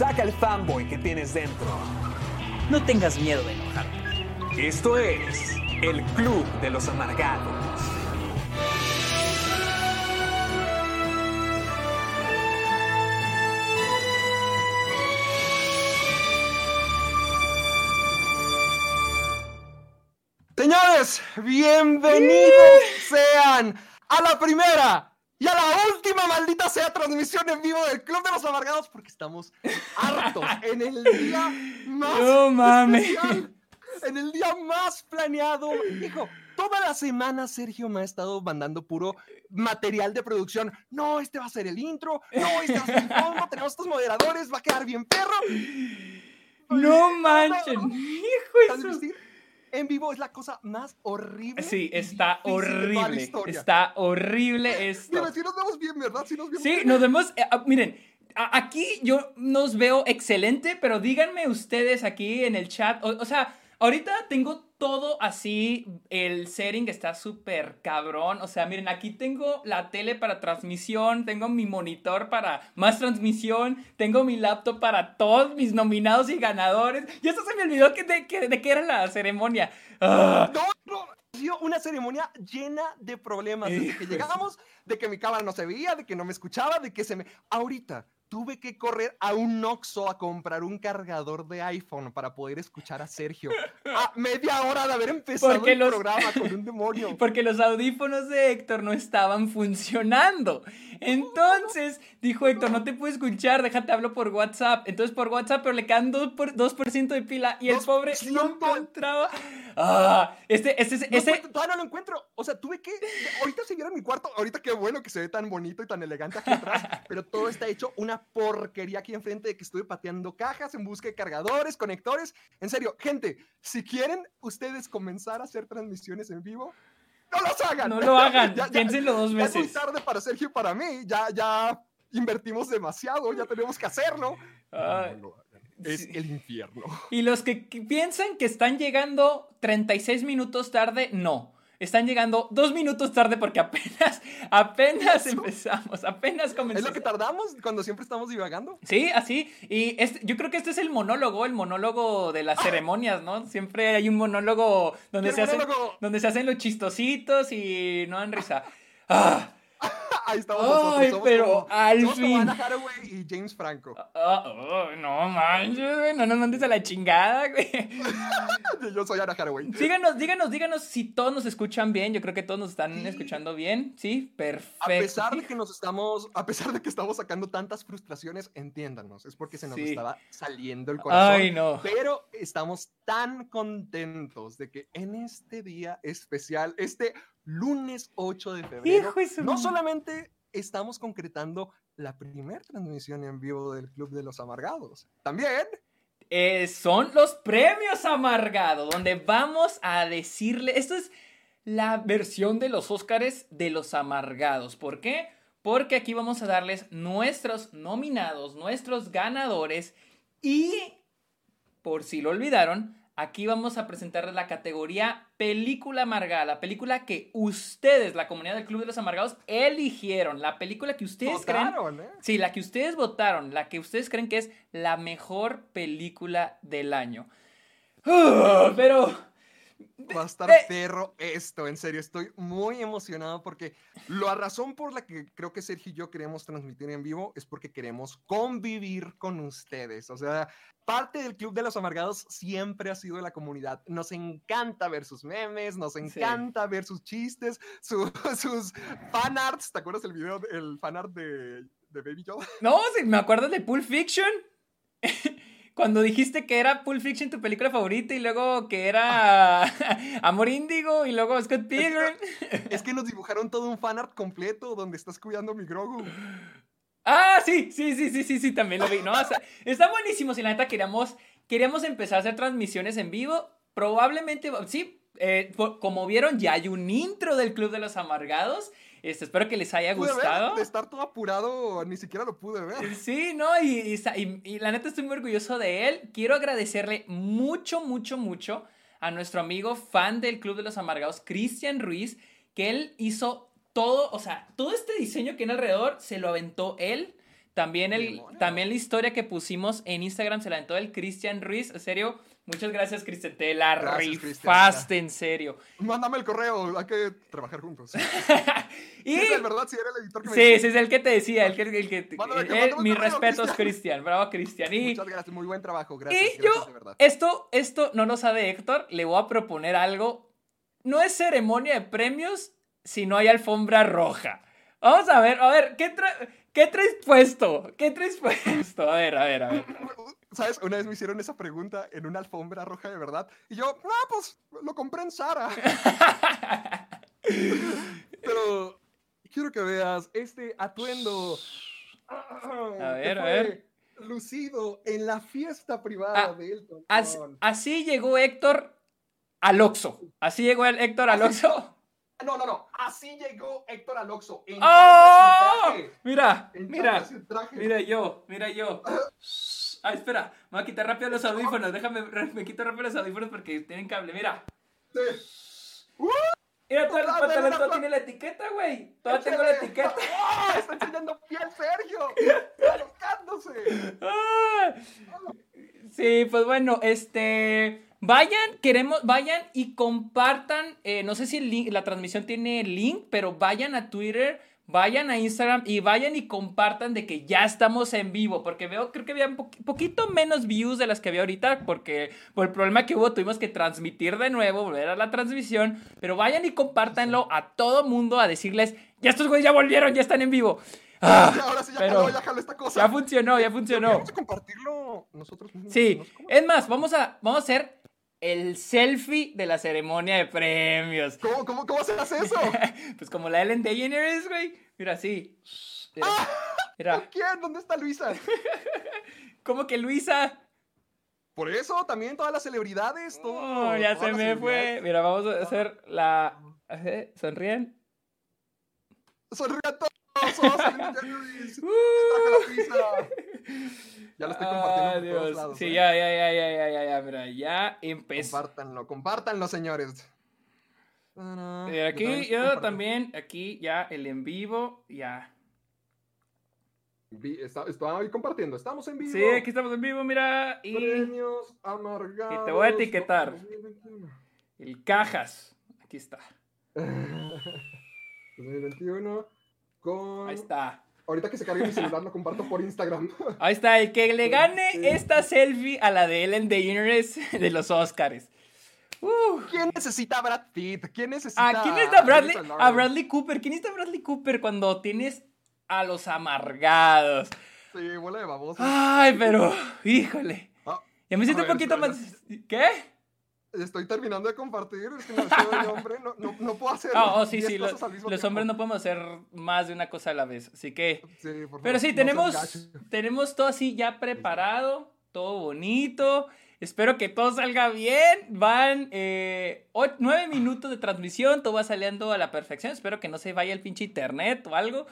Saca el fanboy que tienes dentro. No tengas miedo de enojarte. Esto es el Club de los Amargados. Señores, bienvenidos sean a la primera y a la última maldita sea transmisión en vivo del Club de los Amargados porque estamos hartos en el día más No mames. especial, en el día más planeado. Hijo, toda la semana Sergio me ha estado mandando puro material de producción. No, este va a ser el intro. No, este va a ser el fondo. Tenemos estos moderadores. Va a quedar bien perro. No manchen. Hijo Transmitir en vivo es la cosa más horrible. Sí, está horrible. Está horrible esto. Mira, si nos vemos bien, ¿verdad? Si nos vemos Sí, bien. nos vemos. eh, ah, miren, aquí yo nos veo excelente, pero díganme ustedes aquí en el chat. O, o sea, ahorita tengo todo así. El setting está súper cabrón. O sea, miren, aquí tengo la tele para transmisión, tengo mi monitor para más transmisión, tengo mi laptop para todos mis nominados y ganadores. Y eso se me olvidó que de, que, de qué era la ceremonia. Ah. No, no, ha sido una ceremonia llena de problemas. Desde que llegamos, de que mi cámara no se veía, de que no me escuchaba, de que se me. Ahorita tuve que correr a un Oxxo a comprar un cargador de iPhone para poder escuchar a Sergio. A media hora de haber empezado Porque el los- programa con un demonio. Porque los audífonos de Héctor no estaban funcionando. Entonces dijo Héctor, no te puedo escuchar, déjate hablo por WhatsApp. Entonces por WhatsApp, pero le quedan 2%, por, 2% de pila y el pobre no encontraba. Ah, este, este, No ese, todavía no lo encuentro. O sea, tuve que. Ahorita seguir en mi cuarto. Ahorita qué bueno que se ve tan bonito y tan elegante aquí atrás. pero todo está hecho una porquería aquí enfrente de que estuve pateando cajas en busca de cargadores, conectores. En serio, gente, si quieren ustedes comenzar a hacer transmisiones en vivo, no los hagan. no lo hagan, Ya- piénsenlo dos ya es muy veces. tarde para Sergio y para mí. Ya, ya invertimos demasiado. Ya tenemos que hacerlo. Ah, No lo hagan. Es sí. el infierno. y los que, que piensan que están llegando 36 minutos tarde, no. Están llegando dos minutos tarde porque apenas, apenas empezamos, apenas Es comenzamos. lo que tardamos cuando siempre estamos divagando. Sí, así. Y este, yo creo que este es el monólogo, el monólogo de las ceremonias, ¿no? Siempre hay un monólogo donde, ¿Qué se hacen, monólogo? donde se hacen los chistositos y no dan risa. Ah, Ahí estamos Ay, nosotros. somos pero como- al somos fin. Anna Hathaway y James Franco. ah, oh, no manches, güey, no nos mandes a la chingada, güey. Yo soy Anna Hathaway. Díganos, díganos, díganos si todos nos escuchan bien. Yo creo que todos nos están escuchando bien. Sí, perfecto. A pesar de que nos estamos, a pesar de que estamos sacando tantas frustraciones, entiéndanos, es porque se nos Sí. estaba saliendo el corazón. Ay, no. Pero estamos tan contentos de que en este día especial, este lunes 8 de febrero, Hijo de su no solamente estamos concretando la primera transmisión en vivo del Club de los Amargados, también Eh, son los premios amargados, donde vamos a decirle, esto es la versión de los Óscares de los amargados. ¿Por qué? Porque aquí vamos a darles nuestros nominados, nuestros ganadores y, por si lo olvidaron, aquí vamos a presentarles la categoría película amargada, la película que ustedes, la comunidad del Club de los Amargados, eligieron, la película que ustedes creen votaron, ¿eh? Sí, la que ustedes votaron, la que ustedes creen que es la mejor película del año. Ah, pero Va a estar Eh. perro esto, en serio, estoy muy emocionado porque la razón por la que creo que Sergio y yo queremos transmitir en vivo es porque queremos convivir con ustedes. O sea, parte del Club de los Amargados siempre ha sido la comunidad. Nos encanta ver sus memes, nos encanta ver sus chistes, su- sus fanarts. ¿Te acuerdas el video, el fanart de, de Baby Yoda? no, si me acuerdo de Pulp Fiction. cuando dijiste que era Pulp Fiction tu película favorita y luego que era Amor Índigo y luego Scott Pilgrim. Es que nos dibujaron todo un fanart completo donde estás cuidando a mi Grogu. Ah, sí, sí, sí, sí, sí, sí, también lo vi. No, o sea, está buenísimo. Si la neta queríamos, queríamos empezar a hacer transmisiones en vivo. Probablemente, sí, eh, por- como vieron, ya hay un intro del Club de los Amargados. Este, espero que les haya ver, gustado. de estar todo apurado, ni siquiera lo pude ver. Sí, no, y, la neta estoy muy orgulloso de él. Quiero agradecerle mucho, mucho, mucho a nuestro amigo fan del Club de los Amargados, Cristian Ruiz, que él hizo todo, o sea, todo este diseño que en alrededor se lo aventó él. También, el, también la historia que pusimos en Instagram se la aventó el Cristian Ruiz. En serio, muchas gracias, Cristian. Te la Gracias, rifaste, en serio. Mándame el correo, hay que trabajar juntos. Y... Sí, es verdad, si era el editor que me Sí, sí, es el que te decía, el que, el que, Mándame- mándame un mis correo, respetos, Cristian. Cristian, bravo, Cristian. Y, Muchas gracias, muy buen trabajo, gracias. y gracias, yo, de verdad. esto, esto no lo sabe Héctor, le voy a proponer algo. No es ceremonia de premios si no hay alfombra roja. Vamos a ver, a ver, ¿qué, tra- ¿qué traes puesto? ¿Qué traes puesto? A ver, a ver, a ver. ¿Sabes? Una vez me hicieron esa pregunta en una alfombra roja de verdad. Y yo, no, pues lo compré en Sara. Pero quiero que veas este atuendo. A ver, a ver. Lucido en la fiesta privada Ah, de Elton así llegó Héctor al Oxxo. Así llegó el Héctor al Oxxo. No, no, no. Así llegó Héctor Aloxo. En ¡Oh! Mira, mira. Mira yo, mira yo. Ah, espera, me voy a quitar rápido los audífonos. Déjame, me quito rápido los audífonos porque tienen cable. Mira, Sí. mira, todo el Ah, pantalón todo tiene la etiqueta, güey. Todavía tengo la etiqueta. ¡Oh! Está enseñando piel Sergio. Alocándose. Ah. Sí, pues bueno, este. Vayan, queremos, vayan y compartan. eh, no sé si el link- la transmisión tiene link, pero vayan a Twitter, vayan a Instagram y vayan y compartan de que ya estamos en vivo. Porque veo, creo que había un po- poquito menos views de las que había ahorita. Porque por el problema que hubo, tuvimos que transmitir de nuevo, volver a la transmisión. Pero vayan y compártanlo a todo mundo a decirles: Ya estos güeyes ya volvieron, ya están en vivo. Ah, Ya, ahora sí, ya pero jaló, ya jaló esta cosa. ya funcionó, ya funcionó. Vamos a compartirlo nosotros mismos. Sí, es más, vamos a, vamos a hacer el selfie de la ceremonia de premios. ¿Cómo, cómo, cómo se hace eso? Pues como la Ellen DeGeneres, güey. Mira, así. Mira, mira. ¿Quién? ¿Dónde está Luisa? ¿Cómo que Luisa? Por eso también todas las celebridades, todo. Oh, ya se me fue. Mira, vamos a hacer la... ¿eh? ¿Sonríen? Sonríe a todos. Luis. Uh. Ya lo estoy compartiendo por todos lados. Sí, ¿eh? ya, ya, ya, ya, ya, ya, mira, ya empezó. Compártanlo, compártanlo, señores. Y aquí, yo también, aquí ya el en vivo, ya. Estaba compartiendo, estamos en vivo. Sí, aquí estamos en vivo, mira. Y Premios amargados. y te voy a etiquetar. 2021. el cajas. Aquí está. 2021 con... Ahí está. Ahorita que se cargue mi celular lo comparto por Instagram. Ahí está, el que le gane esta selfie a la de Ellen DeGeneres de los Oscars. Uh. ¿Quién necesita a Brad Pitt? ¿Quién necesita ¿A quién está Bradley? A? Bradley Cooper. ¿Quién está Bradley Cooper cuando tienes a los amargados? Sí, bola de baboso. Ay, pero, híjole. Ah, Ya me siento un poquito más. ¿Qué? Estoy terminando de compartir, es que no soy hombre, no, no, no puedo hacer Ah, oh, sí, 10 sí. lo- los tiempo. hombres no podemos hacer más de una cosa a la vez. Así que. Sí, favor, Pero sí, tenemos, tenemos todo así ya preparado, todo bonito. Espero que todo salga bien. Van eh, o- nueve minutos de transmisión, todo va saliendo a la perfección. Espero que no se vaya el pinche internet o algo.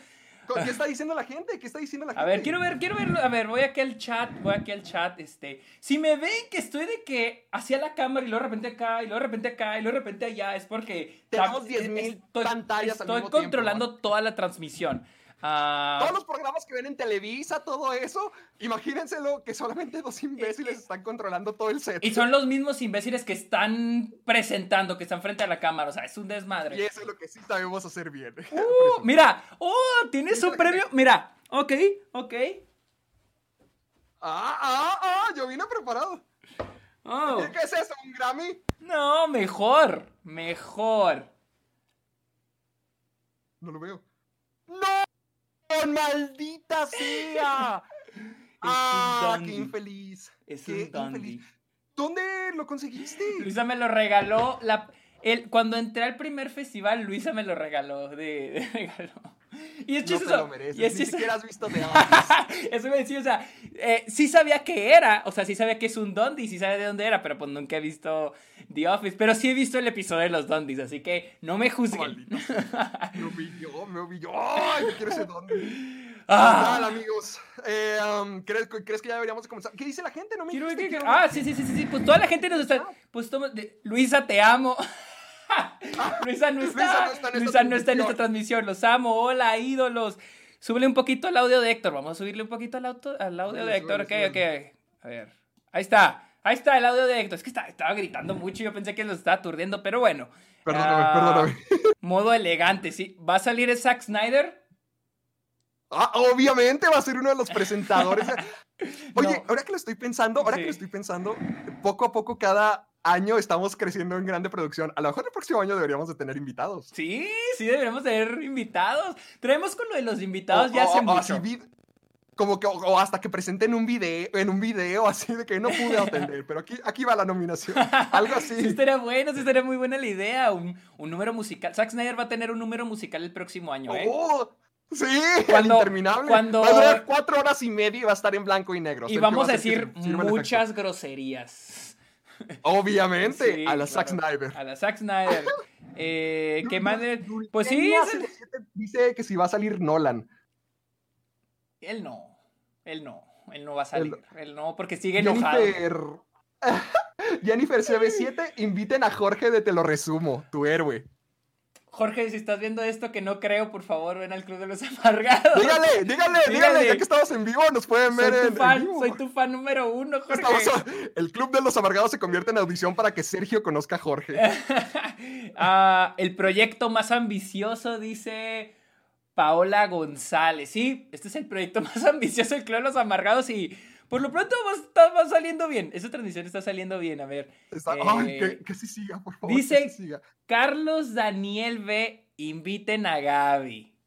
¿Qué está diciendo la gente? ¿Qué está diciendo la gente? A ver, quiero ver, quiero ver, a ver, voy aquí al chat, voy aquí al chat, este, si me ven que estoy de que hacia la cámara y luego de repente acá, y luego de repente acá, y luego de repente allá, es porque Tenemos sab- 10,000 estoy- pantallas al Estoy tiempo, controlando toda la transmisión. Ah, Todos los programas que ven en Televisa, todo eso, imagínenselo que solamente dos imbéciles están controlando todo el set. Y son los mismos imbéciles que están presentando, que están frente a la cámara. O sea, es un Y desmadre. eso es lo que sí sabemos hacer bien. Uh, mira, oh, tienes un premio. Mira, ok, ok. Ah, ah, ah, yo vine preparado. Oh, ¿Qué es eso? ¿Un Grammy? no, mejor, mejor. No lo veo. ¡No! ¡Maldita sea! ¡Ah, un qué infeliz! Es qué un dandy. infeliz. ¿Dónde lo conseguiste? Luisa me lo regaló. La, el, cuando entré al primer festival, Luisa me lo regaló. De, de regalo. Y es no te chistoso. lo mereces, y es ni chistoso. siquiera has visto de antes. Eso me decía, o sea, eh, sí sabía que era, o sea, sí sabía que es un Dondi, sí sabía de dónde era, pero pues nunca he visto The Office, pero sí he visto el episodio de los Dondis, así que no me juzguen. Me humilló, me humilló. ¡Ay, yo quiero ese dónde! Ah. Amigos. Eh, um, ¿crees, ¿Crees que ya deberíamos de comenzar? ¿Qué dice la gente? No me Quiero ver dijiste, que- quiero. Ah, sí, sí, sí, sí, pues toda la gente nos está, pues toma, Luisa, te amo. Luisa no está, Luisa no está en esta Luisa no está en transmisión. esta transmisión, los amo, hola, ídolos. Súbele un poquito al audio de Héctor, vamos a subirle un poquito al, auto, al audio de Héctor, ok, súbele, ok. A ver, ahí está, ahí está el audio de Héctor. Es que está- estaba gritando mucho y yo pensé que lo estaba aturdiendo, pero bueno. Perdóname, Ah, perdóname. Modo elegante, sí. ¿Va a salir Zack Snyder? Ah, obviamente va a ser uno de los presentadores. Oye, No. ahora que lo estoy pensando, ahora que lo estoy pensando, poco a poco cada año estamos creciendo en grande producción. A lo mejor el próximo año deberíamos de tener invitados. Sí, sí, deberíamos tener invitados. Traemos con lo de los invitados O- ya o- hace o mucho. así como que o, hasta que presenten un video, en un video así de que no pude atender, pero aquí, aquí va la nominación. Algo así. Sí, estaría bueno, sí, estaría muy buena la idea. Un, un número musical. Zack Snyder va a tener un número musical el próximo año, ¿eh? Oh, sí, el Cuando- interminable. cuando- Va a durar cuatro horas y media y va a estar en blanco y negro. y vamos va a decir muchas groserías. Obviamente, Sí, a la Zack claro. Snyder. A la Zack Snyder. Eh, ¿Qué más? Pues sí, Kenia es el- 07 dice que si va a salir Nolan. Él no. Él no. Él no va a salir. Él- Él no, porque sigue enojado. Jennifer. Jennifer CB7, inviten a Jorge de Te lo resumo, tu héroe. Jorge, si estás viendo esto, que no creo, por favor, ven al Club de los Amargados. Dígale, dígale, dígale, Dígale. ya que estamos en vivo, nos pueden ver soy tu en fan, vivo. soy tu fan número uno, Jorge. Estamos- el Club de los Amargados se convierte en audición para que Sergio conozca a Jorge. Ah, el proyecto más ambicioso, dice Paola González. Sí, este es el proyecto más ambicioso del Club de los Amargados y por lo pronto va, está- va saliendo bien. Esa transmisión está saliendo bien. A ver. Está- eh, ay, que, que sí siga, por favor. dice- sí siga. Carlos Daniel B. Inviten a Gaby.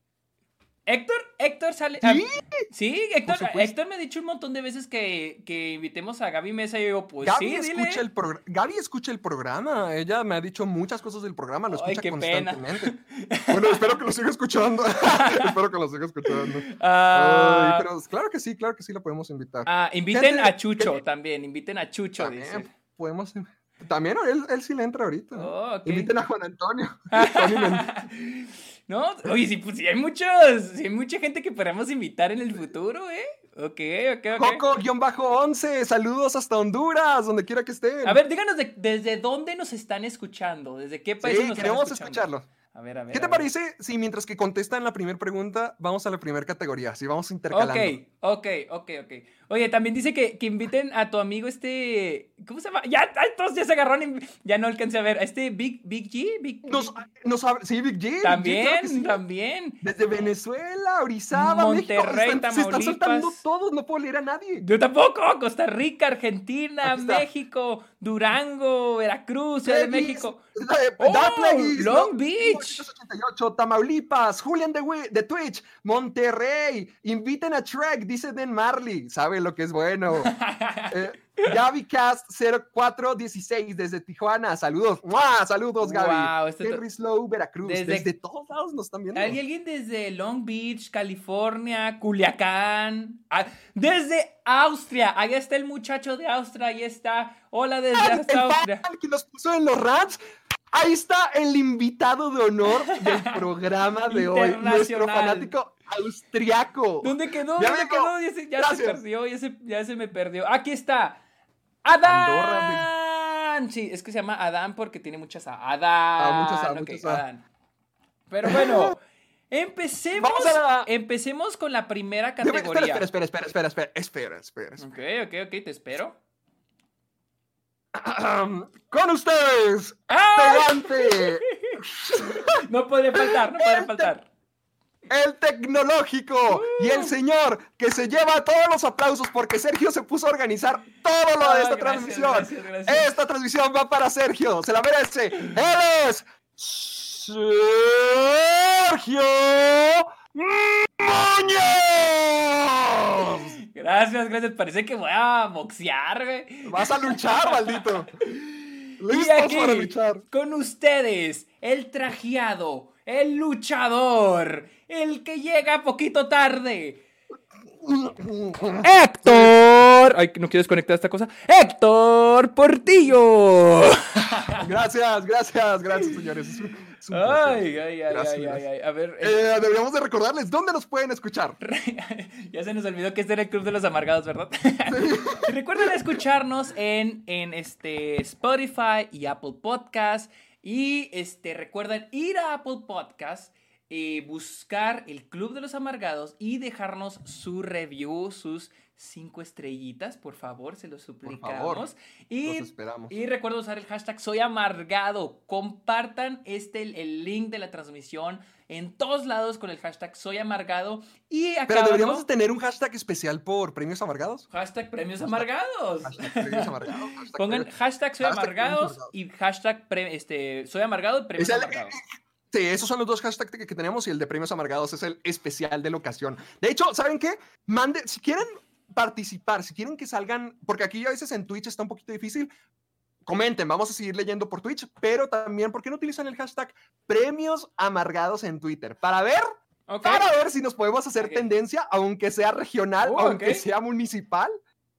Héctor, Héctor sale. ah, ¿Sí? sí, Héctor, me ha dicho un montón de veces que, que invitemos a Gaby Mesa y yo digo, pues Gaby, sí, dile. escucha el progr- Gaby escucha el programa. Ella me ha dicho muchas cosas del programa. Lo Ay, escucha pena. constantemente. bueno, espero que lo siga escuchando. espero que lo siga escuchando. Ah, Ay, pero claro que sí, claro que sí la podemos invitar. Ah, inviten Gente, a Chucho también, inviten a Chucho, También dice. podemos. También él, él sí le entra ahorita. Oh. Inviten a Juan Antonio. No, oye, sí, pues sí hay muchos, sí hay mucha gente que podemos invitar en el futuro, ¿eh? Ok, ok, ok. Coco-11, saludos hasta Honduras, donde quiera que estén. A ver, díganos de- desde dónde nos están escuchando, desde qué país sí, nos queremos están escuchando. escucharlo. A ver, a ver. ¿Qué te ver. parece si mientras que contestan la primera pregunta, vamos a la primera categoría? Si vamos intercalando. Ok, ok, ok, ok. Oye, también dice que, que inviten a tu amigo este. ¿Cómo se llama? Ya, todos ya se agarraron. y Ya no alcancé a ver. ¿A Este Big, Big G. Big, Nos, nos sí, Big G. También, claro que sí. también. Desde Venezuela, Orizaba, Monterrey, México. Están- se están soltando todos, no puedo leer a nadie. Yo tampoco. Costa Rica, Argentina. México, Durango, Veracruz, Ciudad de México. ¡Oh! Long. Beach. 1988, Tamaulipas, Julian de, de Twitch, Monterrey, inviten a Trek, dice Den Marley, sabe lo que es bueno. Eh, Gaby Cast 0416 desde Tijuana, saludos, ¡Mua! saludos Gaby. Wow, este Henry Slow, Veracruz, Desde- desde, todos lados nos están viendo. Hay alguien desde Long Beach, California, Culiacán, ah, desde Austria. Ahí está el muchacho de Austria, ahí está. Hola desde Ah, hasta el Austria. fan que nos puso en los rants. Ahí está el invitado de honor del programa de hoy, nuestro fanático austriaco. ¿Dónde quedó? Ya ¿Dónde quedó? Ya se, ya se Gracias. perdió, ya se, ya se me perdió. Aquí está. Adán. Sí, es que se llama Adán porque tiene muchas A. Adán. Ah, muchas A, ok, muchas A. Adán. Pero bueno, empecemos. A Empecemos con la primera categoría. espera, espera, espera, espera, espera, espera, espera, espera. Ok, ok, ok, te espero. Con ustedes, ¡Ah! Pegante, No podría faltar, no podría faltar. El tecnológico y Uh. el señor que se lleva todos los aplausos porque Sergio se puso a organizar todo lo de esta gracias, transmisión. gracias, gracias. Esta transmisión va para Sergio, se la merece. Él es Sergio Muñoz. Gracias, gracias. Parece que voy a boxear, güey. Vas a luchar, maldito. Y Listos aquí, para luchar. con ustedes, el trajeado, el luchador, el que llega poquito tarde. Héctor. Ay, ¿no quieres conectar esta cosa? Héctor Portillo. Gracias, gracias, gracias, señores. Es un, es un placer. Ay, ay, ay, Gracias, ay, ay, ay. A ver, eh, Eh, deberíamos de recordarles dónde nos pueden escuchar. ya se nos olvidó que este era el Club de los Amargados, ¿verdad? Recuerden escucharnos en, en este Spotify y Apple Podcast. Y este, recuerden ir a Apple Podcast, eh, buscar el Club de los Amargados y dejarnos su review, sus cinco estrellitas, por favor, se los suplicamos. favor, y, Los esperamos. y recuerden usar el hashtag Soy Amargado. Compartan este, el, el link de la transmisión en todos lados con el hashtag Soy Amargado. Y acá Pero deberíamos abajo, de tener un hashtag especial por premios amargados. hashtag Premios Amargados. Hashtag premios amargados. hashtag Pongan hashtag Soy Amargados y hashtag pre- este, Soy Amargado Premios Es el- Amargados. Sí, esos son los dos hashtags que que tenemos y el de premios amargados es el especial de la ocasión. De hecho, ¿saben qué? Mande, si quieren participar, si quieren que salgan, porque aquí a veces en Twitch está un poquito difícil, comenten, vamos a seguir leyendo por Twitch, pero también, ¿por qué no utilizan el hashtag premios amargados en Twitter? Para ver, para ver si nos podemos hacer tendencia, aunque sea regional, Uh, aunque sea municipal.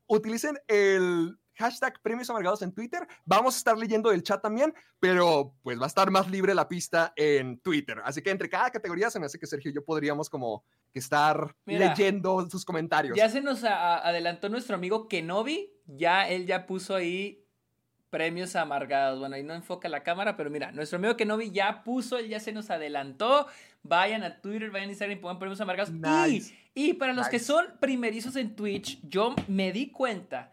Utilicen el hashtag premios amargados en Twitter. Vamos a estar leyendo el chat también, pero pues va a estar más libre la pista en Twitter. Así que entre cada categoría se me hace que Sergio y yo podríamos como que estar Mira, leyendo sus comentarios. Ya se nos adelantó nuestro amigo Kenobi. Ya él ya puso ahí premios amargados. Bueno, ahí no enfoca la cámara, pero mira, nuestro amigo Kenobi ya puso, él ya se nos adelantó. Vayan a Twitter, vayan a Instagram y pongan premios amargados. Nice. Y, y para los que son primerizos en Twitch, yo me di cuenta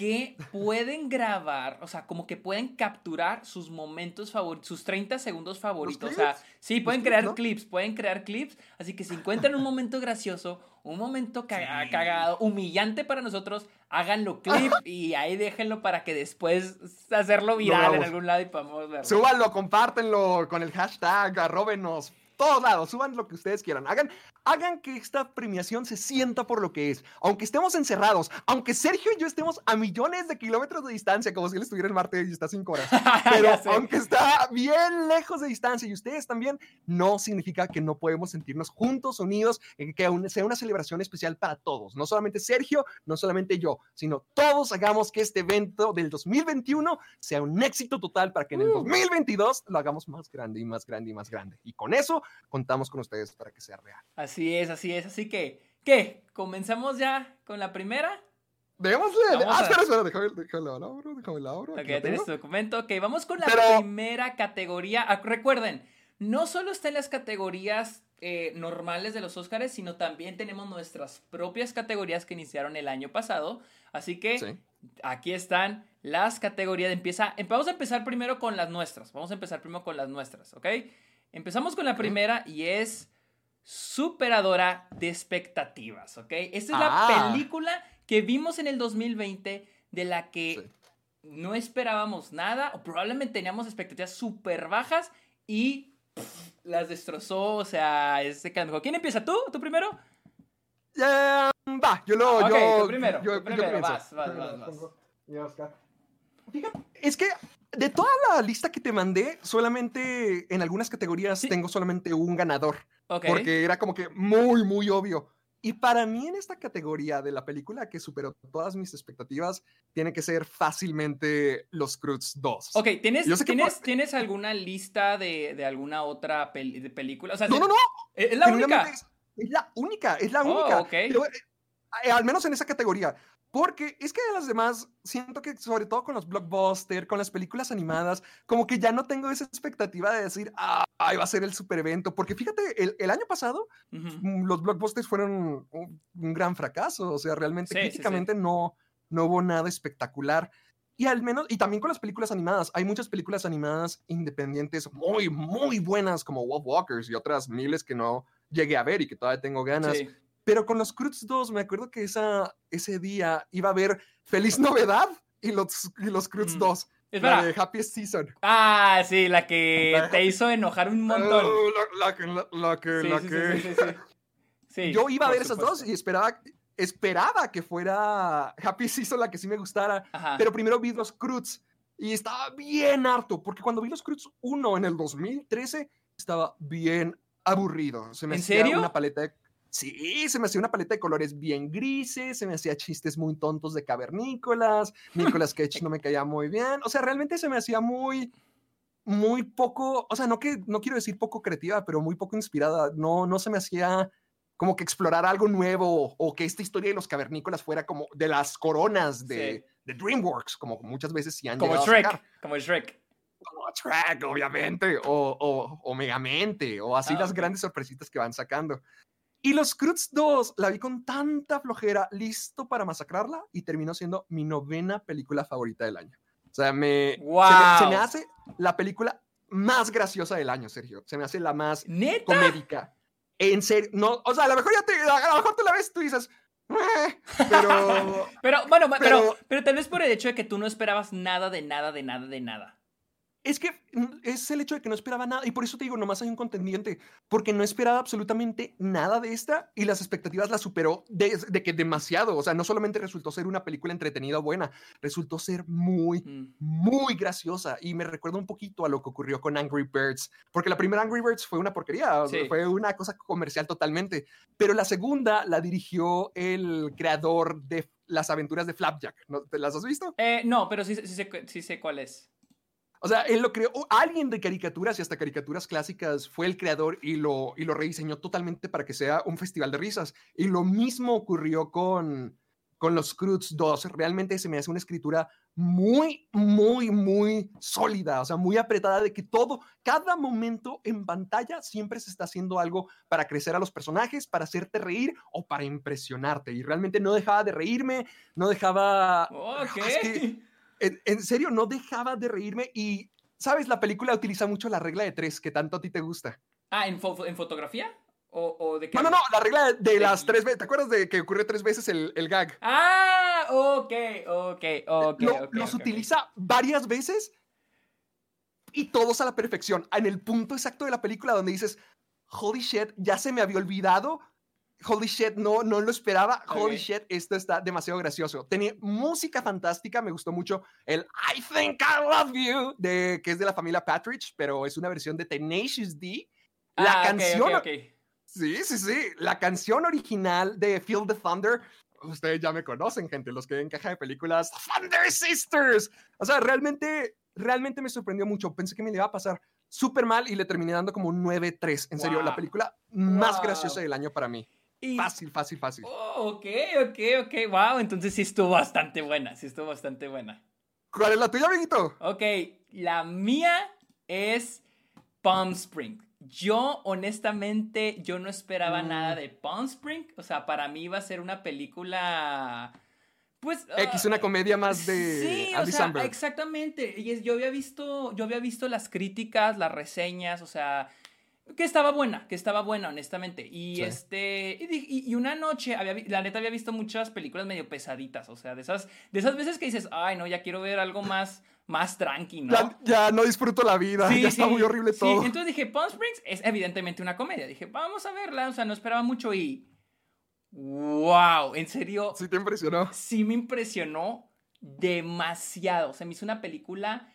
que pueden grabar, o sea, como que pueden capturar sus momentos favoritos, sus 30 segundos favoritos. O sea, sí, pueden clips, crear no? clips, pueden crear clips. Así que si encuentran un momento gracioso, un momento ca- cagado, humillante para nosotros, háganlo clip y ahí déjenlo para que después hacerlo viral en algún lado y podamos verlo. Súbanlo, compártenlo con el hashtag, arróbenos, todos lados, suban lo que ustedes quieran. Hagan, hagan que esta premiación se sienta por lo que es. Aunque estemos encerrados, aunque Sergio y yo estemos a millones de kilómetros de distancia, como si él estuviera en Marte y está cinco horas. Pero aunque está bien lejos de distancia y ustedes también, no significa que no podemos sentirnos juntos, unidos, y que aún sea una celebración especial para todos. No solamente Sergio, no solamente yo, sino todos hagamos que este evento del 2021 sea un éxito total para que en el Uh. 2022 lo hagamos más grande y más grande y más grande. Y con eso contamos con ustedes para que sea real. Así es, así es. Así que, ¿qué? ¿Comenzamos ya con la primera? Démosle. Vamos Ah, a- espera, espera, déjame, déjame la abro, déjame la abro. Ok, tienes tu documento. Ok, vamos con la Pero- primera categoría. Ah, Recuerden, no solo está en las categorías eh, normales de los Óscares, sino también tenemos nuestras propias categorías que iniciaron el año pasado. Así que Sí. aquí están las categorías. Empieza, em- vamos a empezar primero con las nuestras. Vamos a empezar primero con las nuestras, ¿ok? Empezamos con la primera y es Superadora de expectativas, ¿ok? Esta es la Ah. película que vimos en el 2020 de la que Sí. no esperábamos nada o probablemente teníamos expectativas súper bajas y pff, las destrozó, o sea, es de que a lo mejor- ¿Quién empieza? ¿Tú? ¿Tú primero? Ya, va, yo lo. Ok, yo, tú primero, yo- tú yo primero, vas, vas, vas, vas. pongo. Y Oscar. Fíjate, es que de toda la lista que te mandé, solamente en algunas categorías Sí. tengo solamente un ganador. Ok. Porque era como que muy, muy obvio. Y para mí en esta categoría de la película que superó todas mis expectativas, tiene que ser fácilmente Los Cruz 2. Ok, ¿tienes, ¿tienes, por- ¿tienes alguna lista de, de alguna otra de película? O sea, No, no, no. ¿Es la única? Es, es la única, es la Oh, única. ok. Pero, eh, eh, al menos en esa categoría. Porque es que de las demás, siento que sobre todo con los blockbusters, con las películas animadas, como que ya no tengo esa expectativa de decir, ah, ay, va a ser el super evento. Porque fíjate, el, el año pasado Ujú. mm, los blockbusters fueron un, un gran fracaso. O sea, realmente Sí, sí, sí. críticamente no, no hubo nada espectacular. Y al menos, y también con las películas animadas, hay muchas películas animadas independientes muy, muy buenas, como Wolf Walkers y otras miles que no llegué a ver y que todavía tengo ganas. Pero con los Cruz 2, me acuerdo que esa, ese día iba a haber Feliz Novedad y los, y los Cruz Mm. 2, Espera. la de Happiest Season. Ah, sí, la que La- te hizo enojar un montón. Oh, la, la que, la, la que, Sí, la sí, que- sí, sí, sí. Sí, Yo iba a ver esas dos supuesto. y esperaba. esperaba que fuera Happy Season la que sí me gustara, Ajá. pero primero vi los Cruz y estaba bien harto, porque cuando vi los Cruz 1 en el 2013, estaba bien aburrido. Se me ¿En serio? una paleta de... Sí, se me hacía una paleta de colores bien grises, se me hacía chistes muy tontos de cavernícolas, Nicolas Cage no me caía muy bien, o sea, realmente se me hacía muy, muy poco, o sea, no que, no quiero decir poco creativa, pero muy poco inspirada, no, no se me hacía como que explorar algo nuevo o que esta historia de los cavernícolas fuera como de las coronas de, de DreamWorks, como muchas veces sí han Como llegado a Shrek. sacar. Como Shrek. Como Shrek, obviamente, o, o, o Megamente, o así Ah, las grandes sorpresitas que van sacando. Y los Cruz 2 la vi con tanta flojera, listo para masacrarla, y terminó siendo mi novena película favorita del año. O sea, me, se, me, se me hace la película más graciosa del año, Sergio. Se me hace la más ¿Neta? comédica. En serio, no, o sea, a lo mejor ya te, a lo mejor tú la ves y tú dices, "Eh", pero Pero, bueno, Pero- pero tal vez por el hecho de que tú no esperabas nada de nada, de nada, de nada. Es que mm, es el hecho de que no esperaba nada y por eso te digo, nomás hay un contendiente, porque no esperaba absolutamente nada de esta y las expectativas las superó de, de que demasiado, o sea, no solamente resultó ser una película entretenida o buena, resultó ser muy, Mm. muy graciosa y me recuerda un poquito a lo que ocurrió con Angry Birds, porque la primera Angry Birds fue una porquería, Sí. fue una cosa comercial totalmente, pero la segunda la dirigió el creador de las aventuras de Flapjack, ¿no? ¿Te las has visto? Eh, no, pero sí, sí, sí sé cuál es. O sea, él lo creó, alguien de caricaturas y hasta caricaturas clásicas fue el creador y lo, y lo rediseñó totalmente para que sea un festival de risas. Y lo mismo ocurrió con, con los Cruz 2. Realmente se me hace una escritura muy, muy, muy sólida, o sea, muy apretada de que todo, cada momento en pantalla siempre se está haciendo algo para crecer a los personajes, para hacerte reír o para impresionarte. Y realmente no dejaba de reírme, no dejaba... Ok. Es que- en, en serio, no dejaba de reírme y, ¿sabes? La película utiliza mucho la regla de tres, que tanto a ti te gusta. Ah, ¿en, fo- en fotografía? ¿O, o de qué? No, no, no, la regla de, las tres veces. ¿Te acuerdas de que ocurre tres veces el, el gag? Ah, ok, ok, ok. Lo- ok, los utiliza varias veces y todos a la perfección. En el punto exacto de la película donde dices, holy shit, ya se me había olvidado. Holy shit, no, no lo esperaba. Holy Ok. shit, esto está demasiado gracioso. Tenía música fantástica, me gustó mucho el I Think I Love You, de, que es de la familia Patridge, pero es una versión de Tenacious D. La Ah, canción, ok, ok. sí, sí, sí, la canción original de Feel the Thunder. Ustedes ya me conocen, gente, los que ven caja de películas, Thunder Sisters. O sea, realmente, realmente me sorprendió mucho. Pensé que me iba a pasar súper mal y le terminé dando como un 9-3. En serio, la Wow. película más Wow. graciosa del año para mí. Y- Fácil, fácil, fácil. Oh, ok, ok, ok. Wow, entonces sí estuvo bastante buena. Sí estuvo bastante buena. ¿Cuál es la tuya, amiguito? Ok, la mía es Palm Spring. Yo, honestamente, yo no esperaba Mm. nada de Palm Spring. O sea, para mí iba a ser una película. Pues. X, ah, una comedia más de Sí, o sea, exactamente. Y es- yo había visto, yo había visto las críticas, las reseñas, o sea, que estaba buena, que estaba buena, honestamente. Y Sí. este, y, una noche, había, la neta había visto muchas películas medio pesaditas, o sea, de esas, de esas veces que dices, ay, no, ya quiero ver algo más, más tranqui, ¿no? Ya, ya no disfruto la vida, ya está muy horrible sí. todo. Entonces dije, Palm Springs es evidentemente una comedia. Dije, vamos a verla, o sea, no esperaba mucho y... ¡Wow! En serio, Sí te impresionó. sí me impresionó demasiado. Se me hizo una película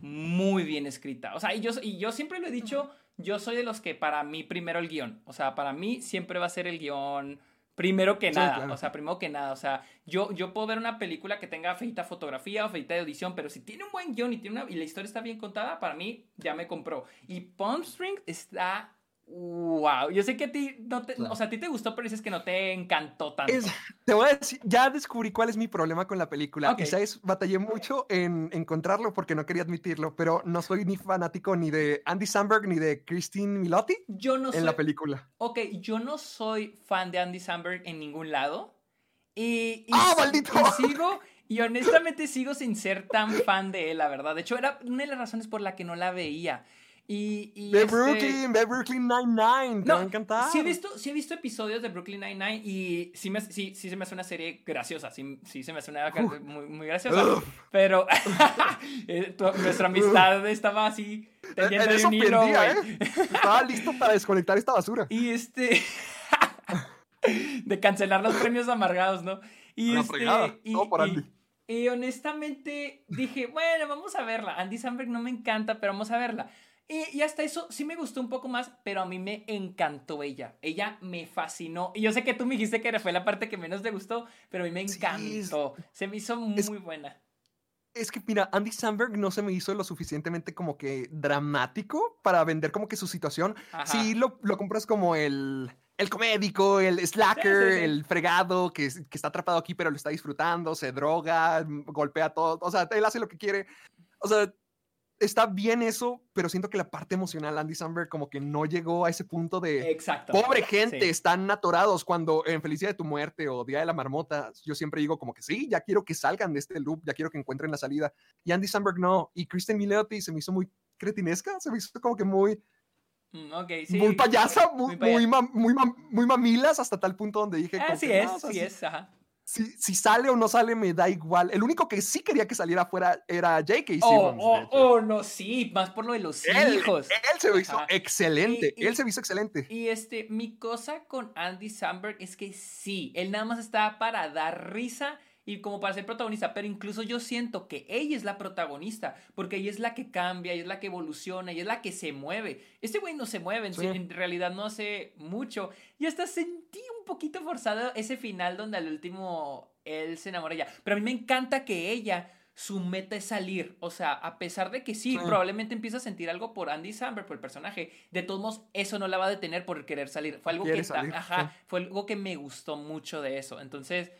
muy bien escrita. O sea, y yo, y yo siempre lo he dicho, yo soy de los que para mí primero el guion. O sea, para mí siempre va a ser el guion primero que Sí, nada. claro. O sea, primero que nada. O sea, yo, yo puedo ver una película que tenga feita fotografía o feita de audición, pero si tiene un buen guion y, tiene una, y la historia está bien contada, para mí ya me compró. Y Palm Springs está... Wow, yo sé que a ti no te, Claro. o sea, a ti te gustó, pero dices que no te encantó tanto. Es- te voy a decir, ya descubrí cuál es mi problema con la película. Ok. Y sabes, batallé mucho en encontrarlo porque no quería admitirlo, pero no soy ni fanático ni de Andy Samberg ni de Christine Milotti Yo no soy, en la película. Ok, yo no soy fan de Andy Samberg en ningún lado. Y, y ¡Ah, maldito! y sigo, y honestamente sigo sin ser tan fan de él, la verdad. De hecho, era una de las razones por la que no la veía. Y, y De este- Brooklyn, de Brooklyn Nine-Nine. Te va a encantar. Sí he, visto, sí he visto episodios de Brooklyn Nine-Nine y sí, me, sí, sí se me hace una serie graciosa. Sí, sí se me hace una Uf. muy, muy graciosa. Uf. Pero eh, nuestra amistad estaba así En- tendiendo en eso un hilo, pendía. ¿eh? Estaba listo para desconectar esta basura. Y este. de cancelar los premios amargados, ¿no? Y, Una este, fregada, y, todo por y- Andy. y honestamente dije, bueno, vamos a verla. Andy Samberg no me encanta, pero vamos a verla. Y, y hasta eso sí me gustó un poco más, pero a mí me encantó ella. Ella me fascinó. Y yo sé que tú me dijiste que fue la parte que menos te gustó, pero a mí me Sí, encantó. Se me hizo muy es- buena. Es que, mira, Andy Samberg no se me hizo lo suficientemente como que dramático para vender como que su situación. Ajá. Sí, lo, lo compras como el, el comédico, el slacker, sí. el fregado que, que está atrapado aquí pero lo está disfrutando, se droga, golpea todo. O sea, él hace lo que quiere. O sea, está bien eso, pero siento que la parte emocional, Andy Samberg como que no llegó a ese punto de... Exacto. Pobre gente, Sí. están atorados cuando en Felicidad de tu muerte o Día de la Marmota, yo siempre digo como que sí, ya quiero que salgan de este loop, ya quiero que encuentren la salida. Y Andy Samberg no, y Kristen Milioti se me hizo muy cretinesca, se me hizo como que muy, Mm, ok, sí. muy payasa, muy, muy muy, mam- muy, mam- muy mamilas hasta tal punto donde dije... Así que, es, no, o sea, sí si- es, ajá. Si, si sale o no sale me da igual. El único que sí quería que saliera afuera era J.K. Oh, oh, oh, no, sí, más por lo de los él, hijos. él se me hizo Ajá. excelente, Y- y- él se hizo excelente. Y este, mi cosa con Andy Samberg es que sí, él nada más está para dar risa y como para ser protagonista, pero incluso yo siento que ella es la protagonista, porque ella es la que cambia, ella es la que evoluciona, ella es la que se mueve. Este güey no se mueve, en, Sí. en realidad no hace mucho. Y hasta sentí poquito forzado ese final donde al último él se enamora de ella. Pero a mí me encanta que ella su meta es salir. O sea, a pesar de que sí, Sí. probablemente empieza a sentir algo por Andy Samberg, por el personaje, de todos modos, eso no la va a detener por querer salir. Fue algo que, salir, ajá, sí. fue algo que me gustó mucho de eso. Entonces,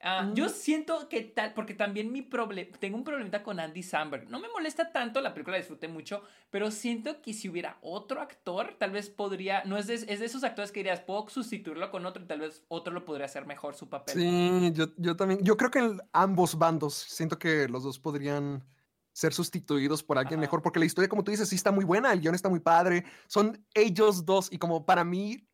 ah, yo Mm. siento que tal, porque también mi problema, tengo un problemita con Andy Samberg. No me molesta tanto, la película la disfruté mucho, pero siento que si hubiera otro actor, tal vez podría, no es de, es de esos actores que dirías, puedo sustituirlo con otro y tal vez otro lo podría hacer mejor su papel. Sí, yo, yo también. Yo creo que en ambos bandos siento que los dos podrían ser sustituidos por alguien Ajá. mejor, porque la historia, como tú dices, sí está muy buena, el guion está muy padre. Son ellos dos, y como para mí,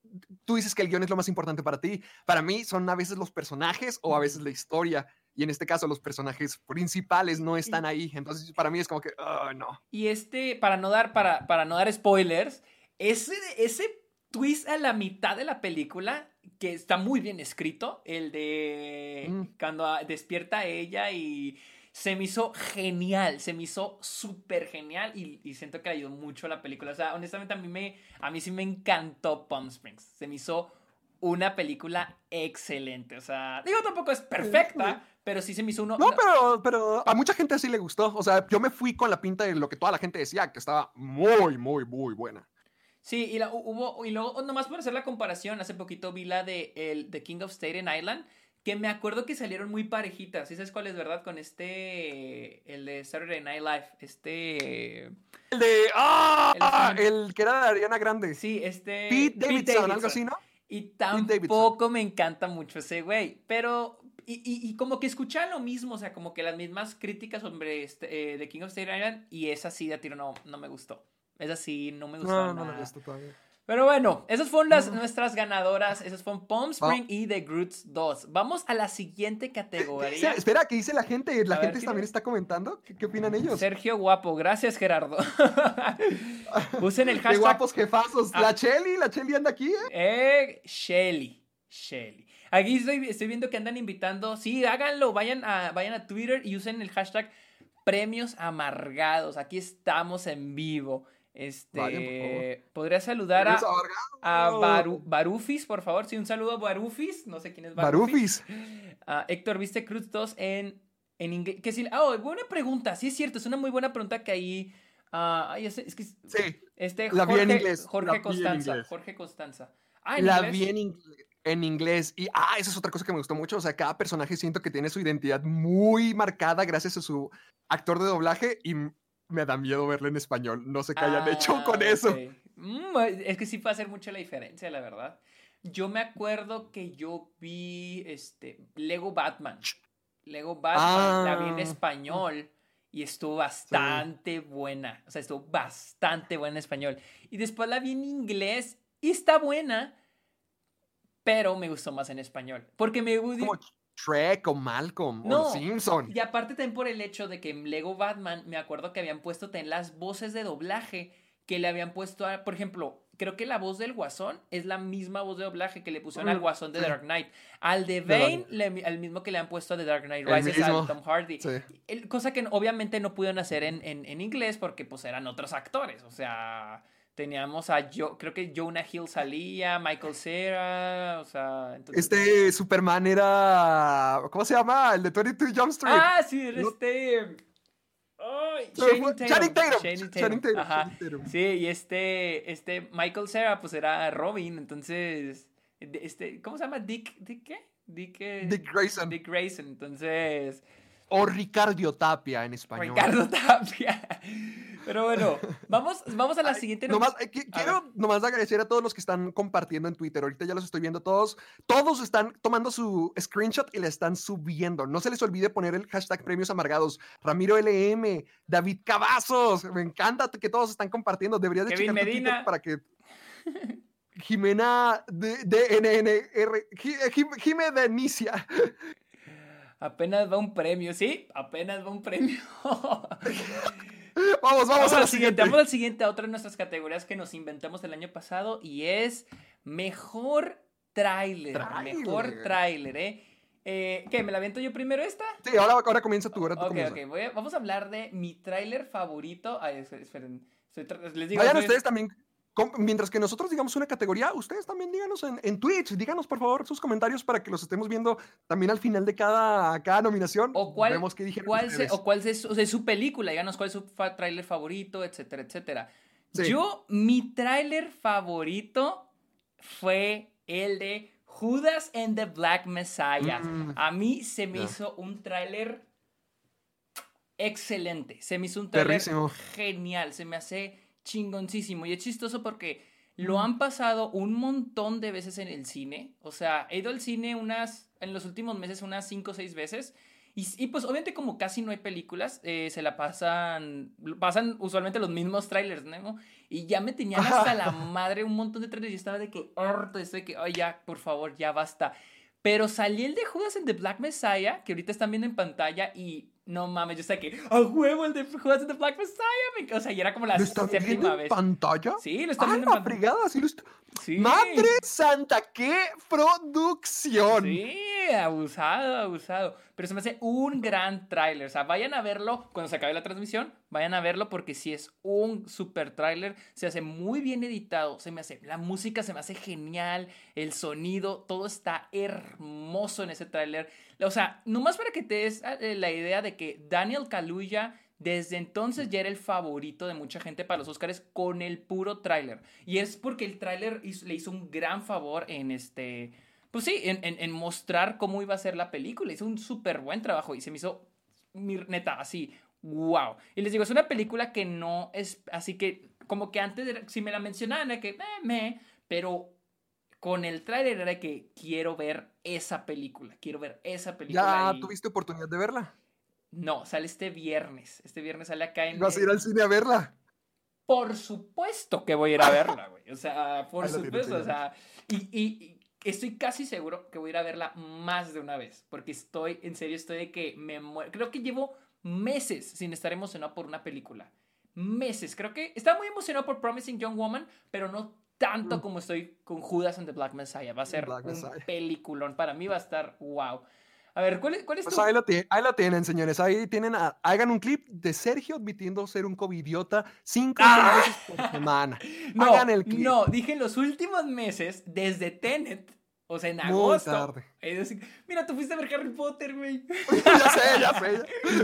tú dices que el guion es lo más importante para ti. Para mí son a veces los personajes o a veces la historia. Y en este caso, los personajes principales no están ahí. Entonces, para mí es como que, ah, no. Y este, para no dar, para, para no dar spoilers, ese, ese twist a la mitad de la película, que está muy bien escrito, el de Mm. cuando despierta ella y se me hizo genial, se me hizo súper genial y, y siento que ayudó mucho a la película. O sea, honestamente a mí, me, a mí sí me encantó Palm Springs. Se me hizo una película excelente. O sea, digo, tampoco es perfecta, pero sí se me hizo uno... No, pero, pero a mucha gente sí le gustó. O sea, yo me fui con la pinta de lo que toda la gente decía, que estaba muy, muy, muy buena. Sí, y, la, hubo, y luego, nomás por hacer la comparación, hace poquito vi la de el, The King of Staten Island, que me acuerdo que salieron muy parejitas. ¿Sí sabes cuál es, verdad? Con este, el de Saturday Night Live, este... El de. ¡Ah! El- El, que era de Ariana Grande. Sí, este... Pete Davidson, algo así, ¿no? Y Davidson. tampoco me encanta mucho ese güey, pero... Y, y- y como que escuchaba lo mismo, o sea, como que las mismas críticas sobre este, eh, The King of Staten Island, y esa sí de a tiro no, no me gustó. Esa sí no me gustó No, no nada. me gusta todavía. Pero bueno, esas fueron las, nuestras ganadoras. Esas fueron Palm Spring y The Groots 2. Vamos a la siguiente ¿Qué categoría. espera, ¿qué dice la gente? ¿La A gente ¿qué también está comentando? ¿Qué, qué opinan ellos? Sergio Guapo, gracias Gerardo. Usen el Qué hashtag guapos jefazos. Ah. La Chelly, la Chelly anda aquí, ¿eh? eh, Shelly. Shelly. Aquí estoy, estoy viendo que andan invitando. Sí, háganlo. Vayan a, vayan a Twitter y usen el hashtag premios amargados. Aquí estamos en vivo. Este, Vayan, podría saludar a, a Baru- Barufis, por favor. Sí, un saludo a Barufis. No sé quién es Barufis. Barufis. Ah, Héctor, ¿viste Cruz 2 en, en inglés? Que oh, buena pregunta. Sí, es cierto. Es una muy buena pregunta que ahí. ah, ay, es, es que Sí, este la vi Jorge, en inglés, la Jorge vi en Constanza. inglés. Jorge Constanza. Ah, ¿en la inglés? vi en, en inglés. Y, ah, esa es otra cosa que me gustó mucho. O sea, cada personaje siento que tiene su identidad muy marcada gracias a su actor de doblaje y me da miedo verlo en español. No sé qué hayan hecho Ah, con eso. ok. Mm, es que sí puede hacer mucho la diferencia, la verdad. Yo me acuerdo que yo vi este Lego Batman. Lego Batman la vi en Ah. español y estuvo bastante buena. O sea, estuvo bastante buena en español. Y después la vi en inglés y está buena, pero me gustó más en español. Porque me Shrek o Malcolm o No, Los Simpson. y aparte también por el hecho de que en Lego Batman me acuerdo que habían puesto en las voces de doblaje que le habían puesto a, por ejemplo, creo que la voz del Guasón es la misma voz de doblaje que le pusieron al Mm, Guasón de. Dark Knight. Al de Bane, le- al mismo que le han puesto a The Dark Knight Rises a Tom Hardy. Sí. El- cosa que obviamente no pudieron hacer en, en- en inglés porque pues eran otros actores. O sea, teníamos a Jo- creo que Jonah Hill salía, Michael Cera, o sea... entonces- Este Superman era. ¿Cómo se llama? El de 22 Jump Street. Ah, sí, era No- este... Channing Tatum. Channing Tatum, Ajá. Sí, y este, este Michael Cera, pues era Robin, entonces, este, ¿cómo se llama? Dick, ¿Dick qué? Dick, eh, Dick Grayson. Dick Grayson, entonces, O Ricardo Tapia en español. Ricardo Tapia. Pero bueno, vamos, vamos a la Ay, siguiente. Nomás, eh, quiero nomás agradecer a todos los que están compartiendo en Twitter. Ahorita ya los estoy viendo todos. Todos están tomando su screenshot y le están subiendo. No se les olvide poner el hashtag premios amargados. Ramiro LM, David Cavazos. Me encanta que todos están compartiendo. Deberías de Kevin checar tu Twitter Medina. para que. Jimena DNNR. Ji- Jim- Jime de Inicia. Apenas va un premio, ¿sí? Apenas va un premio. Vamos, vamos, a la siguiente. Vamos al siguiente, a otra de nuestras categorías que nos inventamos el año pasado y es mejor tráiler. Mejor Tráiler. ¿eh? Eh, ¿Qué? ¿Me la aviento yo primero esta? Sí, ahora, ahora comienza tú. Ahora tú Ok, comienza. ok. voy a- vamos a hablar de mi tráiler favorito. Ay, esperen. estoy les digo, Vayan soy- ustedes también. Mientras que nosotros digamos una categoría, ustedes también díganos en, en Twitch, díganos por favor sus comentarios para que los estemos viendo también al final de cada, cada nominación. O cuál, Vemos qué cuál, se- o cuál es su, o sea, su película, díganos cuál es su fa- tráiler favorito, etcétera, etcétera. Sí. Yo, mi tráiler favorito fue el de Judas and the Black Messiah. Mm. A mí se me hizo un tráiler excelente. Se me hizo un tráiler genial. Se me hace chingoncísimo. Y es chistoso porque lo Mm. han pasado un montón de veces en el cine. O sea, he ido al cine unas, en los últimos meses, unas 5 o 6 veces. Y, y pues obviamente como casi no hay películas, eh, se la pasan, pasan usualmente los mismos trailers, ¿no? Y ya me tenían hasta la madre un montón de trailers y estaba de que harto, estoy de que, ay ya, por favor, ya basta. Pero salí el de Judas en The Black Messiah, que ahorita están viendo en pantalla y no mames, yo sé que, a huevo el de Judas en The Black Messiah, me- o sea, y era como la ¿Lo están viendo en vez. pantalla? Sí, lo están ¡Ah, viendo en la pantalla. Sí lo est- Sí. ¡Madre santa! ¡Qué producción! Sí, abusado, abusado. Pero se me hace un gran tráiler. O sea, vayan a verlo cuando se acabe la transmisión. Vayan a verlo porque sí es un super tráiler. Se hace muy bien editado. Se me hace, la música se me hace genial. El sonido, todo está hermoso en ese tráiler. O sea, nomás para que te des eh, la idea de que Daniel Kaluuya desde entonces ya era el favorito de mucha gente para los Oscars con el puro tráiler. Y es porque el tráiler le hizo un gran favor en este... Pues sí, en, en- en mostrar cómo iba a ser la película. Hizo un súper buen trabajo y se me hizo, mi- neta, así, wow. Y les digo, es una película que no es, así que, como que antes, era- si me la mencionaban, era que, eh, me, pero con el tráiler era que quiero ver esa película, quiero ver esa película. ¿Ya y- tuviste oportunidad de verla? No, sale este viernes. Este viernes sale acá en... ¿Vas a ir al cine a verla? Por supuesto que voy a ir a verla, güey. O sea, por supuesto. O sea, y- y estoy casi seguro que voy a ir a verla más de una vez. Porque estoy, en serio, estoy de que me muero. Creo que llevo meses sin estar emocionado por una película. Meses. Creo que estaba muy emocionado por Promising Young Woman, pero no tanto Mm. como estoy con Judas and the Black Messiah. Va a ser Black un Messiah. peliculón. Para mí va a estar wow. A ver, ¿cuál es, cuál es Pues tu- ahí lo, tie- ahí lo tienen, señores. Ahí tienen, a- hagan un clip de Sergio admitiendo ser un covidiota cinco ¡Ah! veces por semana. No, Hagan el clip. no, dije en los últimos meses, desde Tenet, o sea, en Muy agosto. tarde. Decir, mira, tú fuiste a ver Harry Potter, güey. ya sé, ya sé.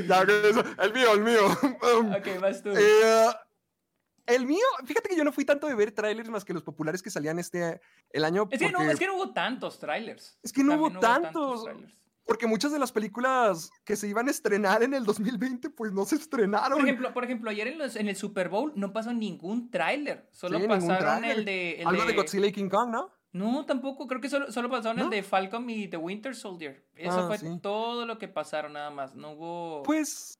Ya, ya, eso. el mío, el mío. Ok, vas tú. eh, el mío, fíjate que yo no fui tanto de ver trailers más que los populares que salían este el año. es, que no, porque- es que no hubo tantos trailers. Es que no También hubo tantos. Porque muchas de las películas que se iban a estrenar en el 2020, pues no se estrenaron. Por ejemplo, por ejemplo, ayer en, los- en el Super Bowl no pasó ningún tráiler. Solo Sí, pasaron el de. el Algo de de- Godzilla y King Kong, ¿no? No, tampoco. Creo que solo, solo pasaron el de Falcon y The Winter Soldier. Eso Ah, fue sí. todo lo que pasaron, nada más. No hubo. Pues,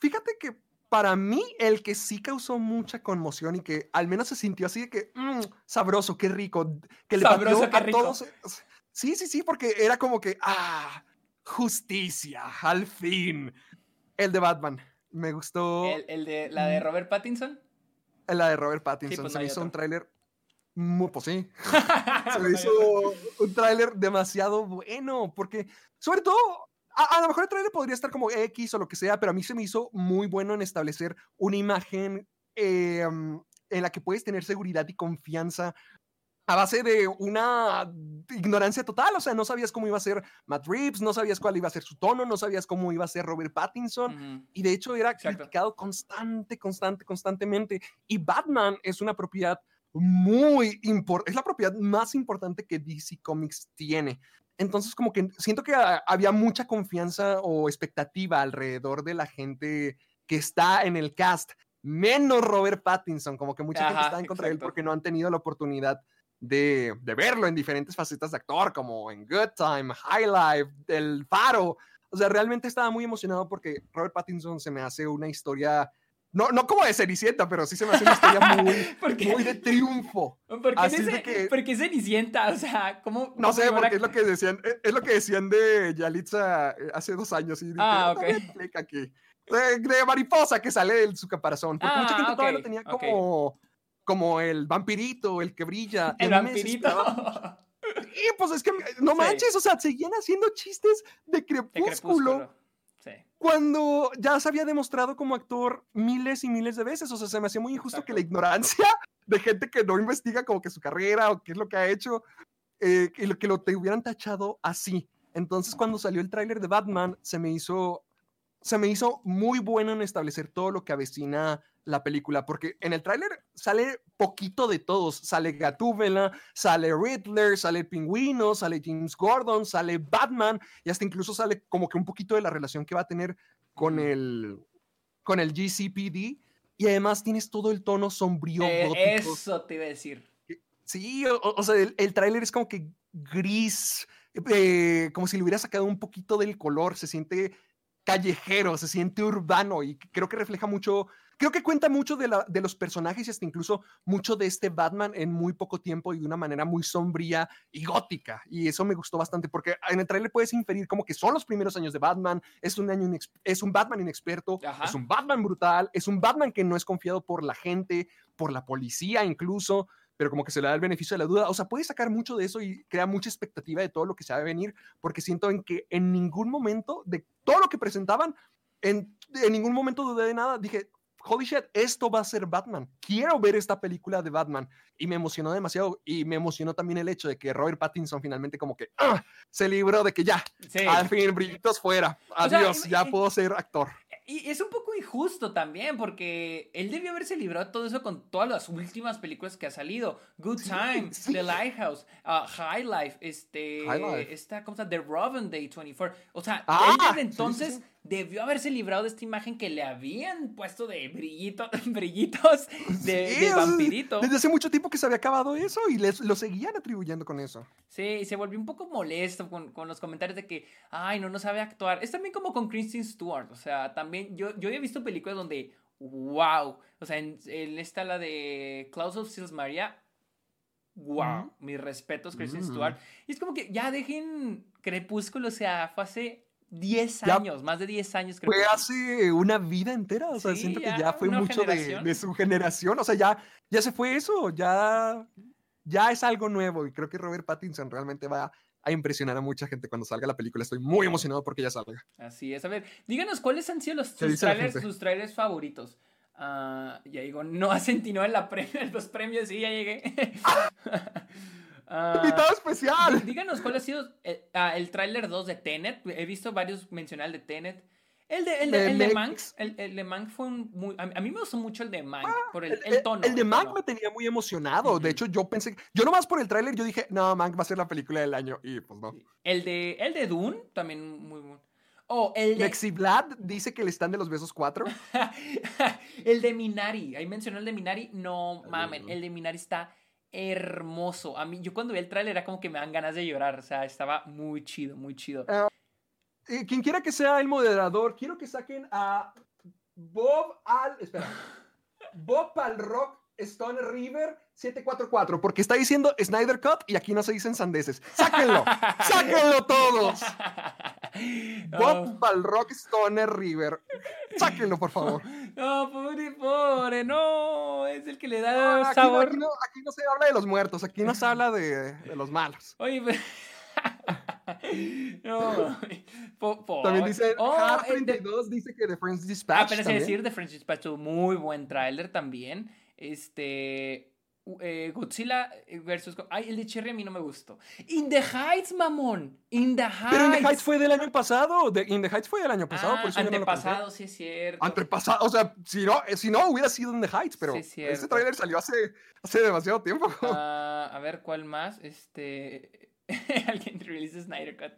fíjate que para mí el que sí causó mucha conmoción y que al menos se sintió así de que, "Mm, sabroso, qué rico, que le Sabroso, pateó a rico. todos. Sí, sí, sí, porque era como que, ah, justicia, al fin. El de Batman, me gustó. el, el de la de Robert Pattinson. La de Robert Pattinson. pues se no hizo un tráiler muy, pues sí. Se me hizo un tráiler demasiado bueno, porque sobre todo, a, a lo mejor el tráiler podría estar como X o lo que sea, pero a mí se me hizo muy bueno en establecer una imagen eh, mm, en la que puedes tener seguridad y confianza a base de una ignorancia total, o sea, no sabías cómo iba a ser Matt Reeves, no sabías cuál iba a ser su tono, no sabías cómo iba a ser Robert Pattinson, y de hecho era Exacto. criticado constante, constante, constantemente. Y Batman es una propiedad muy importante, es la propiedad más importante que DC Comics tiene. Entonces, como que siento que había mucha confianza o expectativa alrededor de la gente que está en el cast, menos Robert Pattinson, como que mucha gente está en contra de él porque no han tenido la oportunidad de, de verlo en diferentes facetas de actor, como en Good Time, High Life, El Faro. O sea, realmente estaba muy emocionado porque Robert Pattinson se me hace una historia, no, no como de Cenicienta, pero sí se me hace una historia muy, muy de triunfo. ¿Por qué, Así sé- que- por qué Cenicienta? O sea, ¿cómo? No cómo sé, porque es lo que decían, es- es lo que decían de Yalitza eh, hace dos años. Y dije, Ah, "También ok. aquí. De, de mariposa que sale de su caparazón. Porque mucha Ah, gente todavía lo tenía como, como el vampirito, el que brilla. El vampirito. Y pues es que no Sí. manches, o sea, seguían haciendo chistes de de crepúsculo. Sí. cuando ya se había demostrado como actor miles y miles de veces. O sea, se me hacía muy injusto que la ignorancia de gente que no investiga como que su carrera o qué es lo que ha hecho, eh, y lo, que lo te hubieran tachado así. Entonces, cuando salió el tráiler de Batman, se me hizo se me hizo muy bueno en establecer todo lo que avecina la película, porque en el tráiler sale poquito de todos. Sale Gatúbela, sale Riddler, sale el Pingüino, sale James Gordon, sale Batman, y hasta incluso sale como que un poquito de la relación que va a tener con el, con el GCPD. Y además tienes todo el tono sombrío Eh, gótico. eso te iba a decir. Sí, o, o sea, el, el tráiler es como que gris, eh, como si le hubiera sacado un poquito del color, se siente callejero, se siente urbano y creo que refleja mucho, creo que cuenta mucho de, la- de los personajes y hasta incluso mucho de este Batman en muy poco tiempo y de una manera muy sombría y gótica. Y eso me gustó bastante porque en el tráiler puedes inferir como que son los primeros años de Batman, es un, año es un Batman inexperto, Ajá. es un Batman brutal, es un Batman que no es confiado por la gente, por la policía incluso pero como que se le da el beneficio de la duda. O sea, puede sacar mucho de eso y crea mucha expectativa de todo lo que se va a venir, porque siento en que en ningún momento de todo lo que presentaban, en, en ningún momento dudé de nada. Dije, holy shit, esto va a ser Batman. Quiero ver esta película de Batman. Y me emocionó demasiado. Y me emocionó también el hecho de que Robert Pattinson finalmente como que ¡ah! se libró de que ya, Sí. al fin, brillitos fuera. O sea, Adiós, ya puedo ser actor. Y es un poco injusto también, porque él debió haberse librado de todo eso con todas las últimas películas que ha salido. Good Time, sí. The Lighthouse, uh, High Life, este, High Life. esta cosa, The Robin Day 24. O sea, Ah, él desde entonces sí. Debió haberse librado de esta imagen que le habían puesto de brillito, brillitos de, Sí, de vampirito. Desde hace mucho tiempo que se había acabado eso y les, lo seguían atribuyendo con eso. Sí, y se volvió un poco molesto con, con los comentarios de que, ay, no, no sabe actuar. Es también como con Kristen Stewart, o sea, también yo, yo he visto películas donde, wow, o sea, en, en esta la de Klaus of Sils Maria, wow, Ujú. mis respetos, Kristen Mm. Stewart. Y es como que ya dejen Crepúsculo, o sea, fue hace 10 Ya años, más de 10 años Fue Crepúsculo. hace una vida entera, o sea, Sí, siento que ya ya fue mucho de, su generación, o sea, ya, ya se fue eso, ya, ya es algo nuevo y creo que Robert Pattinson realmente va a impresionar a mucha gente cuando salga la película. Estoy muy emocionado porque ya salga. Así es. A ver, díganos cuáles han sido los, ¿Qué sus, trailers, sus trailers favoritos. Ah, ya digo, no a Sentinel en la premio, los premios, sí, ya llegué. Ah, ¡Invitado especial! dí- díganos cuál ha sido el, ah, el tráiler 2 de Tenet. He visto varios mencionar el de Tenet. El de, el de, De el de Mank, el, el de Mank fue un muy... A, mí me gustó mucho el de Mank, por el, El, tono. el de tono. me tenía muy emocionado. De hecho, yo pensé, yo nomás por el tráiler, yo dije, no, Mank va a ser la película del año. Y pues no. El de, el de Dune, también muy bueno. Oh, el de... Lexiblad dice que le están de los besos cuatro. el de Minari, ahí mencionó el de Minari, no Ah, mamen, el de Minari está hermoso. A mí, yo cuando vi el tráiler era como que me dan ganas de llorar, o sea, estaba muy chido, muy chido. Eh, quien quiera que sea el moderador, quiero que saquen a Bob al. Espera. Bob al Rock Stone River 744, porque está diciendo Snyder Cut y aquí no se dicen sandeces. ¡Sáquenlo! ¡Sáquenlo todos! Bob Oh. Balrock Stoner River. Sáquenlo, por favor. No, pobre, pobre, no. Es el que le No, da aquí, no, sabor. aquí no- aquí no se habla de los muertos, aquí no se habla de, de los malos. Oye, pero- no. po- po- También dice, Oh, Hard el de- 32 dice que The Friends Dispatch Apenas iba a también. decir The French Dispatch, muy buen tráiler también. Este. Eh, Godzilla versus. Ay, el de Cherry a mí no me gustó. In the Heights, mamón. In the Heights. Pero In the Heights fue del año pasado. de- In the Heights fue del año pasado, Ah, por eso yo no lo antepasado, sí es cierto. Antepasado, o sea, si no, eh, si no hubiera sido In the Heights, pero Sí, es ese trailer salió hace, hace demasiado tiempo. Ah, a ver, ¿cuál más? Este. Alguien release Snyder Cut.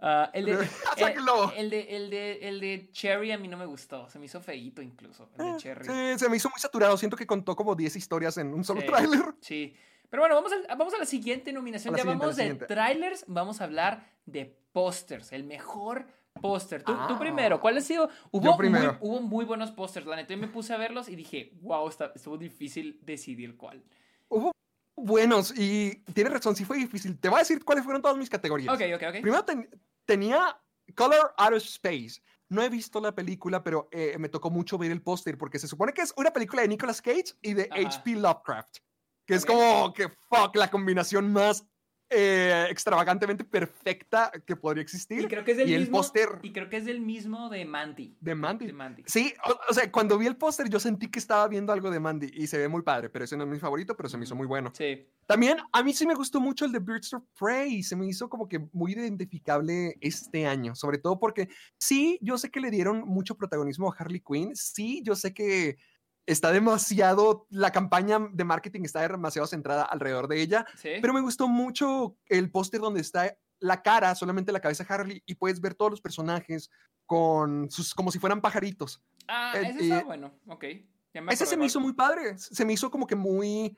Ah, el, de, eh, Sáquenlo. el, de, el, de, el de Cherry a mí no me gustó. Se me hizo feíto incluso. El de Cherry. Eh, Sí, se me hizo muy saturado. Siento que contó como 10 historias en un solo Sí. tráiler. Sí. Pero bueno, vamos a, vamos a la siguiente nominación. La ya vamos de trailers, vamos a hablar de pósters. El mejor póster. Tú, tú Ah. primero, ¿cuál ha sido? Hubo, Muy, hubo muy buenos pósters, la neta. Yo me puse a verlos y dije, wow, está, estuvo difícil decidir cuál. Hubo buenos y tienes razón, sí fue difícil. Te voy a decir cuáles fueron todas mis categorías. Ok, ok, ok. Primero ten- tenía Color Out of Space. No he visto la película, pero eh, me tocó mucho ver el póster porque se supone que es una película de Nicolas Cage y de. H.P. Lovecraft. Que es Ok. como que, fuck, la combinación más eh, extravagantemente perfecta que podría existir. Y creo que es del y el mismo. póster- Y creo que es del mismo de Mandy. De Mandy. De Mandy. Sí, o, o sea, cuando vi el póster yo sentí que estaba viendo algo de Mandy y se ve muy padre, pero ese no es mi favorito, pero se me hizo muy bueno. Sí. También a mí sí me gustó mucho el de Birds of Prey, se me hizo como que muy identificable este año, sobre todo porque sí, yo sé que le dieron mucho protagonismo a Harley Quinn, sí, yo sé que está demasiado, la campaña de marketing está demasiado centrada alrededor de ella, Sí. pero me gustó mucho el póster donde está la cara, solamente la cabeza de Harley y puedes ver todos los personajes con sus, como si fueran pajaritos. ah, eh, ese está eh, bueno. Ok. Ya me Ese se me hizo muy padre, se me hizo como que muy,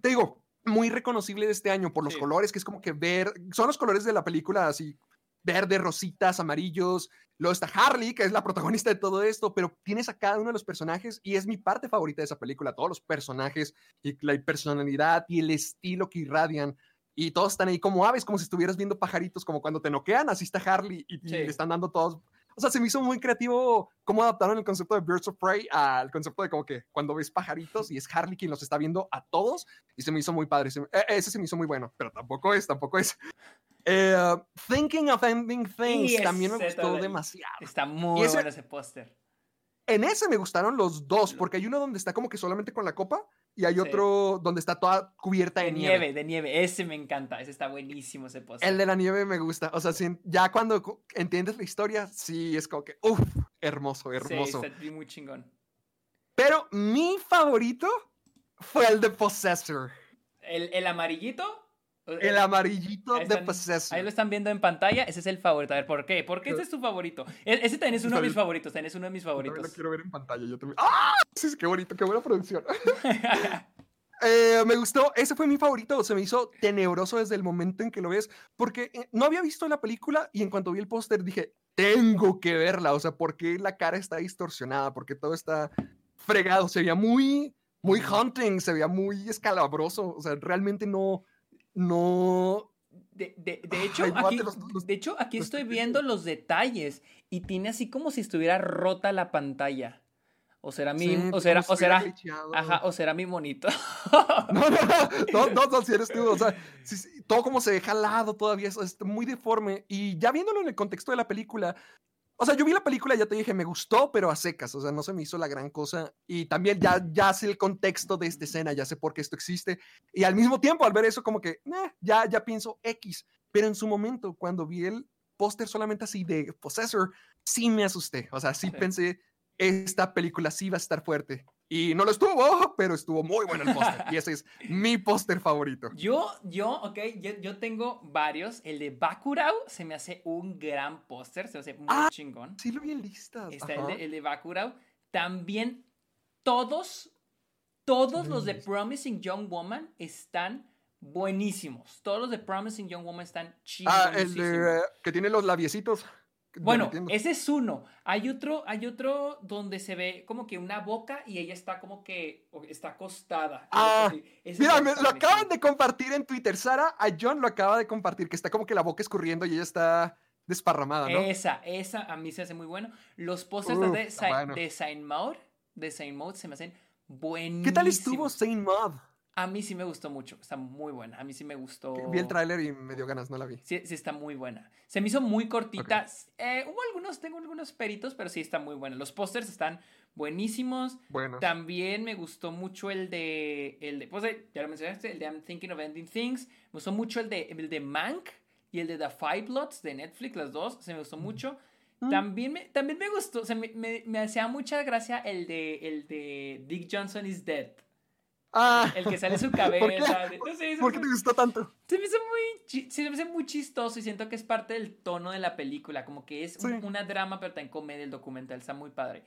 te digo, muy reconocible de este año por los Sí. colores, que es como que ver, son los colores de la película así, verde, rositas, amarillos. Luego está Harley, que es la protagonista de todo esto, pero tienes a cada uno de los personajes y es mi parte favorita de esa película, todos los personajes y la personalidad y el estilo que irradian. Y todos están ahí como aves, como si estuvieras viendo pajaritos, como cuando te noquean, así está Harley y, y Sí. le están dando todos. O sea, se me hizo muy creativo cómo adaptaron el concepto de Birds of Prey al concepto de como que cuando ves pajaritos y es Harley quien los está viendo a todos y se me hizo muy padre. se me- eh, ese se me hizo muy bueno, pero tampoco es, tampoco es. Eh, Thinking of Ending Things también me gustó demasiado. Está muy ese- bueno ese póster. En ese me gustaron los dos, porque hay uno donde está como que solamente con la copa y hay Sí. otro donde está toda cubierta de, De nieve. nieve, de nieve. Ese me encanta. Ese está buenísimo ese póster. El de la nieve me gusta. O sea, sí, ya cuando cu- entiendes la historia, sí, es como que, uff, hermoso, hermoso. Sí, está muy chingón. Pero mi favorito fue el de Possessor. El, el amarillito. El amarillito de Possessor. Ahí lo están viendo en pantalla. Ese es el favorito. A ver, ¿por qué? ¿Por qué ese es tu favorito? E- Ese también es uno de mis favoritos. También es uno de mis Yo favoritos. lo quiero ver en pantalla. Yo también. ¡Ah! Sí, qué bonito, qué buena producción. Eh, me gustó, ese fue mi favorito, se me hizo tenebroso desde el momento en que lo ves, porque eh, no había visto la película y en cuanto vi el póster dije, tengo que verla, o sea, ¿por qué la cara está distorsionada? ¿Por qué todo está fregado? Se veía muy, muy hunting, se veía muy escalabroso, o sea, realmente no, no... De, de- de hecho, Ay, aquí, guate, los- los- de hecho, aquí estoy viendo los detalles y tiene así como si estuviera rota la pantalla. O será mi, sí, o como será, o será, ajá, o será mi monito. No, no, no, no, si eres tú, o sea, todo como se deja al lado todavía, es, es muy deforme. Y ya viéndolo en el contexto de la película, o sea, yo vi la película y ya te dije, me gustó, pero a secas, o sea, no se me hizo la gran cosa. Y también ya, ya sé el contexto de esta escena, ya sé por qué esto existe. Y al mismo tiempo, al ver eso, como que, "Nah, ya, ya pienso X. Pero en su momento, cuando vi el póster solamente así de Possessor, sí me asusté. O sea, sí, Sí. pensé, esta película sí va a estar fuerte. Y no lo estuvo, pero estuvo muy bueno el póster. y ese es mi póster favorito. Yo, yo, ok, yo, yo tengo varios. El de Bakurau se me hace un gran póster, se me hace muy Ah, chingón. Sí lo vi en listas. Está el de, el de Bakurau. También todos, todos los de. Promising Young Woman están buenísimos. Todos los de Promising Young Woman están Ah, chingones. el de que tiene los labiecitos. Bueno, ese es uno. Hay otro, hay otro donde se ve como que una boca y ella está como que está acostada. Ah, Ese Mira, me- lo acaban de compartir en Twitter. Sara a John lo acaba de compartir, que está como que la boca escurriendo y ella está desparramada, ¿no? Esa, esa a mí se hace muy bueno. Los pósters Uf, de, está Sa- bueno. de Saint Maud, de Saint Maud se me hacen buenísimos. ¿Qué tal estuvo Saint Maud? A mí sí me gustó mucho, está muy buena. A mí sí me gustó. Vi el tráiler y me dio ganas, no la vi. Sí, sí está muy buena. Se me hizo muy cortita. Eh, hubo algunos, tengo algunos peritos, pero sí está muy buena. Los pósters están buenísimos. Bueno. También me gustó mucho el de, el de, pues eh, ya lo mencionaste, el de I'm Thinking of Ending Things. Me gustó mucho el de, el de Mank y el de The Five Bloods de Netflix, las dos, se me gustó mucho. Mm. También me, también me gustó, o sea, me, me, me hacía mucha gracia el de, el de Dick Johnson is Dead. Ah, El que sale su ¿Por qué? cabeza. no sé, ¿Por qué te hizo- gustó tanto? se me hizo muy, se me hace muy chistoso y siento que es parte del tono de la película, como que es un- una drama, pero también comedia el documental, está muy padre.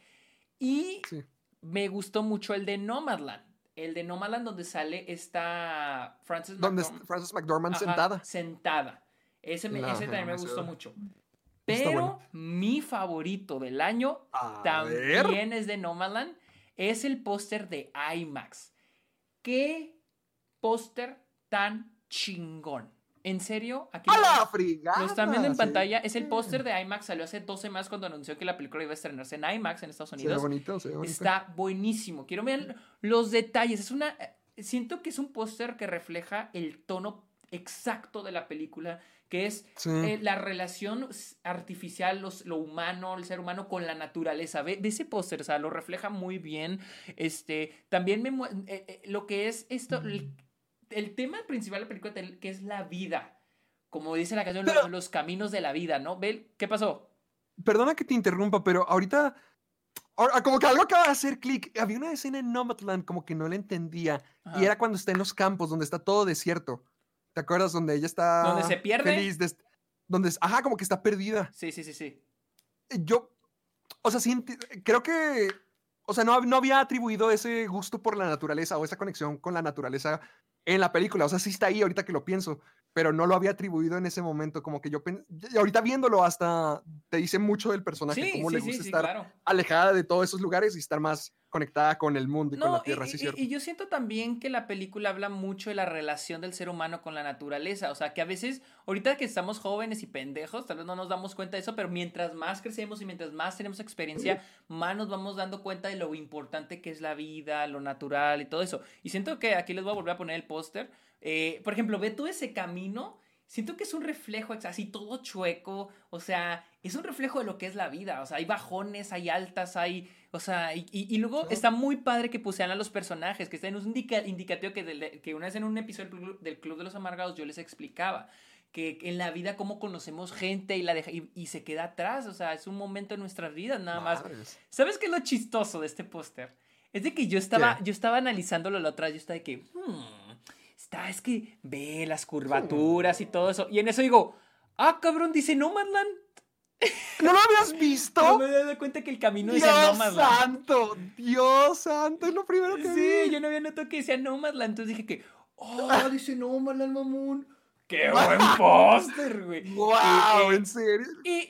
Y Sí. me gustó mucho el de Nomadland, el de Nomadland donde sale esta Frances Donde McDormand- está Frances McDormand Ajá, sentada. sentada. Ese, me- La- ese también me gustó mucho. Pero bueno. mi favorito del año A también ver. es de Nomadland. Es el póster de IMAX. ¿Qué póster tan chingón? En serio, aquí ¡A la frigada! lo están viendo en Sí. pantalla. Es el póster de IMAX. Salió hace dos semanas cuando anunció que la película iba a estrenarse en IMAX en Estados Se ve Unidos. bonito, se ve bonito. Está buenísimo. Quiero ver los detalles. Es una. Siento que es un póster que refleja el tono exacto de la película, que es Sí. eh, la relación artificial, los- lo humano, el ser humano con la naturaleza. Ve, ve ese póster, o sea, lo refleja muy bien. Este, también me eh, eh, lo que es esto, el, el tema principal de la película, que es la vida. Como dice la canción, Pero- los caminos de la vida, ¿no? Ve, ¿qué pasó? Perdona que te interrumpa, pero ahorita. ahora, como que algo acaba de hacer clic. Había una escena en Nomadland como que no la entendía. Ajá. Y era cuando está en los campos, donde está todo desierto. ¿Te acuerdas? Donde ella está. ¿Donde se pierde? Feliz. de donde, ajá, como que está perdida. Sí, sí, sí, sí. Yo. O sea, sí, creo que. O sea, no, no había atribuido ese gusto por la naturaleza o esa conexión con la naturaleza en la película. O sea, sí está ahí ahorita que lo pienso, pero no lo había atribuido en ese momento. Como que yo. ahorita viéndolo, hasta te dice mucho del personaje, Sí, cómo sí, le gusta sí, estar claro. alejada de todos esos lugares y estar más conectada con el mundo y con la y, tierra, sí, y- y yo siento también que la película habla mucho de la relación del ser humano con la naturaleza. O sea, que a veces, ahorita que estamos jóvenes y pendejos, tal vez no nos damos cuenta de eso, pero mientras más crecemos y mientras más tenemos experiencia, más nos vamos dando cuenta de lo importante que es la vida, lo natural y todo eso. Y siento que aquí les voy a volver a poner el póster. Eh, por ejemplo, ve todo ese camino. Siento que es un reflejo, así todo chueco, o sea, es un reflejo de lo que es la vida, o sea, hay bajones, hay altas, hay, o sea, y, y- y luego Sí. está muy padre que pusieran a los personajes, que está en un indica- indicativo que, del- que una vez en un episodio del Club, del Club de los Amargados yo les explicaba, que en la vida cómo conocemos gente y, la deja, y, y se queda atrás, o sea, es un momento en nuestras vidas nada más. Madres. ¿Sabes qué es lo chistoso de este póster? Es de que yo estaba, ¿Qué? yo estaba analizándolo la otra yo estaba de que, hmm, está, es que ve las curvaturas y todo eso. Y en eso digo, ah, cabrón, dice Nomadland. ¿No lo habías No visto? me he dado cuenta que el camino Dios Nomadland. santo, Dios santo, es lo primero que Sí, vi. yo no había notado que decía Nomadland, entonces dije que, oh, dice Nomadland, mamón. ¡Qué buen póster, güey! Wow, en serio. Y,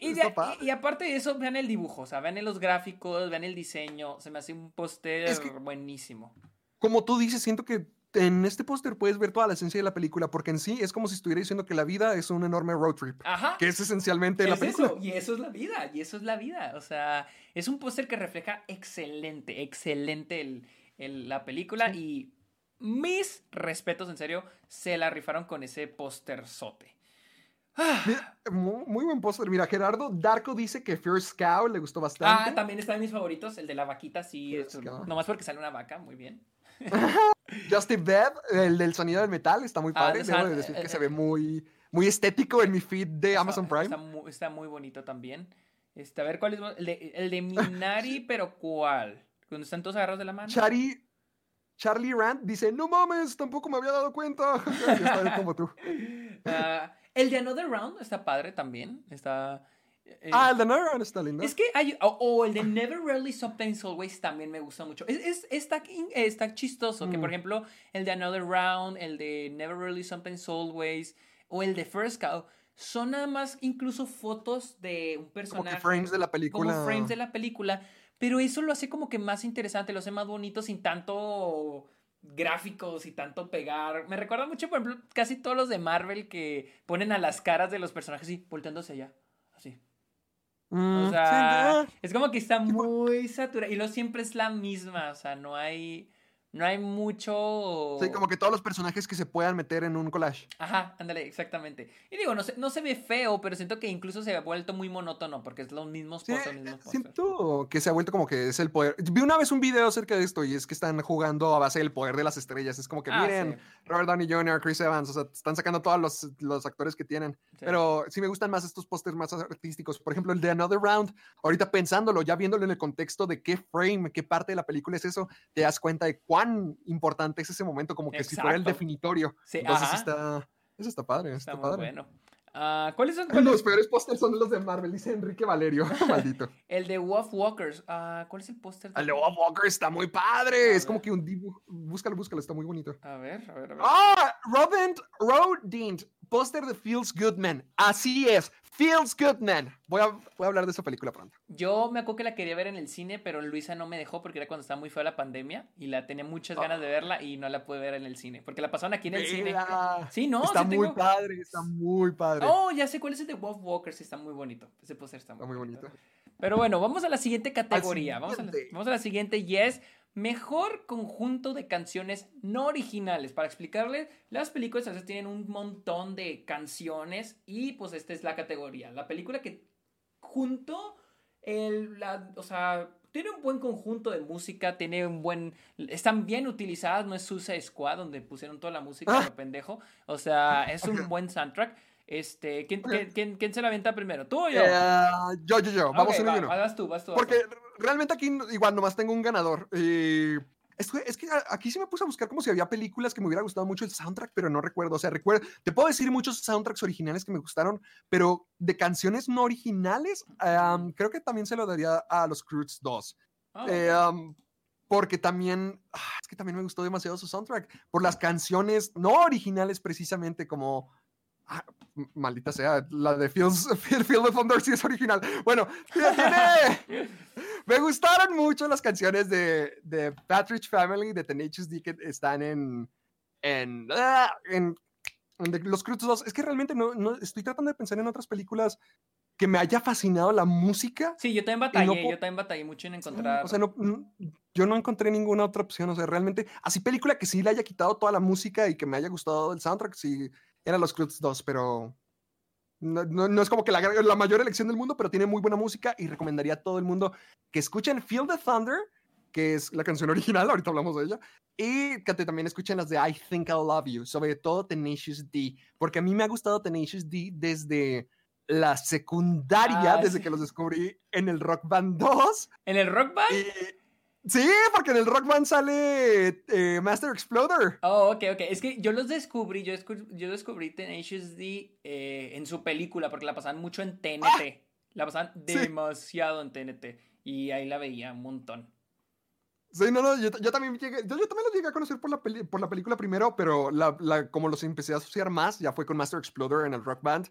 y, aparte de eso, vean el dibujo, o sea, vean los gráficos, vean el diseño, se me hace un póster Es que- buenísimo. Como tú dices, siento que en este póster puedes ver toda la esencia de la película, porque en sí es como si estuviera diciendo que la vida es un enorme road trip, Ajá. que es esencialmente la película. eso, y eso es la vida, y eso es la vida. O sea, es un póster que refleja excelente, excelente el- el- la película y mis respetos, en serio, se la rifaron con ese póster sote. Ah, Muy, muy buen póster. Mira, Gerardo Darko dice que First Cow le gustó bastante. ah, también está de mis favoritos, el de la vaquita, sí, es un- claro. nomás porque sale una vaca, muy bien. Justin Bed, el del sonido del metal, está muy Ah, padre. sea, Debo de decir eh, que eh, se ve muy, muy estético en mi feed de Amazon Prime. Está, mu- está muy bonito también. Este, a ver, ¿cuál es? El de, el de Minari, pero ¿cuál? Cuando están todos agarrados de la mano. Chari, Charlie Rand dice, no mames, tampoco me había dado cuenta. ya está como tú. Ah, el de Another Round está padre también. Está. Eh, Ah, el de Another Round está lindo. Es que hay. O, el de Never Really Something's Always también me gusta mucho. Es, es- está, está chistoso. Que por Mm. ejemplo, el de Another Round, el de Never Really Something's Always, o el de First Cow, son nada más incluso fotos de un como personaje. que frames de la película. Como frames de la película. Pero eso lo hace como que más interesante, lo hace más bonito sin tanto gráficos y tanto pegar. Me recuerda mucho, por ejemplo, casi todos los de Marvel que ponen a las caras de los personajes y volteándose allá. Mm, O sí, sea, eh, es como que está muy saturado. Y lo siempre es la misma. O sea, no hay. No hay mucho. sí, como que todos los personajes que se puedan meter en un collage. Ajá, ándale, exactamente. Y digo, no se, no se ve feo, pero siento que incluso se ha vuelto muy monótono porque es los mismos Sí, mismos siento que se ha vuelto como que es el poder. Vi una vez un video acerca de esto y es que están jugando a base del poder de las estrellas. Es como que Ah, miren, sí, Robert Downey Jr., Chris Evans, o sea, están sacando todos los, los actores que tienen. sí. Pero sí me gustan más estos pósters más artísticos. Por ejemplo, el de Another Round, ahorita pensándolo, ya viéndolo en el contexto de qué frame, qué parte de la película es eso, te das cuenta de cuán importante es ese momento, como que si fuera el Exacto. definitorio. Sí, Entonces ajá. está, eso está padre, Está está, muy padre. bueno. Ah, ¿Cuáles son? Cuáles- Los peores pósters son los de Marvel, dice Enrique Valerio, maldito. El de Wolf Walkers. Ah, ¿Cuál es el póster? El de Bob Walker está muy padre. A Es como ver. que un dibujo. Búscalo, búscalo, está muy bonito. A ver, a ver, a ver. ¡Ah! Robin Rodint, póster de Feels Goodman. Así es, Feels Goodman. Voy a, voy a hablar de esa película pronto. Yo me acuerdo que la quería ver en el cine, pero Luisa no me dejó porque era cuando estaba muy fea la pandemia y la tenía muchas ganas de verla y no la pude ver en el cine. Porque la pasaron aquí en el cine. Sí, no, está sí muy tengo- padre, está muy padre. Oh, ya sé cuál es el de Wolf Walkers. Está muy bonito. Ese póster está muy, está muy bonito. Pero bueno, vamos a la siguiente categoría. Vamos, a la, siguiente. vamos a la siguiente y es mejor conjunto de canciones no originales. Para explicarles, las películas a veces tienen un montón de canciones y pues esta es la categoría. La película que junto el, la, o sea, tiene un buen conjunto de música, tiene un buen, están bien utilizadas, no es Suicide Squad donde pusieron toda la música Ah. de pendejo. O sea, es un buen soundtrack. Este, ¿quién, quién, quién- quién se la venta primero? ¿Tú o yo? Eh, yo, yo, yo. Vamos y va, uno. Vas tú, vas tú. vas Porque tú. Realmente aquí igual nomás tengo un ganador. eh, es, que, es que a- aquí sí me puse a buscar como si había películas que me hubiera gustado mucho el soundtrack, pero no recuerdo. O sea, recuerdo, te puedo decir muchos soundtracks originales que me gustaron, pero de canciones no originales, creo que también se lo daría a los Croods 2. Ah, Eh, porque también, ah, es que también me gustó demasiado su soundtrack, por las canciones no originales precisamente, como, ah, maldita sea, la de Feel the Thunder sí es original. Bueno, tiene, me gustaron mucho las canciones de, de Patrick Family, de Tenacious D, que están en, en, ah, en, en los Cruz 2. Es que realmente no, no, estoy tratando de pensar en otras películas que me haya fascinado la música. Sí, yo también batallé, no yo también batallé mucho en encontrar. O sea, no, n- yo no encontré ninguna otra opción. O sea, realmente, así película que sí le haya quitado toda la música y que me haya gustado el soundtrack, sí, era Los Cruz 2, pero no, no- no es como que la, la mayor elección del mundo, pero tiene muy buena música y recomendaría a todo el mundo que escuchen Feel the Thunder, que es la canción original, ahorita hablamos de ella, y que también escuchen las de I Think I Love You, sobre todo Tenacious D, porque a mí me ha gustado Tenacious D desde la secundaria, Ah, desde sí. que los descubrí en el Rock Band 2. ¿En el Rock Band? Y- sí, porque en el Rock Band sale eh, Master Exploder. Oh, ok, ok. Es que yo los descubrí, yo, escu- yo descubrí Tenacious D eh, en su película, porque la pasaban mucho en TNT. La pasaban Ah, Sí. demasiado en TNT. Y ahí la veía un montón. Sí, no, no, yo, yo también llegué, yo, yo también los llegué a conocer por la, peli- por la película primero, pero la, la- como los empecé a asociar más, ya fue con Master Exploder en el Rock Band.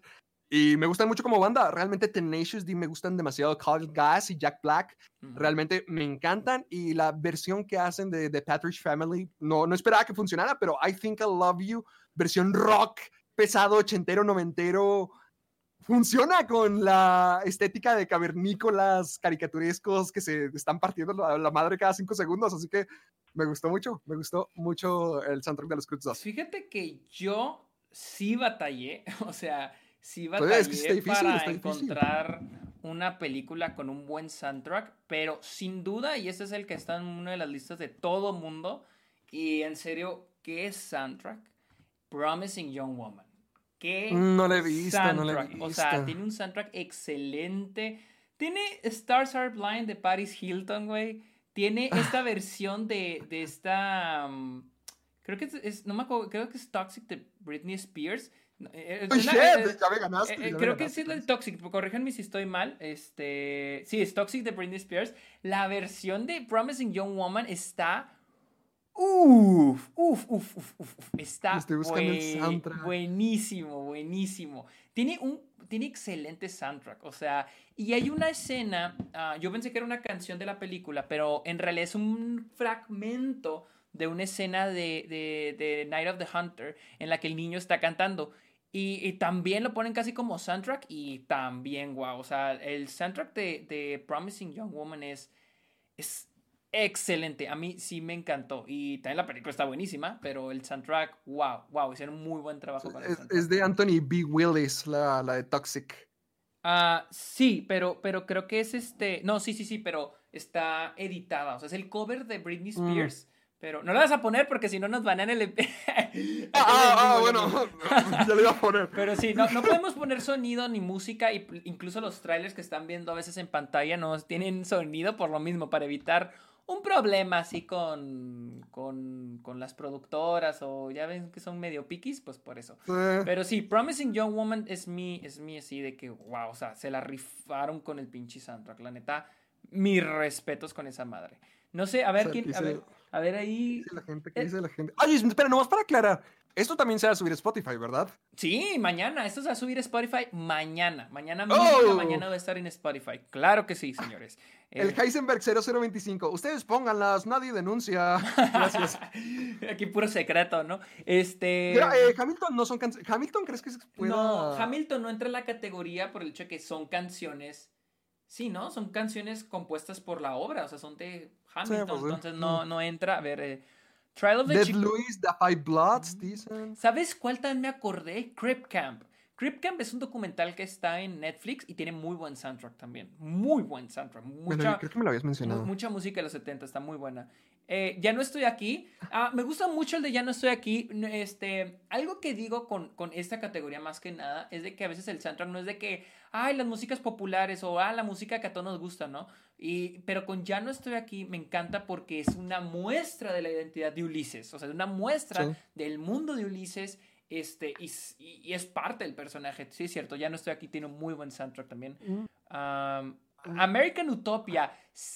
Y me gustan mucho como banda. Realmente Tenacious D me gustan demasiado. Call Gas y Jack Black realmente me encantan. Y la versión que hacen de, de Patrick Family, no, no esperaba que funcionara, pero I Think I Love You, versión rock, pesado, ochentero, noventero, funciona con la estética de cavernícolas caricaturescos que se están partiendo la, la madre cada cinco segundos. Así que me gustó mucho, me gustó mucho el soundtrack de los Cruz 2. Fíjate que yo sí batallé, o sea, sí Pues batallé es que está difícil, para está encontrar una película con un buen soundtrack, pero sin duda, y este es el que está en una de las listas de todo mundo, y en serio, ¿qué es soundtrack? Promising Young Woman. ¿Qué No la he visto, no la he soundtrack? O sea, visto. tiene un soundtrack excelente. Tiene Stars Are Blind de Paris Hilton, güey. Tiene esta versión de, de esta... um, creo que es, es- no me acuerdo, creo que es Toxic de Britney Spears. Eh, ¡Oh, una- shit! eh, ya me ganaste. eh, eh, me creo que sí es de pues. Toxic, corríjanme si estoy mal. Este, sí, es Toxic de Britney Spears. La versión de Promising Young Woman está Uf, uf, uf, uf, Está Estoy buscando el soundtrack. buenísimo, buenísimo. Tiene un tiene excelente soundtrack, o sea, y hay una escena, ah, yo pensé que era una canción de la película, pero en realidad es un fragmento de una escena de, de, de Night of the Hunter en la que el niño está cantando. Y, y también lo ponen casi como soundtrack y también, wow. O sea, el soundtrack de, de Promising Young Woman es, es excelente. A mí sí me encantó. Y también la película está buenísima, pero el soundtrack, wow, wow. Hicieron un muy buen trabajo para el Es, soundtrack. es de Anthony B. Willis, la, la de Toxic. Ah, sí, pero, pero creo que es este. No, sí, sí, sí, pero está editada. O sea, es el cover de Britney Mm. Pero no la vas a poner porque si no nos van en el. Ah, ah, ah, bueno, ya le iba a poner. Pero sí, no, no podemos poner sonido ni música. Y incluso los trailers que están viendo a veces en pantalla no tienen sonido por lo mismo, para evitar un problema así con, con, con las productoras o ya ven que son medio piquis, pues por eso. Sí. Pero sí, Promising Young Woman es mi, es mi así de que, wow, o sea, se la rifaron con el pinche soundtrack. La neta, mis respetos con esa madre. No sé, a ver O sea, quién, a dice- ver, a ver ahí. ¿Qué dice la gente? ¿Qué Eh. dice la gente? Oye, espera, nomás para aclarar. Esto también se va a subir a Spotify, ¿verdad? Sí, mañana. Esto se va a subir a Spotify mañana. Mañana mismo, Oh. mañana va a estar en Spotify. Claro que sí, señores. El Eh, Heisenberg 0025. Ustedes pónganlas, nadie denuncia. Gracias. Aquí puro secreto, ¿no? Este. Eh, Hamilton no son canciones. ¿Hamilton crees que se pueda...? No, Hamilton no entra en la categoría por el hecho de que son canciones. Sí, ¿no? Son canciones compuestas por la obra, o sea, son de Hamilton, pues entonces no, no entra. A ver, eh, Trial of the Dead Louis, The Five Bloods, dicen. ¿Sabes cuál también me acordé? Crip Camp. Crip Camp es un documental que está en Netflix y tiene muy buen soundtrack también. Muy buen soundtrack. Bueno, Mucha, creo que me lo habías mencionado. mucha música de los 70, está muy buena. Eh, ya no estoy aquí. Ah, me gusta mucho el de Ya no estoy aquí. Este, algo que digo con, con esta categoría más que nada es de que a veces el soundtrack no es de que, ay, las músicas populares o, ah, la música que a todos nos gusta, ¿no? Y, pero con Ya no estoy aquí me encanta porque es una muestra de la identidad de Ulises. O sea, una muestra Sí. del mundo de Ulises. Este, y, s- y- y es parte del personaje. Sí, es cierto. Ya no estoy aquí. Tiene un muy buen soundtrack también. Mm. Um, American Utopia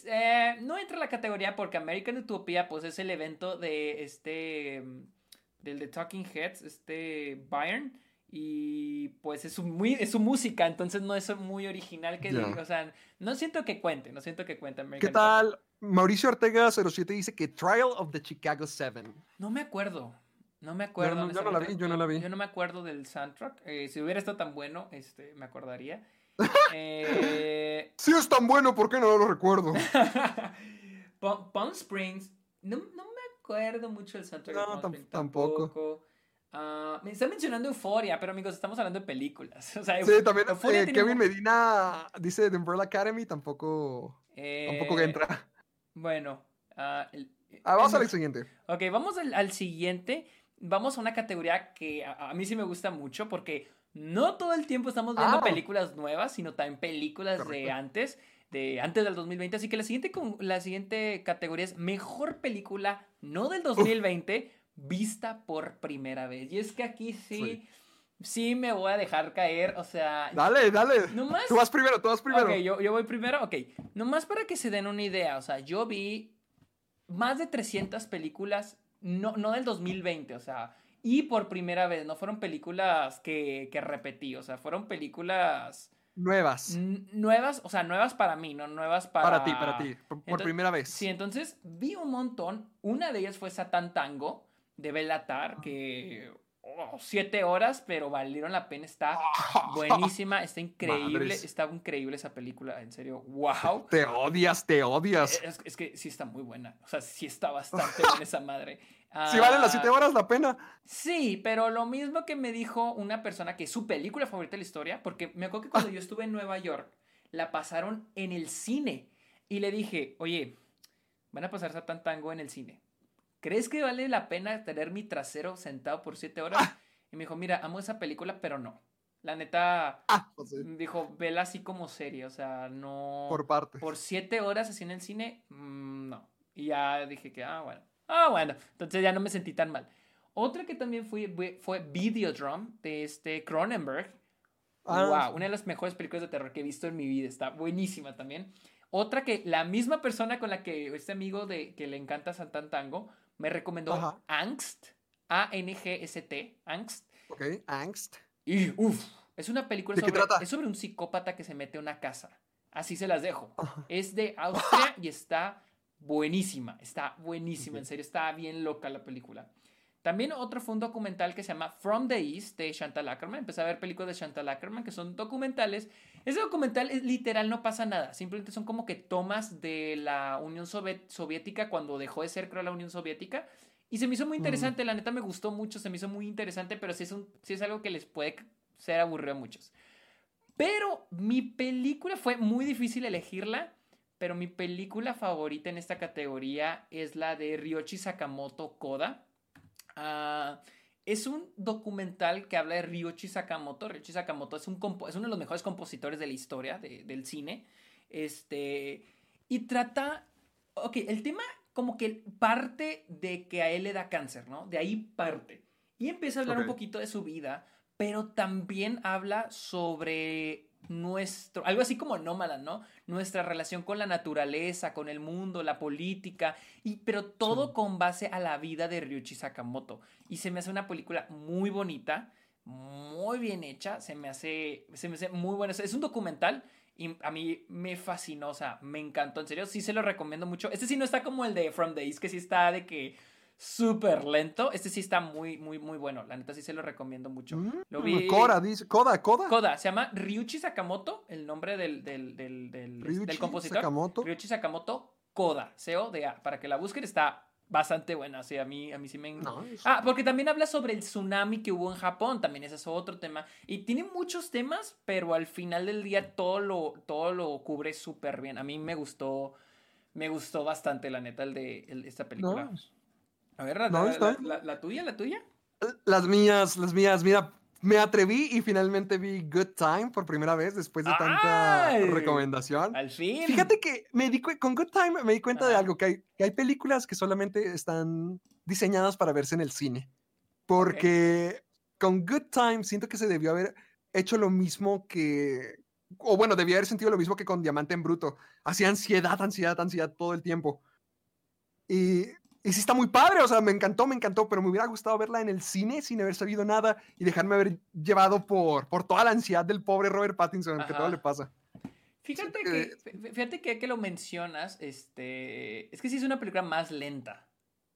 eh, no entra en la categoría porque American Utopia pues es el evento de este mm, del de Talking Heads este Bayern y pues es su, muy es su música entonces no es muy original que diga, o sea no siento que cuente no siento que cuente ¿Qué Utopia. tal? Mauricio Ortega 07 dice que Trial of the Chicago 7. no me acuerdo no me acuerdo no- yo no la vi, yo no la vi. yo no me acuerdo del soundtrack Eh, si hubiera estado tan bueno este me acordaría Eh, Si es tan bueno, ¿por qué no lo recuerdo? Palm, Springs, no, no me acuerdo mucho del soundtrack de No, Palm Springs, tampoco. Ah, me está mencionando Euphoria, pero amigos, estamos hablando de películas. O sea, Sí, también Euphoria eh, Kevin Medina dice The Umbrella Academy, tampoco, tampoco eh, entra. Bueno, ah, el- Ah, vamos el- al siguiente. Ok, vamos al, al siguiente. Vamos a una categoría que a, a mí sí me gusta mucho porque no todo el tiempo estamos viendo Ah. películas nuevas, sino también películas de antes, de antes del 2020. Así que la siguiente, la siguiente categoría es mejor película, no del 2020, vista por primera vez. Y es que aquí sí, sí, me voy a dejar caer, o sea... Dale, dale. Nomás Tú vas primero, tú vas primero. Ok, yo, yo voy primero. Ok, nomás para que se den una idea, o sea, yo vi más de 300 películas, no, no del 2020, o sea, y por primera vez, no fueron películas que, que repetí, o sea, fueron películas Nuevas. nuevas, o sea, nuevas para mí, no nuevas para... Para ti, para ti. Por, Entonces- primera vez. Sí, entonces vi un montón. Una de ellas fue Satan Tango de Belatar, que oh, siete horas, pero valieron la pena. Está buenísima, está increíble, Madres. está increíble esa película, en serio, wow. Te odias, te odias. Es, es que sí está muy buena, o sea, sí está bastante buena esa madre. Si valen las Ah, 7 horas la pena. Sí, pero lo mismo que me dijo una persona que es su película favorita de la historia, porque me acuerdo que cuando yo estuve en Nueva York, la pasaron en el cine. Y le dije, oye, van a pasar Satan Tango en el cine. ¿Crees que vale la pena tener mi trasero sentado por siete horas? Y me dijo, mira, amo esa película, pero no. La neta, Ah, pues sí, dijo, vela así como serie, o sea, no... por partes. Por siete horas así en el cine, mm, no. Y ya dije que, ah, bueno. Ah, bueno. Entonces ya no me sentí tan mal. Otra que también fui, fue, Videodrome de este Cronenberg. Ah, wow, una de las mejores películas de terror que he visto en mi vida. Está buenísima también. Otra que la misma persona con la que este amigo de que le encanta Santan Tango me recomendó Ajá. Angst. A-N-G-S-T. Angst. Ok, Angst. Y uff, es una película ¿De qué sobre, es sobre un psicópata que se mete a una casa. Así se las dejo. Ajá. Es de Austria y está buenísima. Está buenísima, en serio. Está bien loca la película. También otro fue un documental que se llama From the East de Chantal Ackerman. Empecé a ver películas de Chantal Ackerman que son documentales. Ese documental es literal, no pasa nada. Simplemente son como que tomas de la Unión Soviética cuando dejó de ser, creo, la Unión Soviética. Y se me hizo muy interesante, la neta me gustó mucho, se me hizo muy interesante, pero sí es, un, sí es algo que les puede ser aburrido a muchos. Pero mi película fue muy difícil elegirla, pero mi película favorita en esta categoría es la de Ryoichi Sakamoto Koda. Ah, es un documental que habla de Ryoichi Sakamoto. Ryoichi Sakamoto es, un es uno de los mejores compositores de la historia del cine. Este, y trata... Ok, el tema como que parte de que a él le da cáncer, ¿no? De ahí parte. Y empieza a hablar un poquito de su vida, pero también habla sobre nuestro, algo así como nómada, ¿no? Nuestra relación con la naturaleza, con el mundo, la política, y, pero todo con base a la vida de Ryuichi Sakamoto. Y se me hace una película muy bonita, muy bien hecha, se me hace, se me hace muy buena. Es un documental y a mí me fascinó, o sea, me encantó, en serio, sí se lo recomiendo mucho. Este sí no está como el de From Days, que sí está de que súper lento. Este sí está muy, muy, muy bueno. La neta sí se lo recomiendo mucho. Mm, lo vi... Koda, dice. Koda, Koda. Koda. Se llama Ryuichi Sakamoto, el nombre del, del, del, del, del compositor. Sakamoto. Ryuichi Sakamoto Koda. C-O-D-A. Para que la busquen está bastante buena. Sí, a mí, a mí sí me... Ah, porque también habla sobre el tsunami que hubo en Japón. También ese es otro tema. Y tiene muchos temas, pero al final del día todo lo, todo lo cubre súper bien. A mí me gustó... Me gustó bastante, la neta, el de esta película. A ver, la, la, tuya, la tuya. Las mías, las mías, mira, me atreví y finalmente vi Good Time por primera vez después de tanta recomendación. Al fin. Fíjate que me di con Good Time me di cuenta de algo, que hay, que hay películas que solamente están diseñadas para verse en el cine. Porque con Good Time siento que se debió haber hecho lo mismo que, o bueno, debía haber sentido lo mismo que con Diamante en Bruto. Hacía ansiedad, ansiedad, ansiedad todo el tiempo. Y y sí está muy padre, o sea, me encantó, me encantó, pero me hubiera gustado verla en el cine sin haber sabido nada y dejarme haber llevado por, por toda la ansiedad del pobre Robert Pattinson, que todo le pasa. Fíjate que, fíjate que, que lo mencionas, este, es que sí es una película más lenta.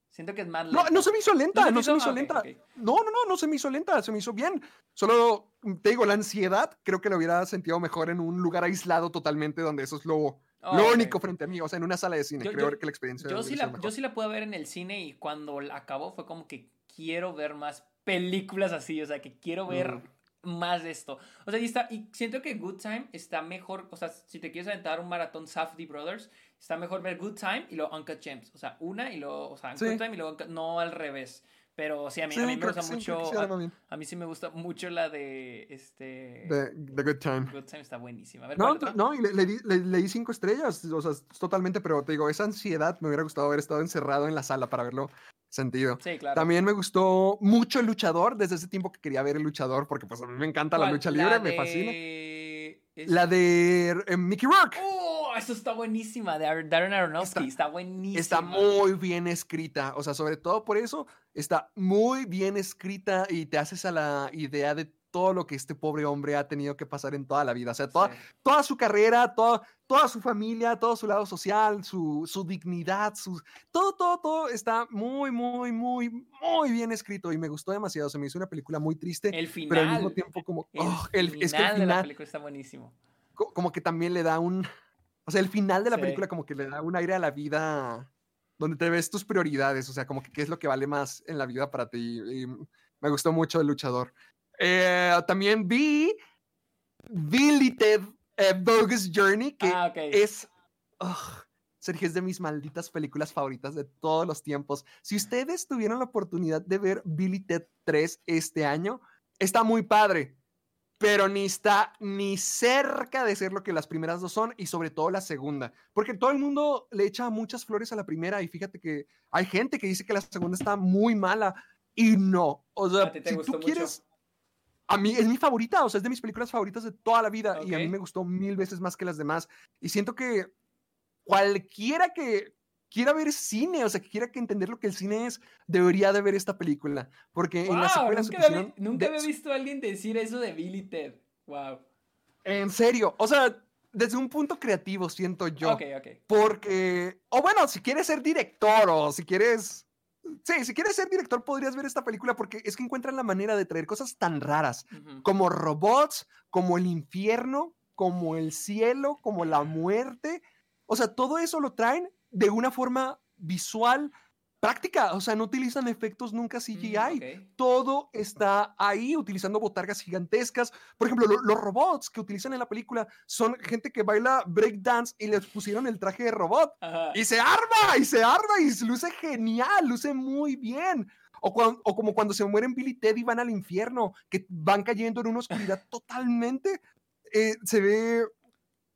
Siento que es más lenta. No, no se me hizo lenta, no, se me hizo, lenta. No, no, no, no se me hizo lenta, se me hizo bien. Solo, te digo, la ansiedad creo que lo hubiera sentido mejor en un lugar aislado totalmente donde eso es lo, lo único frente a mí, o sea, en una sala de cine, creo que la experiencia. Yo sí la, yo sí la pude ver en el cine y cuando la acabó fue como que quiero ver más películas así, o sea, que quiero ver más de esto. O sea, y, está, y siento que Good Time está mejor, o sea, si te quieres aventar un maratón Safdie Brothers, está mejor ver Good Time y luego Uncut Gems. O sea, una y luego, o sea, Good Time y luego no al revés. Pero sí, a mí, a mí me gusta mucho. a, mí sí me gusta mucho la de este. The, Good Time. Good Time está buenísima. no, no, y le, di, le, di, cinco estrellas. O sea, totalmente, pero te digo, esa ansiedad me hubiera gustado haber estado encerrado en la sala para verlo sentido. Sí, claro. También me gustó mucho el luchador, desde ese tiempo que quería ver el luchador, porque pues a mí me encanta la lucha libre, me fascina. La de eh, Mickey Rourke. ¡Oh! Eso está buenísima, de Darren Aronofsky, está, está buenísima. Está muy bien escrita, o sea, sobre todo por eso, está muy bien escrita y te haces a la idea de todo lo que este pobre hombre ha tenido que pasar en toda la vida. O sea, toda, toda su carrera, toda, toda su familia, todo su lado social, su, su dignidad, su, todo, todo, todo está muy, muy, muy, muy bien escrito y me gustó demasiado. Se me hizo una película muy triste, el final, pero al mismo tiempo como... El oh, el, es que el final de la película está buenísimo. Como que también le da un... O sea, el final de la película como que le da un aire a la vida donde te ves tus prioridades, o sea, como que qué es lo que vale más en la vida para ti. Y me gustó mucho El Luchador. Eh, también vi Billy Ted eh, Bogus Journey, que ah, es. Sergio, es de mis malditas películas favoritas de todos los tiempos. Si ustedes tuvieron la oportunidad de ver Billy Ted 3 este año, está muy padre, pero ni está ni cerca de ser lo que las primeras dos son y sobre todo la segunda, porque todo el mundo le echa muchas flores a la primera y fíjate que hay gente que dice que la segunda está muy mala y no. O sea, si tú quieres a mí es mi favorita, o sea, es de mis películas favoritas de toda la vida y a mí me gustó mil veces más que las demás. Y siento que cualquiera que quiera ver cine, o sea, que quiera que entender lo que el cine es, debería de ver esta película. Porque en las secuelas Nunca, había visto a alguien decir eso de Billy Ted. Wow. En serio, o sea, desde un punto creativo, siento yo. Ok, ok. Porque, o bueno, si quieres ser director o si quieres Sí, si quieres ser director podrías ver esta película porque es que encuentran la manera de traer cosas tan raras como robots, como el infierno, como el cielo, como la muerte. O sea, todo eso lo traen de una forma visual práctica. O sea, no utilizan efectos nunca CGI. Mm. Todo está ahí utilizando botargas gigantescas. Por ejemplo, lo- los robots que utilizan en la película son gente que baila breakdance y les pusieron el traje de robot. Ajá. Y se arma, y se arma, y se luce genial, luce muy bien. O, como cuando se mueren Billy Ted y van al infierno, que van cayendo en una oscuridad totalmente, eh, se ve,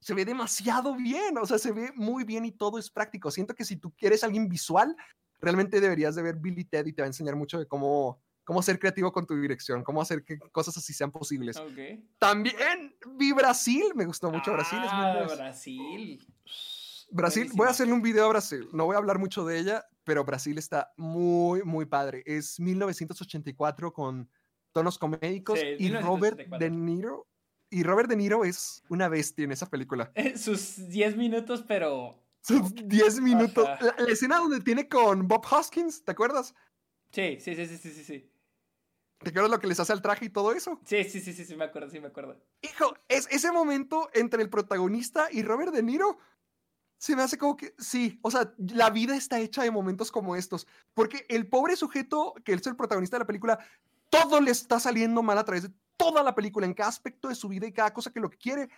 se ve demasiado bien, o sea, se ve muy bien y todo es práctico. Siento que si tú quieres alguien visual, realmente deberías de ver Billy Ted y te va a enseñar mucho de cómo, cómo ser creativo con tu dirección, cómo hacer que cosas así sean posibles. También vi Brasil, me gustó mucho Brasil. es Ah, 1900. Brasil. Brasil, voy a hacerle un video a Brasil. No voy a hablar mucho de ella, pero Brasil está muy, muy padre. Es 1984 con tonos comédicos Sí, y Robert 1984. De Niro. Y Robert De Niro es una bestia en esa película. Sus 10 minutos, pero. Sus 10 minutos. La, la escena donde tiene con Bob Hoskins, ¿te acuerdas? Sí, sí, sí, sí, sí, sí, sí. ¿Te acuerdas lo que les hace al traje y todo eso? Sí, sí, sí, sí, sí, me acuerdo, sí, me acuerdo. Hijo, es ese momento entre el protagonista y Robert De Niro se me hace como que sí, o sea, la vida está hecha de momentos como estos, porque el pobre sujeto que es el protagonista de la película, todo le está saliendo mal a través de toda la película, en cada aspecto de su vida y cada cosa que lo que quiere.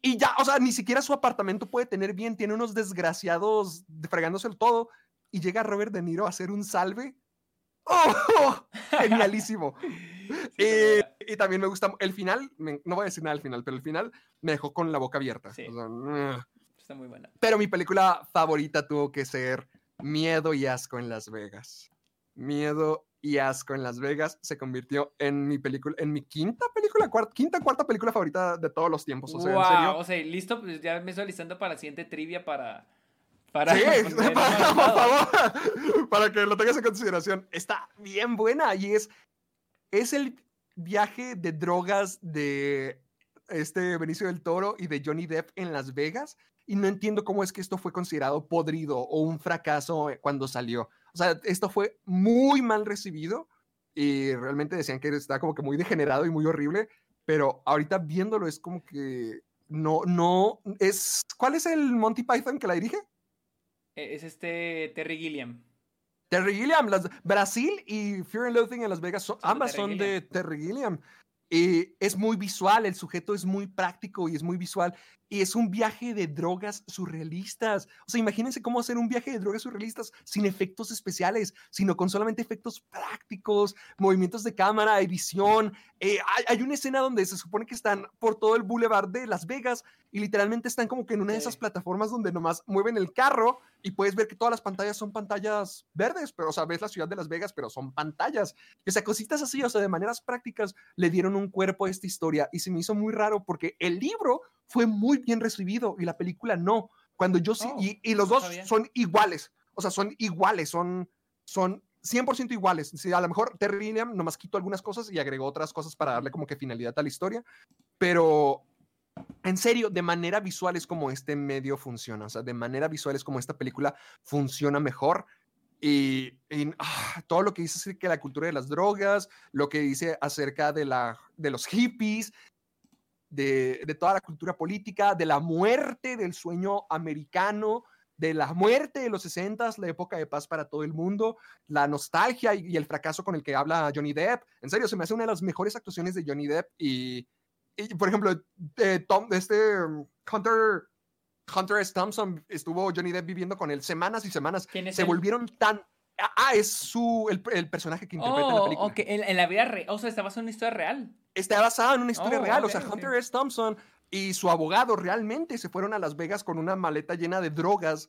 Y ya, o sea, ni siquiera su apartamento puede tener bien, tiene unos desgraciados fregándose el todo, y llega Robert De Niro a hacer un salve. ¡Oh! Genialísimo. Sí, Eh, y también me gusta el final, me- no voy a decir nada al final, pero el final me dejó con la boca abierta. Sí. O sea, mm. Está muy buena. pero mi película favorita tuvo que ser Miedo y Asco en Las Vegas. Miedo y Asco en Las Vegas se convirtió en mi película, en mi quinta película, cuarta, quinta, cuarta película favorita de todos los tiempos. O sea, wow, en serio. o sea, listo, pues ya me estoy listando para la siguiente trivia para. Para. Sí, para- por favor, para que lo tengas en consideración. Está bien buena y es, es el viaje de drogas de este Benicio del Toro y de Johnny Depp en Las Vegas. Y no entiendo cómo es que esto fue considerado podrido o un fracaso eh, cuando salió. O sea, esto fue muy mal recibido y realmente decían que estaba como que muy degenerado y muy horrible. Pero ahorita viéndolo es como que no, no, es... ¿Cuál es el Monty Python que la dirige? Eh, Es este Terry Gilliam. Terry Gilliam, las, Brasil y Fear and Loathing en Las Vegas, son- Son de ambas son de Gilliam. Terry Gilliam. Y es muy visual, el sujeto es muy práctico y es muy visual. Y es un viaje de drogas surrealistas. O sea, imagínense cómo hacer un viaje de drogas surrealistas sin efectos especiales, sino con solamente efectos prácticos, movimientos de cámara, edición. Eh, hay, hay una escena donde se supone que están por todo el boulevard de Las Vegas y literalmente están como que en una de esas plataformas donde nomás mueven el carro y puedes ver que todas las pantallas son pantallas verdes, pero o sea, ves la ciudad de Las Vegas, pero son pantallas. O sea, cositas así, o sea, de maneras prácticas le dieron un cuerpo a esta historia y se me hizo muy raro porque el libro fue muy bien recibido y la película no. Cuando yo sí, Oh, y, y los no dos sabía. son iguales, o sea, son iguales, son, son 100% iguales. Sí, a lo mejor Terry Gilliam nomás quitó algunas cosas y agregó otras cosas para darle como que finalidad a la historia, pero en serio, de manera visual es como este medio funciona, o sea, de manera visual es como esta película funciona mejor. Y, y, ah, todo lo que dice acerca de la cultura de las drogas, lo que dice acerca de, la, de los hippies, de, de toda la cultura política, de la muerte del sueño americano, de la muerte de los 60, la época de paz para todo el mundo, la nostalgia y, y el fracaso con el que habla Johnny Depp. En serio, se me hace una de las mejores actuaciones de Johnny Depp y, y, por ejemplo, eh, Tom, este um, Hunter, Hunter S. Thompson estuvo Johnny Depp viviendo con él semanas y semanas. ¿Quién es Se volvieron tan. Ah, es su, el, el personaje que interpreta en la Oh, película. ok, en, en la vida real. O sea, está basado en una historia real. Está basada en una historia Oh, real. O sea. Hunter S. Thompson y su abogado realmente se fueron a Las Vegas con una maleta llena de drogas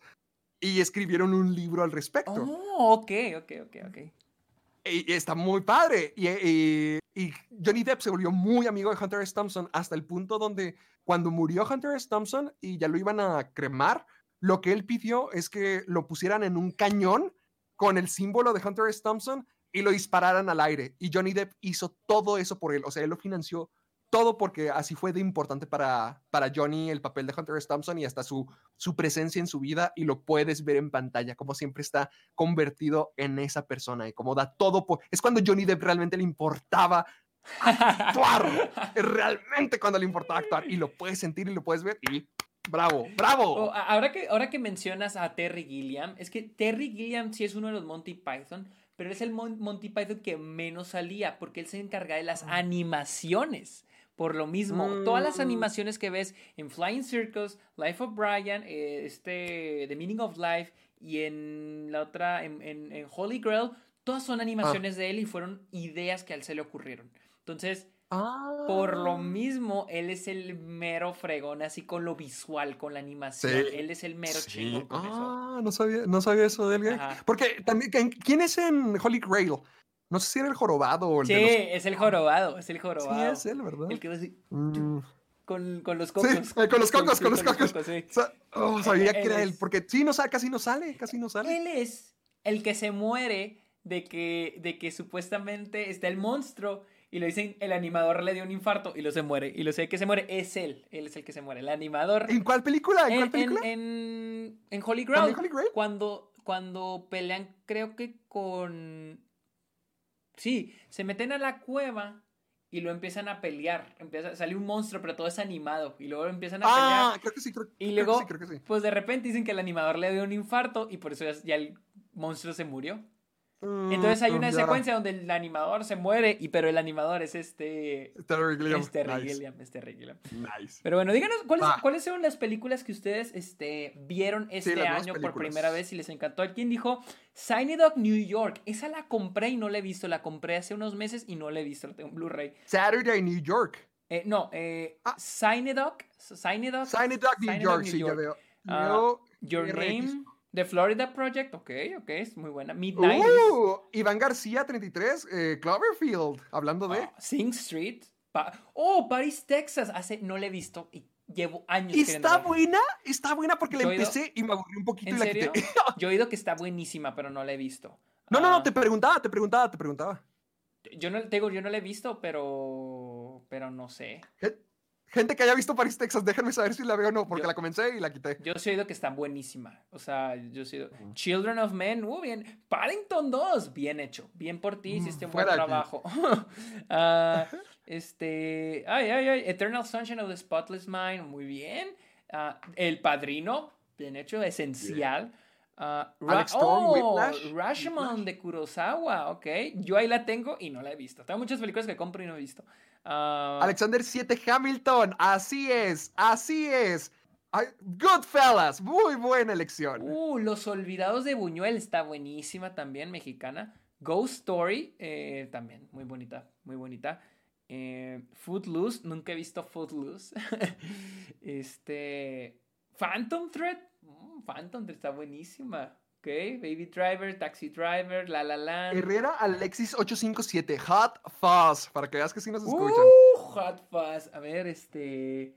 y escribieron un libro al respecto. Oh, ok, ok, ok, ok. Y, y está muy padre. Y, y- y Johnny Depp se volvió muy amigo de Hunter S. Thompson hasta el punto donde cuando murió Hunter S. Thompson y ya lo iban a cremar, lo que él pidió es que lo pusieran en un cañón con el símbolo de Hunter S. Thompson y lo dispararan al aire. Y Johnny Depp hizo todo eso por él. O sea, él lo financió todo porque así fue de importante para, para Johnny el papel de Hunter S. Thompson y hasta su, su presencia en su vida y lo puedes ver en pantalla, como siempre está convertido en esa persona y como da todo. Por... Es cuando Johnny Depp realmente le importaba actuar, es realmente cuando le importaba actuar y lo puedes sentir y lo puedes ver y bravo, bravo. Oh, ahora, que, ahora que mencionas a Terry Gilliam, es que Terry Gilliam sí es uno de los Monty Python, pero es el Monty Python que menos salía porque él se encarga de las animaciones. Por lo mismo, todas las mm. animaciones que ves en Flying Circus, Life of Brian, eh, este, The Meaning of Life y en la otra, en, en, Holy Grail, todas son animaciones ah. de él y fueron ideas que a él se le ocurrieron. Entonces, por lo ah. mismo, él es el mero fregón, así con lo visual, con la animación. Él es el mero sí. ah, No sabía, no sabía eso de él. Porque también, ¿quién es en Holy Grail? No sé si era el jorobado o el Sí, es el jorobado, es el jorobado. Sí, es él, ¿verdad? El que va así. Mm. Con, con, los cocos. Sí, con los cocos, con, los cocos. oh, sabía que era él, porque sí, no, casi no sale, casi no sale. Él es el que se muere de que, de que supuestamente está el monstruo y lo dicen, el animador le dio un infarto y lo se muere. Y lo sé que se muere es él. Él es el que se muere. El animador. ¿En cuál película? ¿En, cuál película? En, en, Holy Grail. Cuando, cuando pelean, creo que con Sí, se meten a la cueva y lo empiezan a pelear. Empieza, sale un monstruo, pero todo es animado. Y luego empiezan a ah, pelear. Ah, creo que sí, creo, y luego, que sí, pues de repente dicen que el animador le dio un infarto y por eso ya el monstruo se murió. Mm, Entonces hay una secuencia donde el animador se muere, y pero el animador es este. Terry Gilliam. Es Terry Gilliam. Nice. Pero bueno, díganos, ¿cuáles, ¿cuáles son las películas que ustedes este, vieron este año por primera vez y les encantó? ¿Quién dijo Signy Dog New York? Esa la compré y no la he visto. La compré hace unos meses y no la he visto. La tengo en Blu-ray. Saturday New York. Eh, no, eh, ah. Signy Dog. Signy Dog. Dog New York, sí, ya veo. Uh, your Name. The Florida Project, ok, ok, es muy buena. Midnight. Uh, Iván García, 33, eh, Cloverfield, hablando de. Ah, Sing Street. oh, Paris, Texas. Hace, no la he visto y llevo años. ¿Está buena? Está buena porque la empecé y me aburrí un poquito y la quité. Yo he oído que está buenísima, pero no la he visto. No, no, no, ah. te preguntaba, te preguntaba, te preguntaba. Yo no, te digo, yo no la he visto, pero. Pero no sé. Gente que haya visto Paris, Texas, déjenme saber si la veo o no, porque la comencé y la quité. Yo he oído que está buenísima. O sea, yo he oído. Children of Men, uh, bien. Paddington 2, bien hecho. Bien por ti, hiciste un buen trabajo. uh, este. Ay, ay, ay. Eternal Sunshine of the Spotless Mind, muy bien. Uh, El Padrino, bien hecho, esencial. Uh, oh, Rashomon de Kurosawa, ok. Yo ahí la tengo y no la he visto. Tengo muchas películas que compro y no he visto. Ah, Alexander 7 Hamilton, así es, así es. Goodfellas, muy buena elección. Uh, Los Olvidados de Buñuel está buenísima también, mexicana. Ghost Story, eh, también, muy bonita, muy bonita. Eh, Footloose, nunca he visto Footloose. este. Phantom Thread, mm, Phantom Thread está buenísima. Ok, Baby Driver, Taxi Driver, La La Land. Herrera Alexis 857, Hot Fuzz, para que veas que sí nos escuchan. Uh, Hot Fuzz. A ver, este.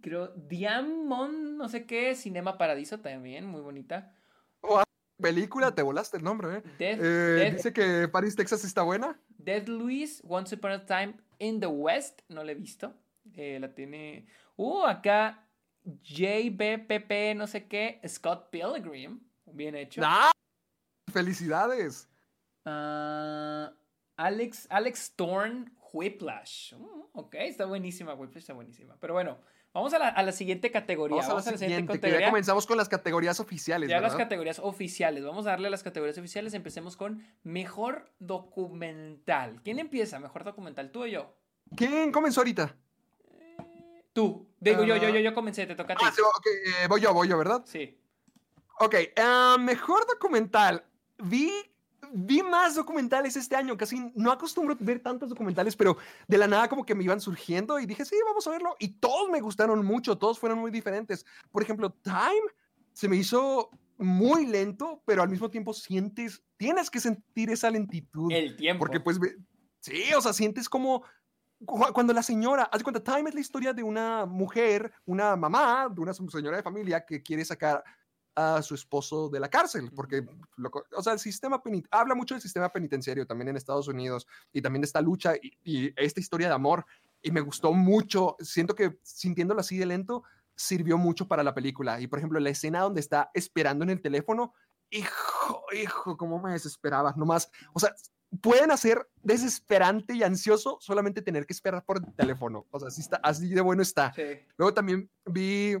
Creo. Diamond, no sé qué, Cinema Paradiso también, muy bonita. Oh, película, te volaste el nombre, ¿eh? eh dice que Paris, Texas está buena. Dead Louis, Once Upon a Time in the West, no la he visto. Eh, la tiene. Uh, acá JBPP, no sé qué, Scott Pilgrim. Bien hecho. ¡Ah! ¡Felicidades! Ah, Alex, Alex Thorne, Whiplash. Mm, ok, está buenísima, Whiplash está buenísima. Pero bueno, vamos a la, siguiente categoría. Vamos, a la, siguiente, categoría. ya comenzamos con las categorías oficiales. Ya las categorías oficiales. Vamos a darle a las categorías oficiales. Empecemos con mejor documental. ¿Quién empieza? Mejor documental, tú o yo. ¿Quién comenzó ahorita? Tú. Digo, yo, yo, yo, yo comencé, te toca a ti. Ah, sí, okay. Eh, voy yo, voy yo, ¿verdad? Sí. Ok, uh, mejor documental. Vi, vi más documentales este año, casi no acostumbro ver tantos documentales, pero de la nada como que me iban surgiendo y dije, sí, vamos a verlo. Y todos me gustaron mucho, todos fueron muy diferentes. Por ejemplo, Time se me hizo muy lento, pero al mismo tiempo sientes, tienes que sentir esa lentitud. El tiempo. Porque pues, sí, o sea, sientes como cuando la señora, hace cuenta, Time es la historia de una mujer, una mamá, de una señora de familia que quiere sacar a su esposo de la cárcel, porque, o sea, el sistema habla mucho del sistema penitenciario también en Estados Unidos y también de esta lucha y, y, esta historia de amor. Y me gustó mucho, siento que sintiéndolo así de lento, sirvió mucho para la película. Y por ejemplo, la escena donde está esperando en el teléfono, hijo, hijo, cómo me desesperaba, nomás, o sea, pueden hacer desesperante y ansioso solamente tener que esperar por el teléfono. O sea, así, está, así de bueno está. Luego también vi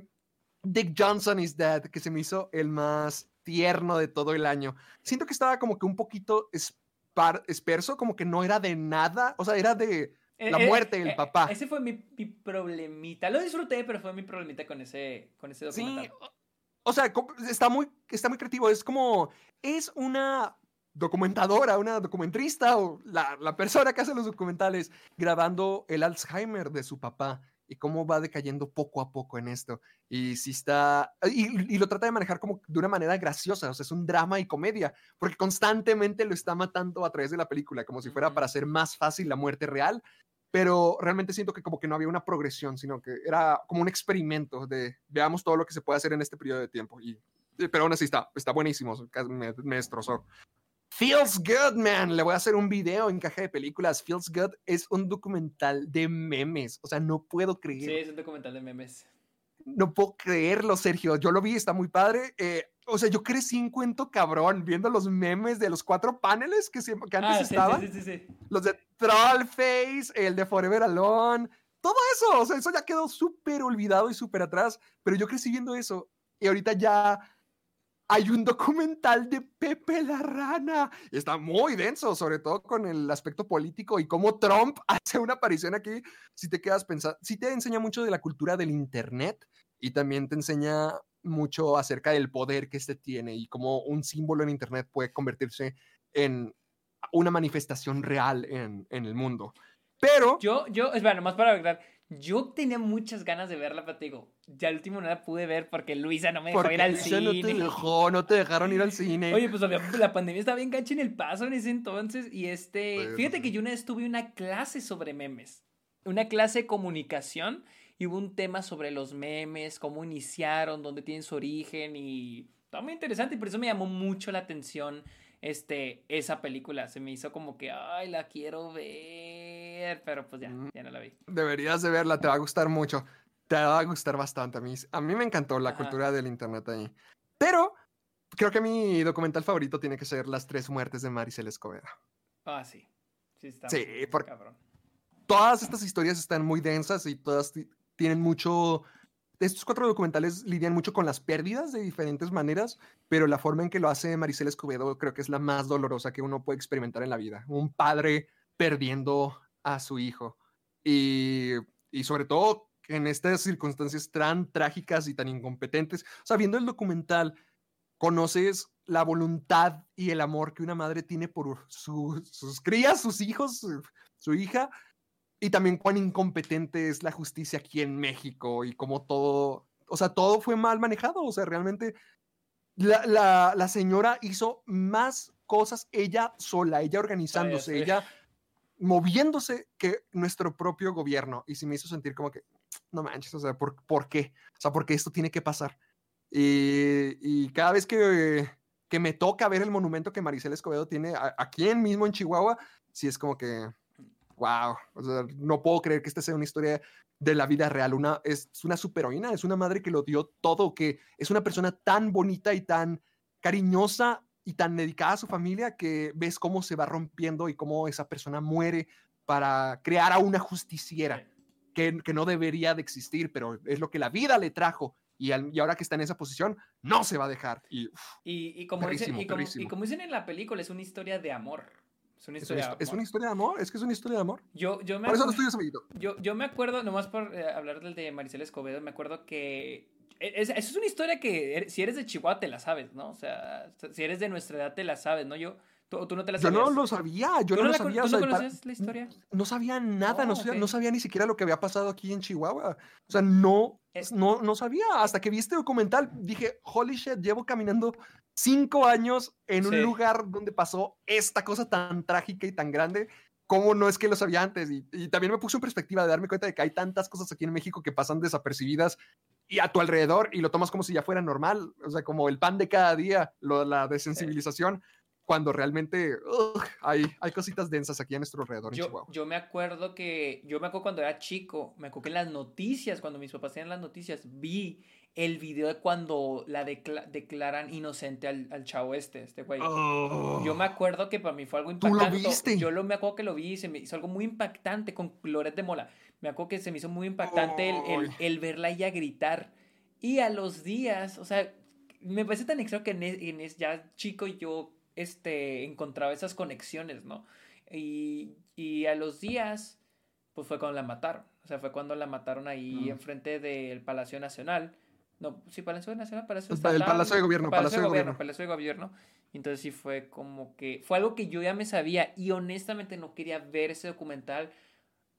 Dick Johnson is Dead, que se me hizo el más tierno de todo el año. Siento que estaba como que un poquito esperso, como que no era de nada, o sea, era de la eh, eh, muerte del eh, papá. Ese fue mi, problemita. Lo disfruté, pero fue mi problemita con ese, con ese documental. Sí, o sea, está muy, está muy creativo. Es como, es una documentadora, una documentrista o la, la persona que hace los documentales grabando el Alzheimer de su papá y cómo va decayendo poco a poco en esto. Y si está, y, lo trata de manejar como de una manera graciosa, o sea, es un drama y comedia, porque constantemente lo está matando a través de la película, como si fuera para hacer más fácil la muerte real, pero realmente siento que como que no había una progresión, sino que era como un experimento de veamos todo lo que se puede hacer en este periodo de tiempo. Y, pero aún así está, está buenísimo, me, me destrozó. Feels Good, man. Le voy a hacer un video en caja de películas. Feels Good es un documental de memes. O sea, no puedo creer. Sí, es un documental de memes. No puedo creerlo, Sergio. Yo lo vi, está muy padre. Eh, o sea, yo crecí en cuento cabrón viendo los memes de los cuatro paneles que, que antes ah, estaban. Sí, sí, sí, los de Trollface, el de Forever Alone. Todo eso. O sea, eso ya quedó súper olvidado y súper atrás. Pero yo crecí viendo eso. Y ahorita ya hay un documental de Pepe la Rana. Está muy denso, sobre todo con el aspecto político y cómo Trump hace una aparición aquí. Si te quedas pensando, sí te enseña mucho de la cultura del Internet y también te enseña mucho acerca del poder que este tiene y cómo un símbolo en Internet puede convertirse en una manifestación real en, en el mundo. Pero... Yo, yo, es bueno, más para agregar, yo tenía muchas ganas de verla, pero te digo, ya al último no la pude ver porque Luisa no me dejó ir al cine. no te dejó, no te dejaron ir al cine. Oye, pues la pandemia estaba bien gancha en el paso en ese entonces y este, fíjate que yo una vez tuve una clase sobre memes, una clase de comunicación y hubo un tema sobre los memes, cómo iniciaron, dónde tienen su origen y estaba muy interesante y por eso me llamó mucho la atención este, esa película. Se me hizo como que, ay, la quiero ver, pero pues ya, ya no la vi. Deberías de verla, te va a gustar mucho. Te va a gustar bastante a mí. A mí me encantó la cultura del internet ahí. Pero creo que mi documental favorito tiene que ser Las tres muertes de Maricel Escobedo. Ah, sí. Sí, está sí porque. Todas estas historias están muy densas y todas tienen mucho estos cuatro documentales lidian mucho con las pérdidas de diferentes maneras, pero la forma en que lo hace Maricel Escobedo creo que es la más dolorosa que uno puede experimentar en la vida. Un padre perdiendo a su hijo. Y, y sobre todo en estas circunstancias tan trágicas y tan incompetentes. O sea, viendo el documental, conoces la voluntad y el amor que una madre tiene por sus crías, sus hijos, su hija, y también cuán incompetente es la justicia aquí en México y cómo todo, o sea, todo fue mal manejado, o sea, realmente la, la, señora hizo más cosas ella sola, ella organizándose, ella moviéndose que nuestro propio gobierno. Y si me hizo sentir como que, no manches, o sea, ¿por, ¿por qué? O sea, porque esto tiene que pasar. Y, y cada vez que, que, me toca ver el monumento que Maricel Escobedo tiene aquí en mismo en Chihuahua, sí es como que wow, o sea, no puedo creer que esta sea una historia de la vida real, una, es una superheroína, es una madre que lo dio todo, que es una persona tan bonita y tan cariñosa y tan dedicada a su familia que ves cómo se va rompiendo y cómo esa persona muere para crear a una justiciera que, que no debería de existir, pero es lo que la vida le trajo y, y, ahora que está en esa posición, no se va a dejar. Y, y, como, dicen, y, como, dicen en la película, es una historia de amor. Es una historia, es, una, historia de amor, es que es una historia de amor. Yo, yo me por eso estoy yo, yo me acuerdo, nomás por eh, hablar del de Maricel Escobedo, me acuerdo que e, es, es, una historia que er, si eres de Chihuahua te la sabes, ¿no? O sea, si eres de nuestra edad te la sabes, ¿no? Yo, tú, tú no te la sabías. Yo no lo sabía, yo no, lo sabía. ¿Tú no conocías la historia? No sabía nada, no, sabía, no sabía ni siquiera lo que había pasado aquí en Chihuahua. O sea, no, no, no sabía. Hasta que vi este documental, dije, holy shit, llevo caminando cinco años en un lugar donde pasó esta cosa tan trágica y tan grande. ¿Cómo no es que lo sabía antes? Y, también me puso en perspectiva de darme cuenta de que hay tantas cosas aquí en México que pasan desapercibidas y a tu alrededor y lo tomas como si ya fuera normal, o sea, como el pan de cada día, lo, la desensibilización, cuando realmente hay, hay cositas densas aquí a nuestro alrededor yo, en Chihuahua. Yo me acuerdo que, yo me acuerdo cuando era chico, me acuerdo que en las noticias, cuando mis papás tenían las noticias, vi el video de cuando la declaran inocente al, al, chavo este, este güey. Yo me acuerdo que para mí fue algo impactante. ¿Tú lo viste? Yo lo, me acuerdo que lo vi y se me hizo algo muy impactante con Loret de Mola. Me acuerdo que se me hizo muy impactante el, el, verla ella gritar. Y a los días, o sea, me parece tan extraño que en, ya chico yo este, encontraba esas conexiones, ¿no? Y, y a los días, pues fue cuando la mataron. O sea, fue cuando la mataron ahí mm. enfrente del Palacio Nacional. No, sí, Palacio Nacional, Palacio Estatal, El Palacio de Gobierno, Palacio, de Gobierno, Palacio de Gobierno. Entonces sí fue como que, fue algo que yo ya me sabía y honestamente no quería ver ese documental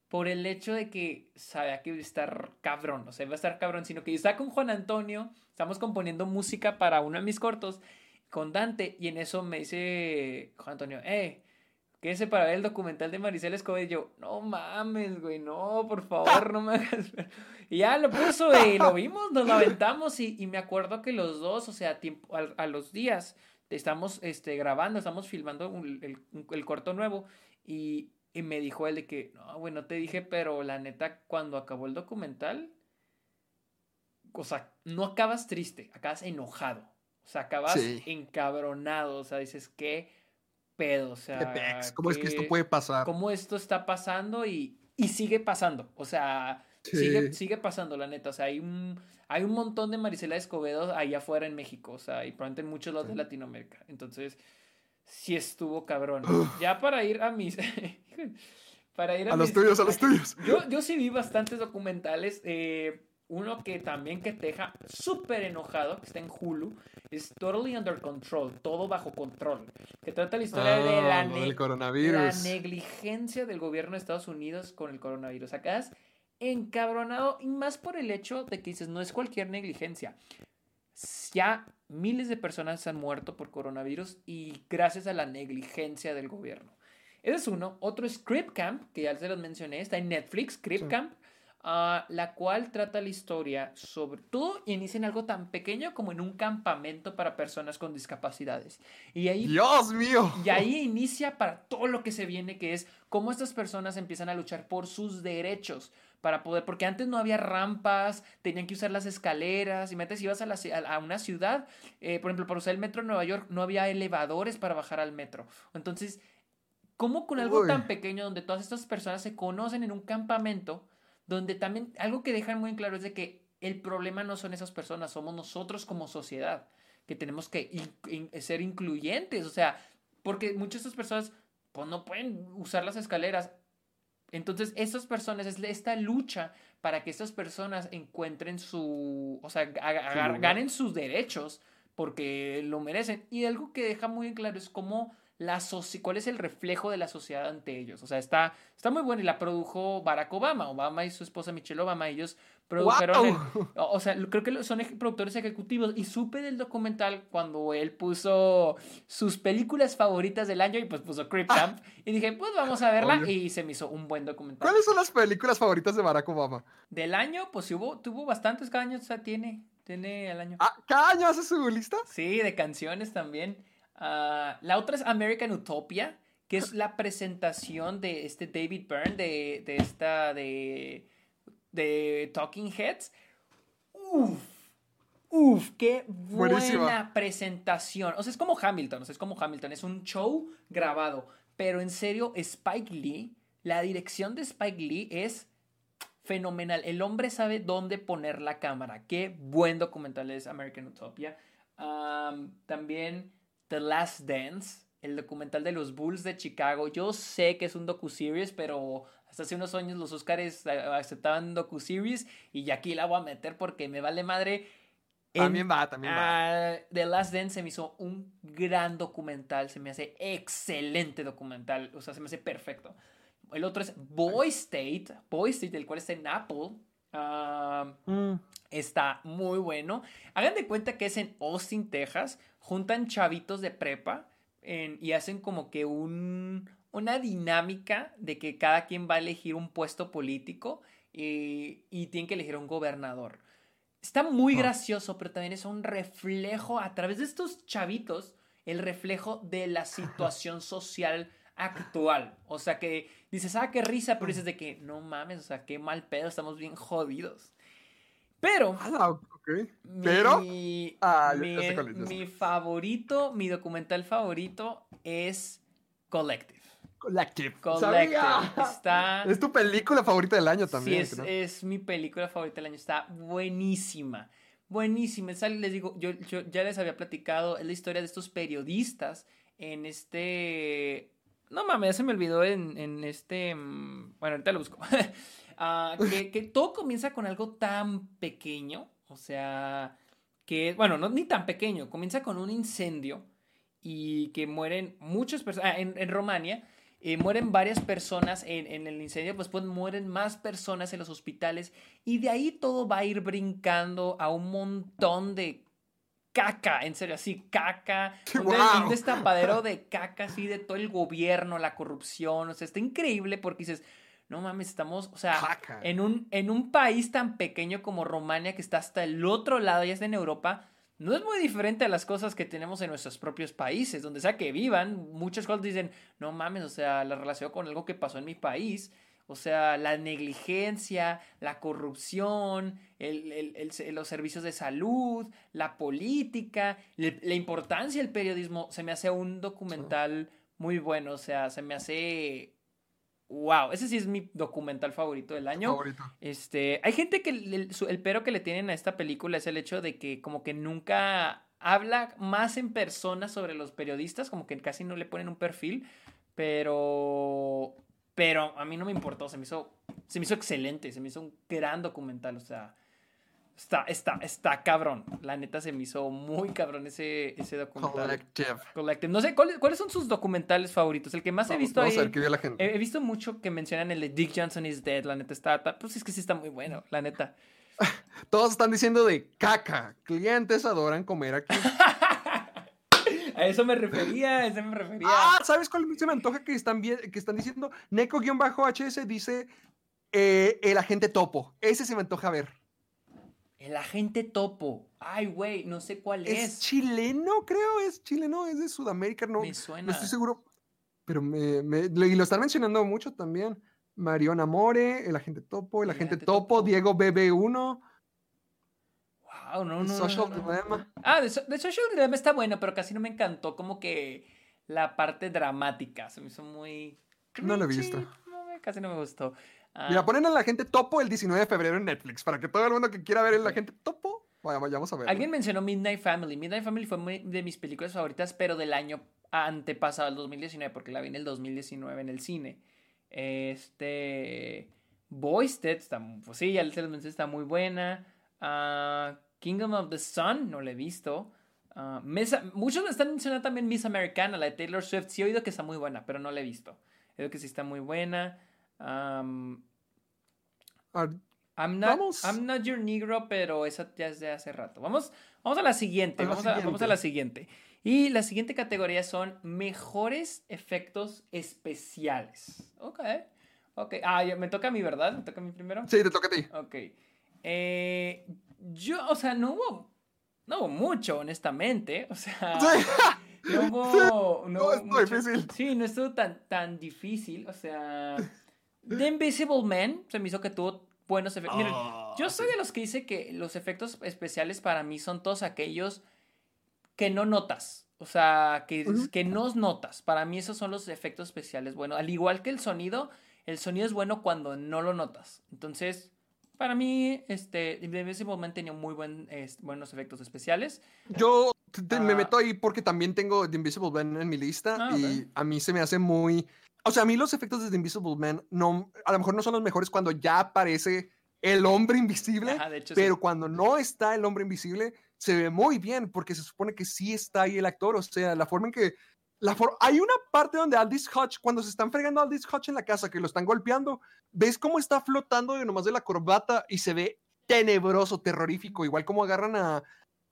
por el hecho de que sabía que iba a estar cabrón, o sea, iba a estar cabrón, sino que yo estaba con Juan Antonio, estamos componiendo música para uno de mis cortos con Dante y en eso me dice Juan Antonio, eh, quédese para ver el documental de Maricela Escobar. Y yo, no mames, güey, no, por favor, no me hagas. Y ya lo puso y lo vimos, nos lo aventamos y, y me acuerdo que los dos, o sea, tiempo, a, los días, estamos este, grabando, estamos filmando el, el, corto nuevo y, y, me dijo él de que, no, güey, no te dije, pero la neta, cuando acabó el documental, o sea, no acabas triste, acabas enojado. O sea, acabas encabronado. O sea, dices, ¿qué pedo? O sea, ¿cómo es que esto puede pasar? ¿Cómo esto está pasando y, y sigue pasando? O sea, sigue, sigue pasando, la neta. O sea, hay un, hay un montón de Marisela Escobedo allá afuera en México. O sea, y probablemente en muchos lados de Latinoamérica. Entonces, sí estuvo cabrón. ya para ir a mis. para ir a, los tuyos, a los tuyos. Yo, yo sí vi bastantes documentales. Eh, uno que también que te deja súper enojado, que está en Hulu, es Totally Under Control, todo bajo control, que trata la historia de la, ah, coronavirus. la negligencia del gobierno de Estados Unidos con el coronavirus. Acá es encabronado y más por el hecho de que dices, no es cualquier negligencia. Ya miles de personas han muerto por coronavirus y gracias a la negligencia del gobierno. Ese es uno. Otro es Crip Camp, que ya se los mencioné, está en Netflix, Crip Camp la cual trata la historia sobre todo inicia en algo tan pequeño como en un campamento para personas con discapacidades. Y ahí, Dios mío. Y ahí inicia para todo lo que se viene, que es cómo estas personas empiezan a luchar por sus derechos para poder, porque antes no había rampas, tenían que usar las escaleras, y metes ibas a, la, a, una ciudad, eh, por ejemplo, para usar el metro en Nueva York no había elevadores para bajar al metro. Entonces, ¿cómo con algo tan pequeño donde todas estas personas se conocen en un campamento, donde también algo que dejan muy claro es de que el problema no son esas personas, somos nosotros como sociedad, que tenemos que ser incluyentes, o sea, porque muchas de estas personas pues no pueden usar las escaleras. Entonces, estas personas, es esta lucha para que estas personas encuentren su, o sea, ganen sus derechos porque lo merecen. Y algo que deja muy en claro es cómo la cuál es el reflejo de la sociedad ante ellos. O sea, está, está muy bueno y la produjo Barack Obama. Obama y su esposa Michelle Obama, ellos produjeron. o sea, creo que son productores ejecutivos. Y supe del documental cuando él puso sus películas favoritas del año y pues puso Crip ah. Camp. Y dije, pues vamos a verla. Y se me hizo un buen documental. ¿Cuáles son las películas favoritas de Barack Obama? Del año, pues hubo, tuvo bastantes cada año, o sea, tiene. Tiene el año. Ah, ¿cada año hace su lista? Sí, de canciones también. Ah, la otra es American Utopia, que es la presentación de este David Byrne, de, de esta, de, de Talking Heads. Uf, uf, qué buena presentación. O sea, es como Hamilton, o sea, es como Hamilton, es un show grabado. Pero en serio, Spike Lee, la dirección de Spike Lee es fenomenal. El hombre sabe dónde poner la cámara. Qué buen documental es American Utopia. también The Last Dance, el documental de los Bulls de Chicago. Yo sé que es un docu-series, pero hasta hace unos años los Oscars eh, aceptaban docu-series y aquí la voy a meter porque me vale madre. también va, también va. Ah, The Last Dance se me hizo un gran documental, se me hace excelente documental, o sea, se me hace perfecto. El otro es Boy State, Boy State, el cual está en Apple. Ah, mm. Está muy bueno. Hagan de cuenta que es en Austin, Texas. Juntan chavitos de prepa y hacen como que un, una dinámica de que cada quien va a elegir un puesto político y, y tienen que elegir un gobernador. está muy Ah. gracioso, pero también es un reflejo a través de estos chavitos, el reflejo de la situación social actual. O sea que dices, ah, qué risa, pero dices de que no mames, o sea, qué mal pedo, estamos bien jodidos. Pero Pero. mi, Ah, mi- favorito, mi documental favorito es Collective. Collective. Collective. Está. Es tu película favorita del año también. sí, es, es mi película favorita del año. Está buenísima. Buenísima. Les digo, yo, yo ya les había platicado. Es la historia de estos periodistas en este. No mames, ya se me olvidó en, en este. mm, Bueno, ahorita lo busco. Ah, que, que todo comienza con algo tan pequeño. O sea, que. Bueno, no ni tan pequeño. Comienza con un incendio y que mueren muchas personas. en, en Romania. eh, mueren varias personas en, en el incendio, pues, pues mueren más personas en los hospitales y de ahí todo va a ir brincando a un montón de caca, en serio, así, caca, ¡Guau! un destapadero de caca, así, de todo el gobierno, la corrupción, o sea, está increíble porque dices, no mames, estamos, o sea, en un, en un país tan pequeño como Rumania, que está hasta el otro lado, ya está en Europa, no es muy diferente a las cosas que tenemos en nuestros propios países, donde sea que vivan, muchas cosas dicen, no mames, o sea, la relación con algo que pasó en mi país, o sea, la negligencia, la corrupción, el- el- el- los servicios de salud, la política, la importancia del periodismo, se me hace un documental muy bueno, o sea, se me hace... Wow, ese sí es mi documental favorito del año. Favorito. Este, hay gente que el, el pero que le tienen a esta película es el hecho de que como que nunca habla más en persona sobre los periodistas, como que casi no le ponen un perfil, pero pero a mí no me importó, se me hizo se me hizo excelente, se me hizo un gran documental, o sea, está está está cabrón. La neta se me hizo muy cabrón ese ese documental. Collective. Collective. No sé ¿cuáles, cuáles son sus documentales favoritos. El que más he visto Vamos ahí a ver qué vio la gente. He, he visto mucho que mencionan el de Dick Johnson is Dead, la neta está, está- pues es que sí está muy bueno, la neta. Todos están diciendo de caca. Clientes adoran comer aquí. A eso me refería, a eso me refería. Ah, ¿sabes cuál se me antoja que están, bien, que están diciendo? Neko-HS dice eh, el agente topo. Ese se me antoja ver. El agente topo. Ay, güey, no sé cuál Es, es. chileno, creo. Es chileno, es de Sudamérica. No, me suena. no estoy seguro. Pero me, me- lo- y lo están mencionando mucho también. Mariona More, el agente topo, el, El agente agente topo, topo. Diego BB1, Wow, no, no, no, Social no, no. Dilemma. Ah, So- de Social Dilemma está bueno, pero casi no me encantó como que la parte dramática. Se me hizo muy. No lo he visto. casi no me gustó. Ah, Mira, ponen al agente topo el 19 de febrero en Netflix para que todo el mundo que quiera ver el agente topo, vaya, vayamos a ver. Alguien mencionó Midnight Family. Midnight Family fue muy- de mis películas favoritas, pero del año antepasado, el 2019, porque la vi en el 2019 en el cine. Este. Está, pues sí, ya se los mencioné, está muy buena. Ah, Kingdom of the Sun, no la he visto. Ah, Miss- muchos me están mencionando también Miss Americana, la de Taylor Swift. Sí he oído que está muy buena, pero no la he visto. He oído que sí está muy buena. I'm not, Vamos. I'm not your negro, pero esa ya es de hace rato. Vamos, vamos a la siguiente. A la vamos, A, vamos a la siguiente. Y la siguiente categoría son mejores efectos especiales. Ok. Ok. Ah, me toca a mí, ¿verdad? Me toca a mí primero. Sí, te toca a ti. Ok. Eh, yo, o sea, no hubo, no hubo mucho, honestamente. O sea, Sí. no hubo, no No, hubo estuvo difícil. Sí, no estuvo tan, tan difícil. O sea, The Invisible Man se me hizo que tuvo buenos efectos. Miren, Ah, yo soy sí. de los que dice que los efectos especiales para mí son todos aquellos que no notas. O sea, que, que no notas. Para mí esos son los efectos especiales. Bueno, al igual que el sonido, el sonido es bueno cuando no lo notas. Entonces, para mí, este, The Invisible Man tenía muy buen, buenos efectos especiales. Yo te- te- me Ah. meto ahí porque también tengo The Invisible Man en mi lista Ah, y a mí se me hace muy... O sea, a mí los efectos de The Invisible Man no, a lo mejor no son los mejores cuando ya aparece el hombre invisible, Ajá, hecho, sí. pero cuando no está el hombre invisible se ve muy bien porque se supone que sí está ahí el actor, o sea, la forma en que... La for- Hay una parte donde Aldis Hodge, cuando se están fregando a Aldis Hodge en la casa, que lo están golpeando, ves cómo está flotando de nomás de la corbata y se ve tenebroso, terrorífico, igual como agarran a,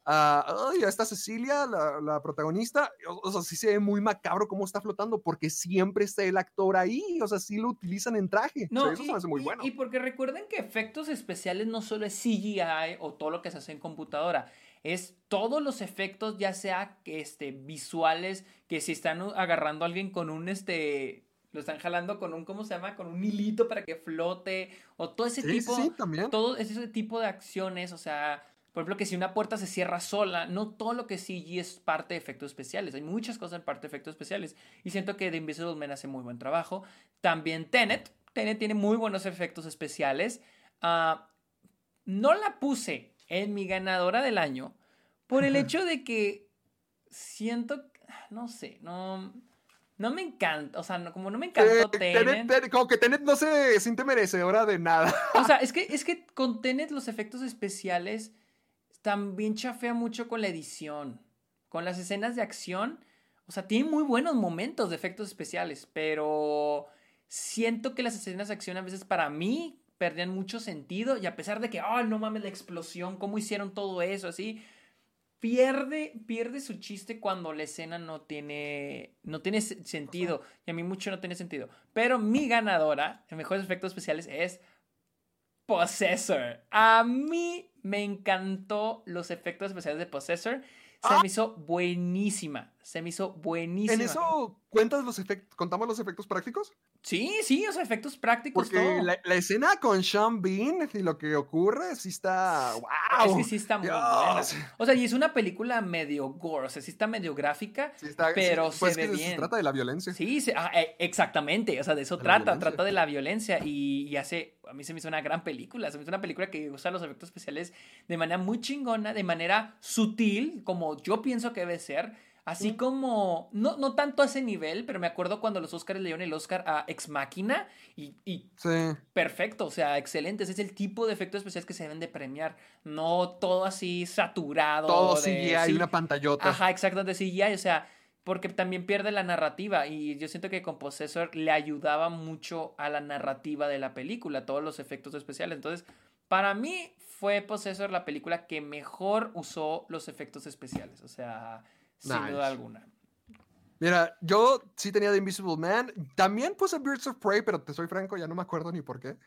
a, ay, a esta Cecilia, la, la protagonista, o, o sea, sí se ve muy macabro cómo está flotando, porque siempre está el actor ahí, o sea, sí lo utilizan en traje. o No, sea, eso y, se me hace muy y- bueno. y porque recuerden que efectos especiales no solo es CGI o todo lo que se hace en computadora, es todos los efectos, ya sea este, visuales, que si están agarrando a alguien con un, este, lo están jalando con un, ¿cómo se llama? Con un hilito para que flote, o todo ese sí, tipo, sí, también. todo ese tipo de acciones, o sea, por ejemplo, que si una puerta se cierra sola, no todo lo que CG es parte de efectos especiales. Hay muchas cosas en parte de efectos especiales. Y siento que The Invisible Man hace muy buen trabajo. También Tenet. Tenet tiene muy buenos efectos especiales. Ah, no la puse en mi ganadora del año por el hecho de que siento, no sé, no, no me encanta, o sea, no- como no me encantó Eh, Tenet. Tenet- Tenet- como que Tenet no se siente merecedora de nada. O sea, es que, es que con Tenet los efectos especiales también chafea mucho con la edición. Con las escenas de acción. O sea, tiene muy buenos momentos de efectos especiales. Pero siento que las escenas de acción a veces para mí perdían mucho sentido. Y a pesar de que, oh, no mames, la explosión, cómo hicieron todo eso, así. Pierde, pierde su chiste cuando la escena no tiene, no tiene se- sentido. Y a mí mucho no tiene sentido. Pero mi ganadora en mejores efectos especiales es Possessor. A mí me encantó los efectos especiales de Possessor. Se Ah. me hizo buenísima. Se me hizo buenísima. ¿En eso cuentas los efectos, contamos los efectos prácticos? Sí, sí, o sea, efectos prácticos. Porque todo. la, la escena con Sean Bean y lo que ocurre sí está. ¡Wow! Es que sí está muy Dios. buena. O sea, y es una película medio gore, o sea, sí está medio gráfica. Sí está- sí, Pero pues se ve bien. trata de la violencia. Sí, se- ah, eh, exactamente, o sea, de eso De trata, trata de la violencia y, y hace, a mí se me hizo una gran película, se me hizo una película que usa los efectos especiales de manera muy chingona, de manera sutil, como yo pienso que debe ser, así como, no, no tanto a ese nivel, pero me acuerdo cuando los Oscars le dieron el Oscar a Ex Machina y, y Sí. perfecto, o sea, excelente, ese es el tipo de efectos especiales que se deben de premiar, no todo así saturado. Todo de- sí, hay sí, una pantallota. Ajá, exactamente, CGI, o sea, porque también pierde la narrativa y yo siento que con Possessor le ayudaba mucho a la narrativa de la película, todos los efectos especiales. Entonces, para mí fue Possessor la película que mejor usó los efectos especiales, o sea, sin duda alguna. Mira, yo sí tenía The Invisible Man. También puse Birds of Prey, pero te soy franco, ya no me acuerdo ni por qué.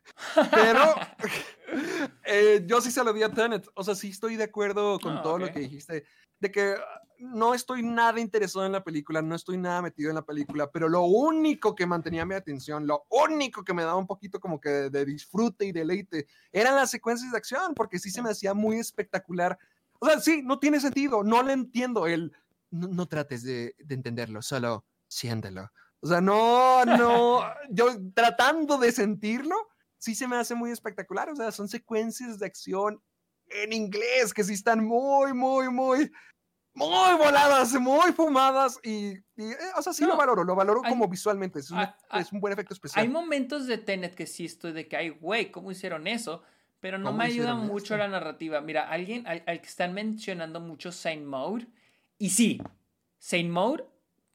Pero eh, yo sí se lo di a Tenet. O sea, sí estoy de acuerdo con Ah, todo lo que dijiste. De que no estoy nada interesado en la película, no estoy nada metido en la película, pero lo único que mantenía mi atención, lo único que me daba un poquito como que de, de disfrute y deleite, eran las secuencias de acción, porque sí se me hacía muy espectacular. O sea, sí, no tiene sentido, no le entiendo el no, no trates de, de entenderlo, solo siéntelo. O sea, no, no, yo tratando de sentirlo, sí se me hace muy espectacular. O sea, son secuencias de acción en inglés que sí están muy, muy, muy, muy voladas, muy fumadas. Y, y, eh, o sea, sí No, lo valoro, lo valoro hay- como visualmente. Es, una- es un buen efecto Hay especial. momentos de Tenet que sí estoy de que, ay, güey, ¿cómo hicieron eso? Pero no ¿Cómo me ayuda mucho la narrativa. Mira, alguien al, al que están mencionando mucho Saint Mode. Y sí, Saint Mode,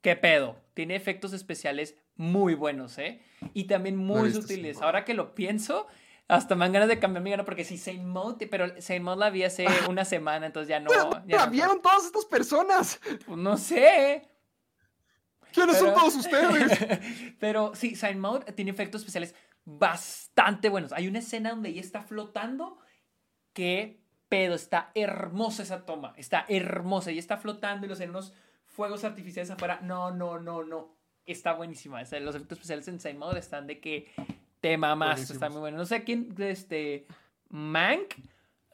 qué pedo. Tiene efectos especiales muy buenos, ¿eh? Y también muy Saint sutiles. Ahora que lo pienso, hasta me dan ganas de cambiar mi gana porque sí, Saint Mode, pero Saint Mode la vi hace una semana, entonces ya no. Ya ¿la no- vieron todas estas personas? pues no sé. ¿Quiénes son Pero- todos ustedes? Pero sí, Sign Mode tiene efectos especiales bastante buenos. Hay una escena donde ella está flotando. Que pedo, está hermosa esa toma. Está hermosa. Ella está flotando y los en unos fuegos artificiales afuera. No, no, no, no. Está buenísima. O sea, los efectos especiales en Sign Mode están de que te mamas. Está muy bueno. No sé quién, este. Mank.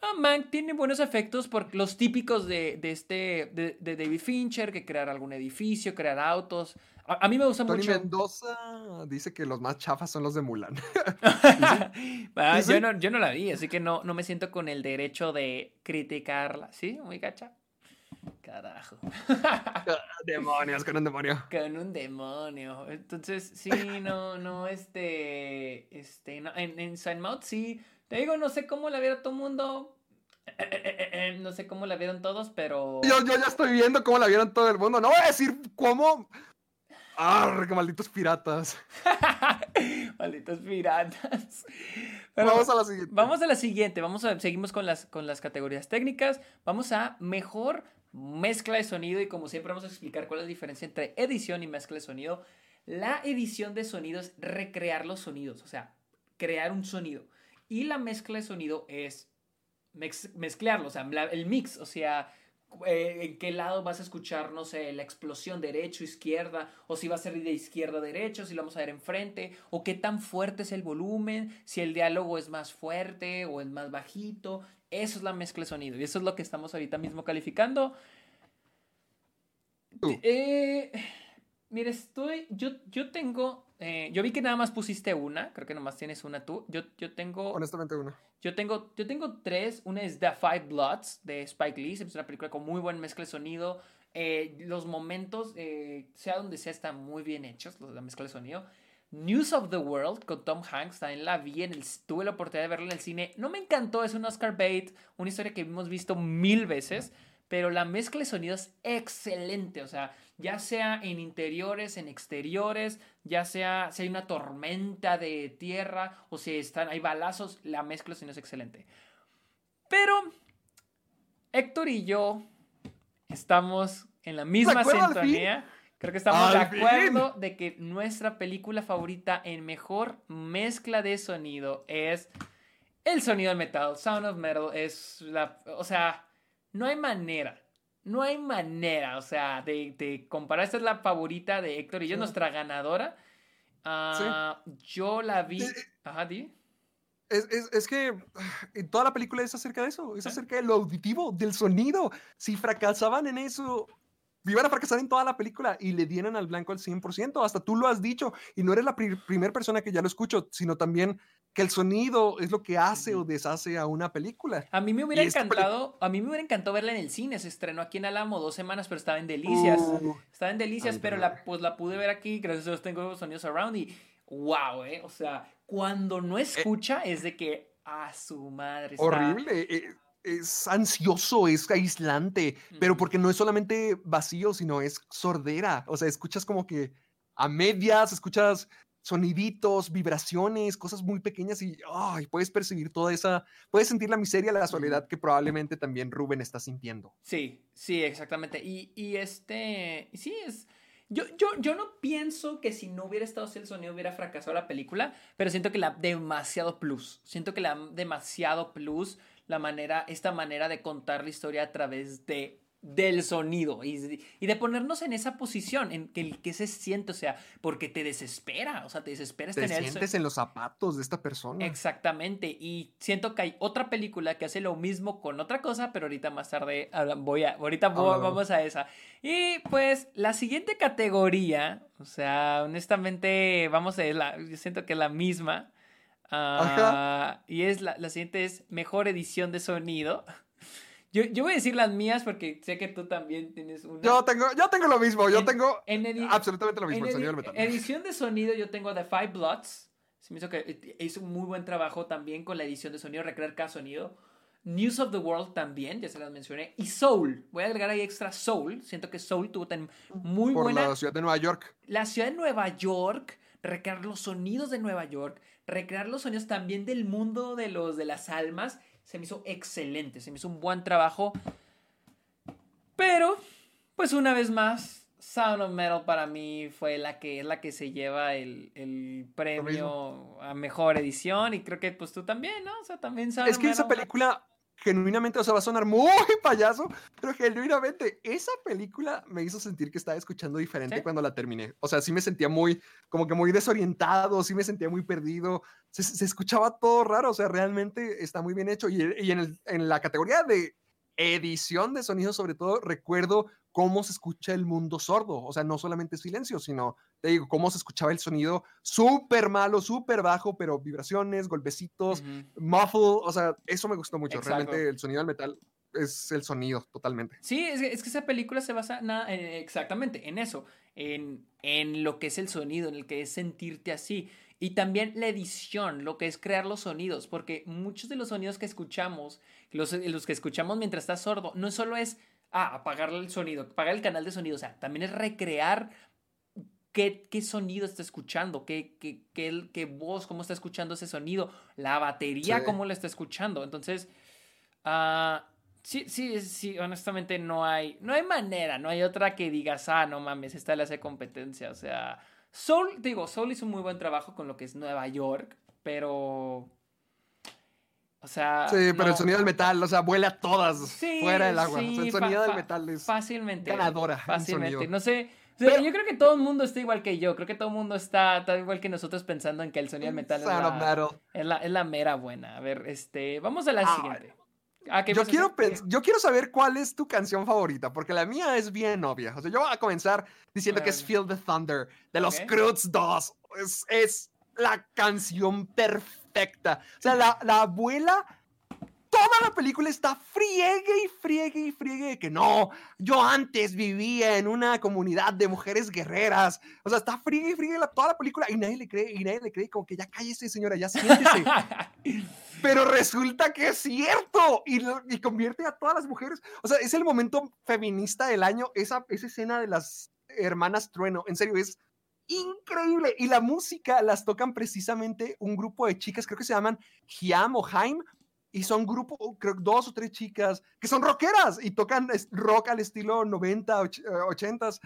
Ah, Mank tiene buenos efectos por los típicos de, de este de, de David Fincher, que crear algún edificio, crear autos. A, a mí me gusta Tony mucho. Mendoza dice que los más chafas son los de Mulan. Ah, yo, no, yo no la vi, así que no, no me siento con el derecho de criticarla. ¿Sí? Muy gacha. Carajo. Demonios, con un demonio. Con un demonio. Entonces, sí, no, no, este. Este, no, en, en Sign Mouth, sí. Te digo, no sé cómo la vieron todo el mundo. No sé cómo la vieron todos, pero. Yo, yo ya estoy viendo cómo la vieron todo el mundo. No voy a decir cómo. ¡Arr, qué malditos piratas! Malditos piratas. vamos a la siguiente. Vamos a la siguiente. Vamos a, seguimos con las, con las categorías técnicas. Vamos a mejor mezcla de sonido. Y como siempre, vamos a explicar cuál es la diferencia entre edición y mezcla de sonido. La edición de sonido es recrear los sonidos, o sea, crear un sonido. Y la mezcla de sonido es mezclarlo, o sea, el mix, o sea, eh, en qué lado vas a escuchar, no sé, la explosión derecho, izquierda, o si va a ser de izquierda a derecho, si lo vamos a ver enfrente, o qué tan fuerte es el volumen, si el diálogo es más fuerte o es más bajito. Eso es la mezcla de sonido y eso es lo que estamos ahorita mismo calificando. Eh, mire, estoy, yo, yo tengo, eh, yo vi que nada más pusiste una, creo que nomás tienes una tú. Yo, yo tengo... Honestamente una. Yo tengo, yo tengo tres. Una es The Five Bloods de Spike Lee. Es una película con muy buen mezcla de sonido. Eh, los momentos, eh, sea donde sea, están muy bien hechos, la mezcla de sonido. News of the World con Tom Hanks, también la vi, en el, tuve la oportunidad de verla en el cine. No me encantó, es un Oscar bait, una historia que hemos visto mil veces, pero la mezcla de sonido es excelente. O sea, ya sea en interiores, en exteriores, ya sea si hay una tormenta de tierra o si están, hay balazos, la mezcla de es excelente. Pero Héctor y yo estamos en la misma sintonía. Creo que estamos de acuerdo de que nuestra película favorita en mejor mezcla de sonido es el sonido del metal. Sound of Metal es la. O sea, no hay manera no hay manera, o sea, de, comparar. Esta es la favorita de Héctor y yo, nuestra ganadora. Ah, yo la vi. Eh, eh, Ajá, di. Es, que toda la película es acerca de eso, es acerca de lo auditivo, del sonido. Si fracasaban en eso, iban a fracasar en toda la película y le dieran al blanco al 100%. Hasta tú lo has dicho y no eres la primera persona que ya lo escucho, sino también que el sonido es lo que hace o deshace a una película. A mí me hubiera encantado, a mí me hubiera encantado verla en el cine, se estrenó aquí en Alamo dos semanas, pero estaba en Delicias. Uh. estaba en Delicias, pero la, pues la pude ver aquí, gracias a Dios tengo sonidos around y wow, eh, o sea, cuando no eh. escucha es de que a su madre está... Horrible, eh, es ansioso, es aislante, pero porque no es solamente vacío, sino es sordera, o sea, escuchas como que a medias, escuchas soniditos, vibraciones, cosas muy pequeñas y ay, puedes percibir toda esa, puedes sentir la miseria, la soledad que probablemente también Rubén está sintiendo. Sí, sí, exactamente. Y, y este, sí, es... Yo, yo, yo no pienso que si no hubiera estado así el sonido hubiera fracasado la película, pero siento que la demasiado plus. Siento que la demasiado plus la manera, esta manera de contar la historia a través de del sonido y, de ponernos en esa posición en que, que se siente, o sea, porque te desespera, o sea, te desespera te sientes en los zapatos de esta persona. Exactamente, y siento que hay otra película que hace lo mismo con otra cosa, pero ahorita más tarde voy a, ahorita vamos a esa. Y pues la siguiente categoría, o sea, honestamente, vamos a la, yo siento que es la misma. Ah, y es la, la siguiente es mejor edición de sonido. Yo, yo, voy a decir las mías porque sé que tú también tienes una. Yo tengo, yo tengo lo mismo, yo tengo absolutamente lo mismo, en sonido metal. Edición de sonido yo tengo The Five Bloods. Se me hizo que hizo un muy buen trabajo también con la edición de sonido, recrear cada sonido. News of the World también, ya se las mencioné. Y Soul, voy a agregar ahí extra Soul. Siento que Soul tuvo tan muy Por buena... la ciudad de Nueva York. La ciudad de Nueva York, recrear los sonidos de Nueva York, recrear los sonidos también del mundo de los de las almas se me hizo excelente, se me hizo un buen trabajo. Pero, pues una vez más, Sound of Metal para mí fue la que es la que se lleva el, el premio a mejor edición y creo que pues tú también, ¿no? O sea, también Sound Es que esa película genuinamente, o sea, va a sonar muy payaso, pero genuinamente esa película me hizo sentir que estaba escuchando diferente cuando la terminé. O sea, sí me sentía muy, como que muy desorientado, sí me sentía muy perdido, se, escuchaba todo raro, o sea, realmente está muy bien hecho. Y, en, el, en la categoría de edición de sonido, sobre todo, recuerdo cómo se escucha el mundo sordo, o sea, no solamente silencio, sino, te digo, cómo se escuchaba el sonido súper malo, súper bajo, pero vibraciones, golpecitos, muffle, o sea, eso me gustó mucho, realmente el sonido del metal es el sonido, totalmente. Sí, es, que esa película se basa exactamente en eso, en, en lo que es el sonido, en el que es sentirte así. Y también la edición, lo que es crear los sonidos, porque muchos de los sonidos que escuchamos, los, los que escuchamos mientras estás sordo, no solo es ah, apagar el sonido, apagar el canal de sonido. O sea, también es recrear qué, qué sonido está escuchando, qué, qué, qué, qué voz, cómo está escuchando ese sonido, la batería, Sí. cómo la está escuchando. Entonces, ah, sí, sí, sí, honestamente no hay, no hay manera, no hay otra que digas, ah, no mames, esta le hace competencia. O sea, Soul, digo, Soul hizo un muy buen trabajo con lo que es Nueva York, pero... O sea... Sí, pero el sonido del metal, o sea, vuela a todas Sí, fuera del agua. O sea, sí, el sonido del metal es fácilmente. ganadora en Fácilmente. No sé. Pero- yo creo que todo el mundo está igual que yo. Creo que todo el mundo está, está igual que nosotros pensando en que el sonido del metal es la, metal. es, la, es la mera buena. A ver, este. Vamos a la Ah, siguiente. Ah, ¿qué Yo quiero, yo quiero saber cuál es tu canción favorita, porque la mía es bien obvia. O sea, yo voy a comenzar diciendo que es. Feel the Thunder de los Ok. Croods 2. Es, es la canción perfecta. O sea, la, la abuela, toda la película está friegue y friegue y friegue de que no, yo antes vivía en una comunidad de mujeres guerreras. O sea, está friegue y friegue la- toda la película y nadie le cree, y nadie le cree como que ya cállese, señora, ya siéntese. Pero resulta que es cierto y, y convierte a todas las mujeres. O sea, es el momento feminista del año, esa, esa escena de las hermanas Trueno. En serio, es increíble. Y la música las tocan precisamente un grupo de chicas, creo que se llaman Hiam o Haim. Y son grupo, creo, dos o tres chicas que son rockeras y tocan rock al estilo 90, och- eh, 80s.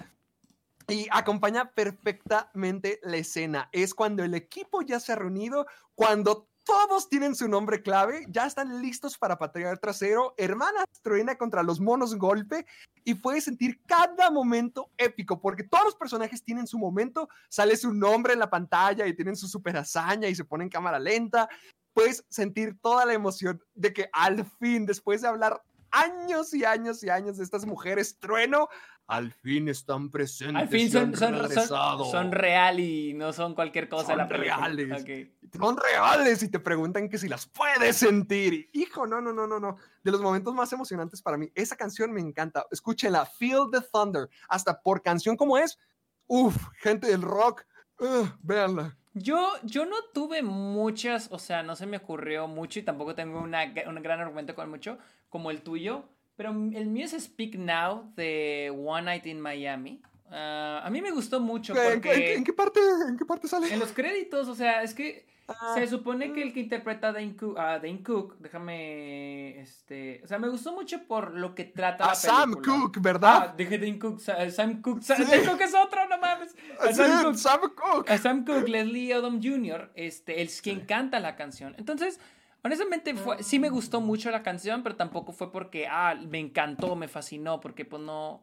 Y acompaña perfectamente la escena. Es cuando el equipo ya se ha reunido, cuando todos tienen su nombre clave, ya están listos para patear trasero, hermanas truena contra los monos golpe y puedes sentir cada momento épico porque todos los personajes tienen su momento, sale su nombre en la pantalla y tienen su super hazaña y se pone en cámara lenta. Puedes sentir toda la emoción de que al fin, después de hablar años y años y años de estas mujeres trueno, al fin están presentes. Al fin son, son, son, son real y no son cualquier cosa Son la reales. Son reales y te preguntan que si las puedes sentir. Hijo, no, no, no, no, no. De los momentos más emocionantes para mí. Esa canción me encanta. Escúchenla, Feel the Thunder. Hasta por canción como es. Uf, gente del rock. uh, véanla. Yo, yo no tuve muchas, o sea, no se me ocurrió mucho y tampoco tengo una, un gran argumento con mucho como el tuyo, pero el mío es Speak Now de One Night in Miami. Ah, a mí me gustó mucho ¿En, porque en- en qué parte, ¿En qué parte sale? en los créditos, o sea, es que Ah, se supone que el que interpreta a Dane Cook, a Dane Cook, déjame, este, o sea, me gustó mucho por lo que trata a la Sam película. Cook, Ah, ¿verdad? dije Dane Cook, Sa- Sam Cook, Sí. Dane Cook es otro, no mames. A Sí, Sam Cook. Sam Cook. A Sam Leslie Odom Jr., este, es quien canta la canción. Entonces, honestamente, fue, sí me gustó mucho la canción, pero tampoco fue porque, ah, me encantó, me fascinó, porque pues no...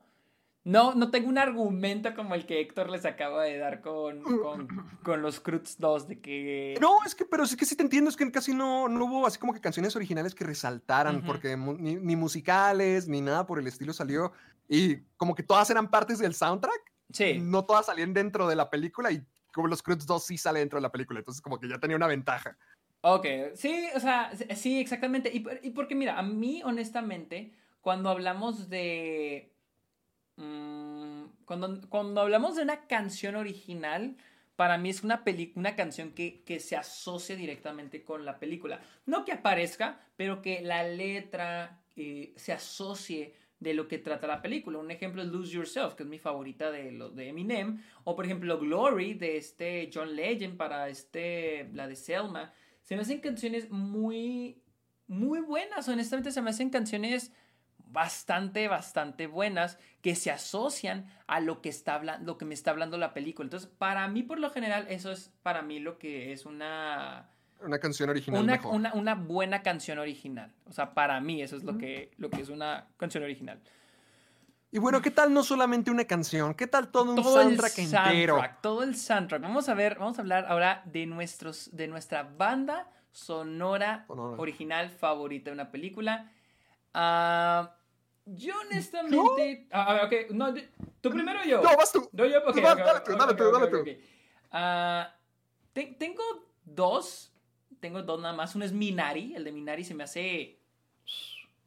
No, no tengo un argumento como el que Héctor les acaba de dar con, con, con los Cruz 2, de que... No, es que, pero es que sí te entiendo, es que casi no, no hubo así como que canciones originales que resaltaran, porque ni, ni musicales, ni nada por el estilo salió, y como que todas eran partes del soundtrack, Sí, no todas salían dentro de la película, y como los Cruz 2 sí sale dentro de la película, entonces como que ya tenía una ventaja. ok, sí, o sea, sí, exactamente. Y, y porque mira, a mí, honestamente, cuando hablamos de... mm, cuando, cuando hablamos de una canción original, para mí es una, una canción que, que se asocia directamente con la película. No que aparezca, pero que la letra eh, se asocie de lo que trata la película. Un ejemplo es Lose Yourself, que es mi favorita de, lo, de Eminem. O por ejemplo Glory de este John Legend para este, la de Selma. Se me hacen canciones muy, muy buenas. Honestamente se me hacen canciones bastante, bastante buenas que se asocian a lo que, está lo que me está hablando la película. Entonces, para mí, por lo general, eso es para mí lo que es una, Una canción original una, mejor. una, una buena canción original. O sea, para mí eso es lo que, lo que es una canción original. Y bueno, ¿qué tal no solamente una canción? ¿Qué tal todo un todo el soundtrack entero? soundtrack, todo el soundtrack. Vamos a ver, vamos a hablar ahora de nuestros, de nuestra banda sonora Sonora. original favorita de una película. Ah, yo honestamente, ah, ah, ok, no, tú primero yo. No, vas tú. No, yo, ok, Tú vas, ok, dale tú, dale tú, dale tú. Ah, te- tengo dos, tengo dos nada más. Uno es Minari, el de Minari se me hace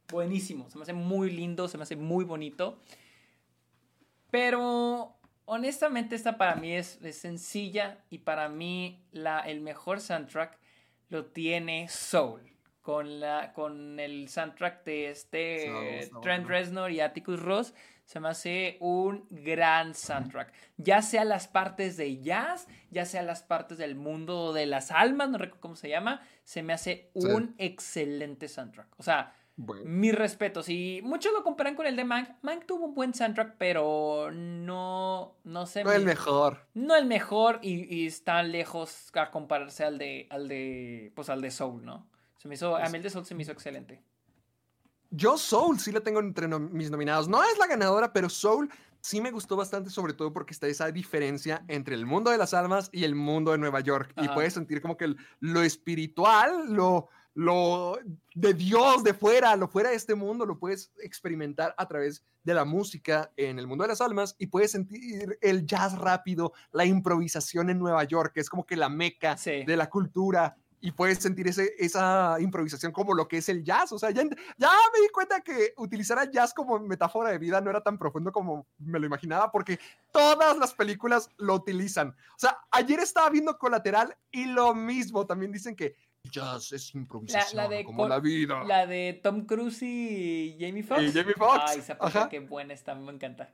buenísimo, se me hace muy lindo, se me hace muy bonito. Pero honestamente esta para mí es, es sencilla y para mí la, el mejor soundtrack lo tiene Soul. Con, la, con el soundtrack de este Trent bueno. Reznor y Atticus Ross Se me hace un gran soundtrack. Ya sea las partes de jazz, ya sea las partes del mundo de las almas, no recuerdo cómo se llama, se me hace un excelente soundtrack. O sea, mis respetos. Y muchos lo comparan con el de Mank. Mank tuvo un buen soundtrack, pero no, no sé. No el mejor. No el mejor y, está lejos a compararse al de, al de, pues al de Soul, ¿no? Se me hizo, a mí el de Soul se me hizo excelente. Yo Soul sí la tengo entre mis nominados. No es la ganadora, pero Soul sí me gustó bastante, sobre todo porque está esa diferencia entre el mundo de las almas y el mundo de Nueva York. Y puedes sentir como que lo espiritual, lo, lo de Dios de fuera, lo fuera de este mundo, lo puedes experimentar a través de la música en el mundo de las almas y puedes sentir el jazz rápido, la improvisación en Nueva York, que es como que la meca de la cultura y puedes sentir ese, esa improvisación como lo que es el jazz. O sea, ya, ya me di cuenta que utilizar el jazz como metáfora de vida no era tan profundo como me lo imaginaba, porque todas las películas lo utilizan. O sea, ayer estaba viendo Colateral y lo mismo. También dicen que jazz es improvisación como la vida. La de Tom Cruise y Jamie Foxx. Y Jamie Foxx. Ay, esa qué buena está, me encanta.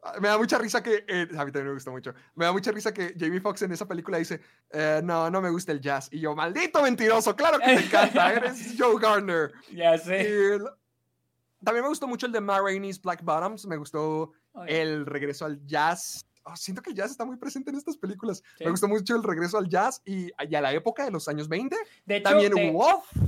Pues, me da mucha risa que, eh, a mí también me gusta mucho, me da mucha risa que Jamie Foxx en esa película dice, eh, no, no me gusta el jazz. Y yo, maldito mentiroso, claro que te encanta, eres Joe Garner. Ya sé. también me gustó mucho el de Ma Rainey's Black Bottoms, me gustó el regreso al jazz Ah, siento que el jazz está muy presente en estas películas. Me gustó mucho el regreso al jazz y, a la época de los años 20. De hecho, También de,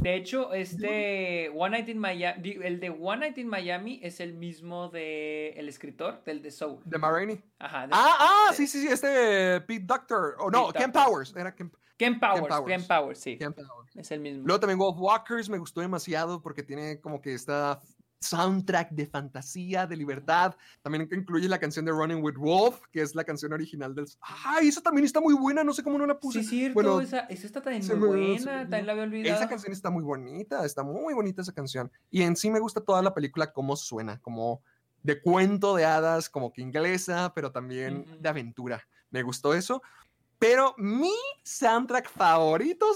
De hecho, este One Night in Miami, el de One Night in Miami es el mismo de el escritor del de Soul. De Marini. Ajá. ah, ah, sí, sí, sí, este Pete Doctor. O oh, no, Ken Powers. Era Ken, Ken Powers, Ken Powers, sí. Ken Powers. Es el mismo. Luego también Wolf Walkers me gustó demasiado porque tiene como que esta soundtrack de fantasía, de libertad. También incluye la canción de Running with Wolf, que es la canción original del. ¡Ay! Esa también está muy buena, no sé cómo no la puse. Sí, cierto, bueno, esa, esa está también muy buena, también la había olvidado. Esa canción está muy bonita, está muy bonita esa canción. Y en sí me gusta toda la película, cómo suena, como de cuento de hadas, como que inglesa, pero también de aventura. Me gustó eso. Pero mi soundtrack favorito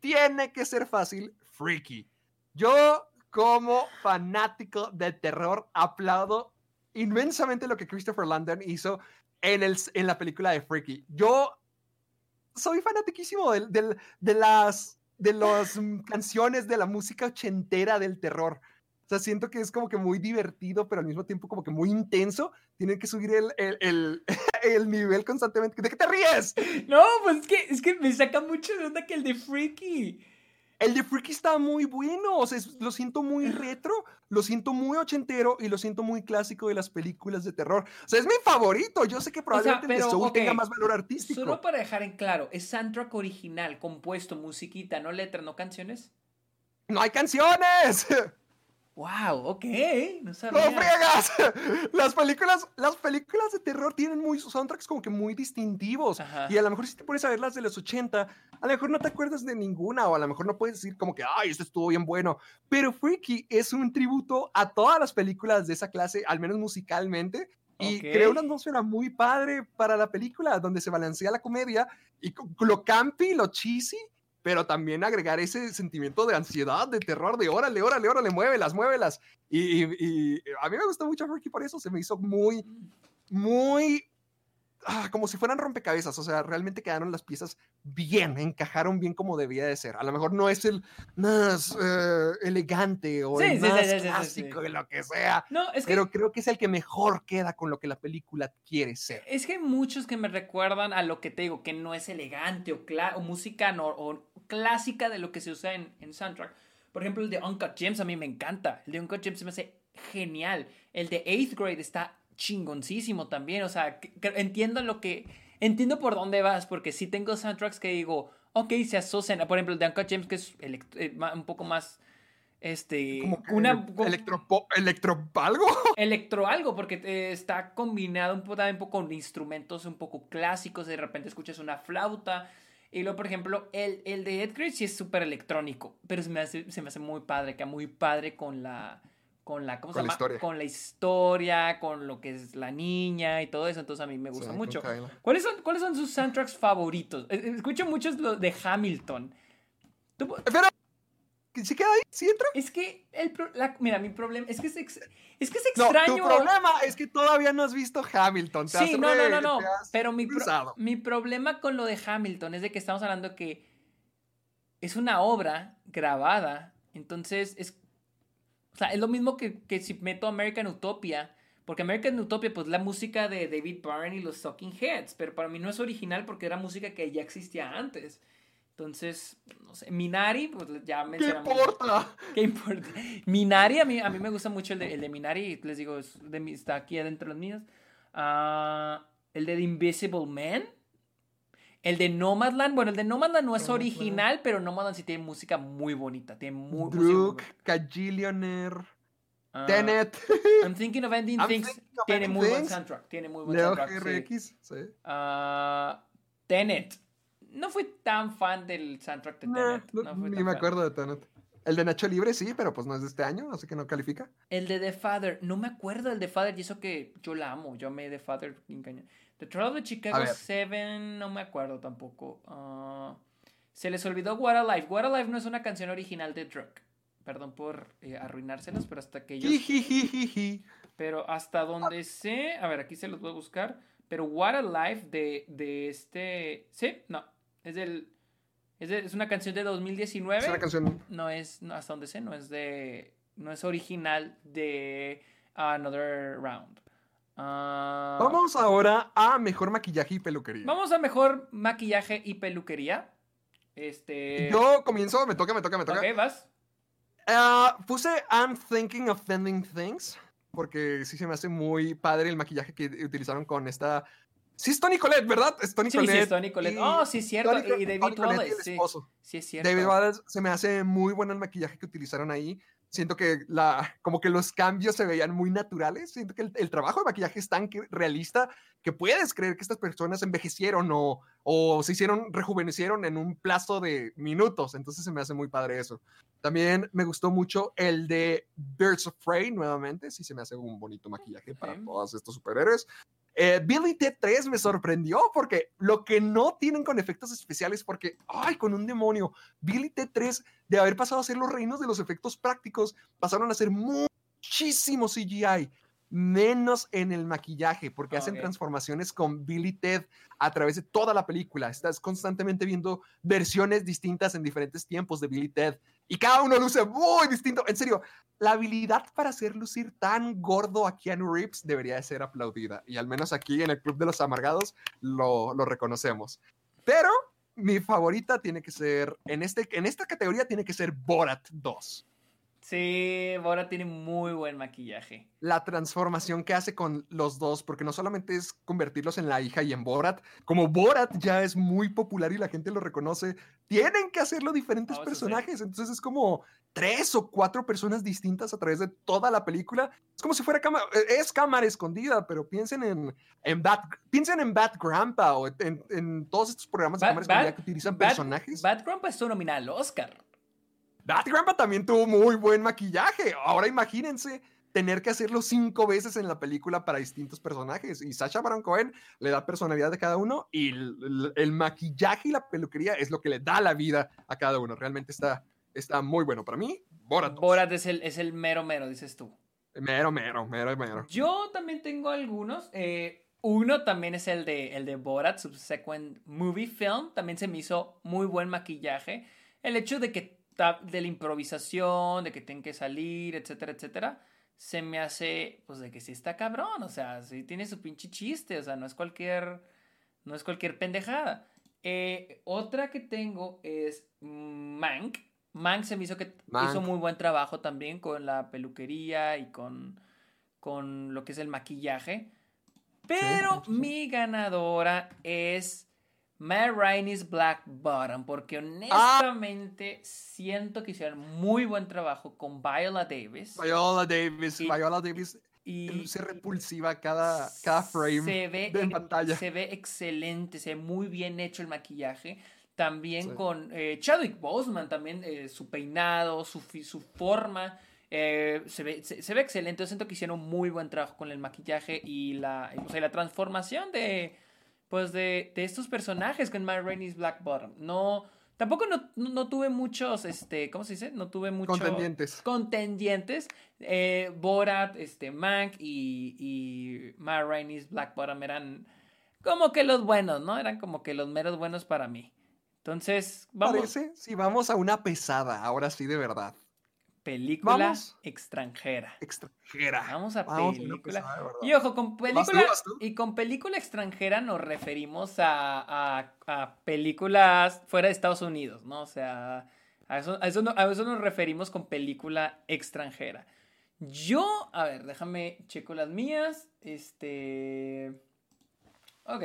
tiene que ser fácil, Freaky. Yo como fanático de terror, aplaudo inmensamente lo que Christopher Landon hizo en, el, en la película de Freaky. Yo soy fanatiquísimo de, de, las, de las canciones, de la música ochentera del terror. O sea, siento que es como que muy divertido, pero al mismo tiempo como que muy intenso. Tienen que subir el, el, el, el nivel constantemente. ¿De qué te ríes? No, pues es que, es que me saca mucho de onda que el de Freaky. El de Freaky está muy bueno, o sea, lo siento muy retro, lo siento muy ochentero y lo siento muy clásico de las películas de terror. O sea, es mi favorito. Yo sé que probablemente el de Soul tenga más valor artístico. Solo para dejar en claro, es soundtrack original, compuesto, musiquita, no letra, no canciones. ¡No hay canciones! Wow, ok, no sabía. ¡No friegas! Las películas, las películas de terror tienen muy soundtracks como que muy distintivos. Y a lo mejor si te pones a ver las de los 80, a lo mejor no te acuerdas de ninguna, o a lo mejor no puedes decir como que, ay, esto estuvo bien bueno. Pero Freaky es un tributo a todas las películas de esa clase, al menos musicalmente. Y crea una atmósfera muy padre para la película, donde se balancea la comedia y lo campi, lo cheesy, pero también agregar ese sentimiento de ansiedad, de terror, de órale, órale, órale, muévelas, muévelas. Y, y, y a mí me gustó mucho Ricky por eso, se me hizo muy, muy Ah, como si fueran rompecabezas, o sea, realmente quedaron las piezas bien, encajaron bien como debía de ser. A lo mejor no es el más eh, elegante o el más clásico de lo que sea, pero creo que es el que mejor queda con lo que la película quiere ser. Es que hay muchos que me recuerdan a lo que te digo, que no es elegante o, o música o clásica de lo que se usa en, en soundtrack. Por ejemplo, el de Uncut Gems a mí me encanta. El de Uncut Gems me hace genial. El de Eighth Grade está chingoncísimo también. O sea, entiendo lo que. Entiendo por dónde vas, porque si tengo soundtracks que digo, ok, se asocian. Por ejemplo, el de Uncle James, que es eh, un poco más. Este. Como una. Electro, electro algo. Electro algo, porque está combinado un poco, un poco con instrumentos un poco clásicos. De repente escuchas una flauta. Y luego, por ejemplo, el, el de Ed sí es súper electrónico, pero se me, hace, se me hace muy padre, que muy padre con la, con la, ¿cómo se llama? historia. Con la historia, con lo que es la niña y todo eso, entonces a mí me gusta mucho. ¿Cuáles son, ¿Cuáles son sus soundtracks favoritos? Eh, eh, escucho muchos los de Hamilton. Pero ¿Sí queda ahí? ¿Sí entra? Es que, el pro- la- mira, mi problema es que es, ex- es, que es No, extraño. tu problema es que todavía no has visto Hamilton. te Sí, has no, no, no, no. Pero mi, pro- mi problema con lo de Hamilton es de que estamos hablando que es una obra grabada. Entonces, es. O sea, es lo mismo que, que si meto American Utopia. Porque American Utopia, pues la música de David Byrne y los Talking Heads. Pero para mí no es original porque era música que ya existía antes. Entonces, no sé. Minari, pues ya ¿Qué mencionamos. importa? ¿Qué importa? Minari, a mí, a mí me gusta mucho el de, el de Minari, les digo, es de mi- está aquí adentro de los míos. Ah, el de The Invisible Man. El de Nomadland, bueno, el de Nomadland no es Nomadland. original, pero Nomadland sí tiene música muy bonita. Tiene muy, Druk, bonita. Cajillionaire, Ah, Tenet, I'm Thinking of Ending I'm Things. Of Tiene Ending muy buen soundtrack. Tiene muy buen Leo soundtrack. sí. GRX. Sí. Ah, Tenet. No fui tan fan del soundtrack de Tenet. no- no fui ni me fan. acuerdo de Tenet. El de Nacho Libre sí, pero pues no es de este año, así que no califica. El de The Father, no me acuerdo del The Father, y eso que yo la amo, yo amé The Father. The Trial of Chicago ver. 7, no me acuerdo tampoco. Ah, se les olvidó What Alive. What Alive no es una canción original de Druk. Perdón por eh, arruinárselos, pero hasta que ellos. Jijijijiji. Pero hasta donde sé. A ver, aquí se los voy a buscar. Pero What Alive de, de este. Sí, no. Es del. Es, de- es una canción de 2019 Es una canción. no es, no, hasta donde sé, no es de, no es original de Another Round. Ah, Vamos ahora a mejor maquillaje y peluquería. vamos a mejor maquillaje y peluquería. Este. Yo comienzo, me toca, me toca, me toca. Ok, vas. Ah, puse I'm thinking of ending things. Porque sí se me hace muy padre el maquillaje que utilizaron con esta. Sí, es Tony Colette, ¿verdad? Es Tony Sí, Colette. sí, es Tony Colette. y Oh, sí, es cierto. Tony y David Wallace. Sí, sí, es cierto. David Wallace se me hace muy bueno el maquillaje que utilizaron ahí. Siento que la, como que los cambios se veían muy naturales. Siento que el, el trabajo de maquillaje es tan que- realista que puedes creer que estas personas envejecieron o, o se hicieron, rejuvenecieron en un plazo de minutos. Entonces se me hace muy padre eso. También me gustó mucho el de Birds of Prey, nuevamente. Sí, se me hace un bonito maquillaje para todos estos superhéroes. Eh, Billy T3 me sorprendió porque lo que no tienen con efectos especiales, porque, ay, con un demonio, Billy T3, de haber pasado a ser los reinos de los efectos prácticos, pasaron a ser muchísimo CGI, menos en el maquillaje, porque hacen transformaciones con Billy Ted a través de toda la película. Estás constantemente viendo versiones distintas en diferentes tiempos de Billy Ted y cada uno luce muy distinto. En serio, la habilidad para hacer lucir tan gordo a Keanu Reeves debería de ser aplaudida. Y al menos aquí en el Club de los Amargados lo, lo reconocemos. Pero mi favorita tiene que ser, en, este, en esta categoría tiene que ser Borat 2. Sí, Bora tiene muy buen maquillaje. La transformación que hace con los dos, porque no solamente es convertirlos en la hija y en Borat, como Borat ya es muy popular y la gente lo reconoce, tienen que hacerlo diferentes eso sí. personajes. Entonces es como tres o cuatro personas distintas a través de toda la película. Es como si fuera cámara, es cámara escondida, pero piensen en, en Bad, piensen en Bad Grandpa o en, en todos estos programas de Bad- cámara escondida Bad- que utilizan Bad- personajes. Bad Grandpa estuvo nominada al Oscar. Bad Grandpa también tuvo muy buen maquillaje. Ahora imagínense tener que hacerlo cinco veces en la película para distintos personajes. Y Sasha Baron Cohen le da personalidad a cada uno y el, el- el maquillaje y la peluquería es lo que le da la vida a cada uno. Realmente está, está muy bueno. Para mí, Borat. Borat es el, es el mero mero, dices tú. Mero, mero, mero, mero. Yo también tengo algunos. eh, uno también es el de, el de Borat, Subsequent Movie Film. También se me hizo muy buen maquillaje. El hecho de que de la improvisación, de que tienen que salir, etcétera, etcétera, se me hace, pues de que sí está cabrón. O sea, sí tiene su pinche chiste. O sea, no es cualquier, no es cualquier pendejada. Eh, otra que tengo es Mank. Mank se me hizo que hizo muy buen trabajo también con la peluquería y con, con lo que es el maquillaje. Pero sí, sí. mi ganadora es Matt Rainey's Black Bottom, porque Ah. honestamente siento que hicieron muy buen trabajo con Viola Davis. Viola Davis, Y- Viola Davis Y luce repulsiva cada, cada frame se ve, de pantalla. se ve excelente, se ve muy bien hecho el maquillaje. También Sí. con eh, Chadwick Boseman, también eh, su peinado, su, su forma, eh, se, ve, se, se ve excelente. Yo siento que hicieron muy buen trabajo con el maquillaje y la, o sea, la transformación de, pues de, de estos personajes con My Rainey's Black Bottom. No, Tampoco no, no, tuve muchos, este, ¿cómo se dice? No tuve muchos... Contendientes. Contendientes. Eh, Borat, este, Mank y, y Mar Rainey's Black Bottom eran como que los buenos, ¿no? Eran como que los meros buenos para mí. Entonces, vamos. Parece si vamos a una pesada, ahora sí de verdad. Película extranjera. Extranjera. Vamos a película. y ojo, con película. Y con película extranjera nos referimos a, películas fuera de Estados Unidos, ¿no? O sea, a eso, a eso, a eso nos referimos con película extranjera. Yo, a ver, déjame checo las mías. Este. Ok.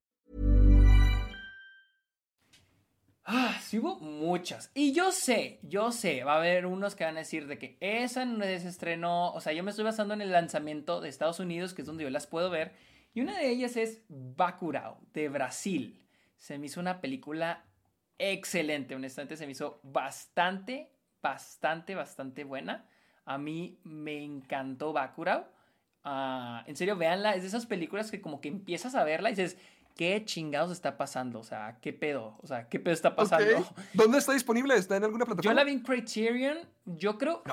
Ah, sí hubo muchas. Y yo sé, yo sé, va a haber unos que van a decir de que esa no se estrenó, o sea, yo me estoy basando en el lanzamiento de Estados Unidos, que es donde yo las puedo ver, y una de ellas es Bacurau, de Brasil. Se me hizo una película excelente, honestamente se me hizo bastante, bastante, bastante buena. A mí me encantó Bacurau. Ah, en serio, véanla. Es de esas películas que como que empiezas a verla y dices, ¿qué chingados está pasando? O sea, ¿qué pedo? O sea, ¿qué pedo está pasando? ¿Dónde está disponible? ¿Está en alguna plataforma? Yo la vi en Criterion. Yo creo...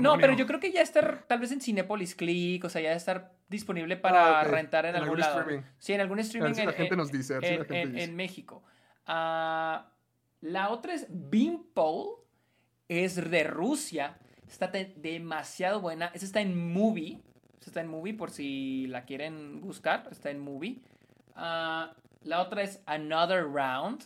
No, pero yo creo que ya está tal vez en Cinepolis Click. O sea, ya estar disponible para ah, rentar en, algún, lado. Sí, en algún streaming. la gente nos dice. en, México. Ah, la otra es Beanpole. Es de Rusia. Está demasiado buena. Esa está en Movie. está en Movie por si la quieren buscar. Está en Movie. Ah, la otra es Another Round.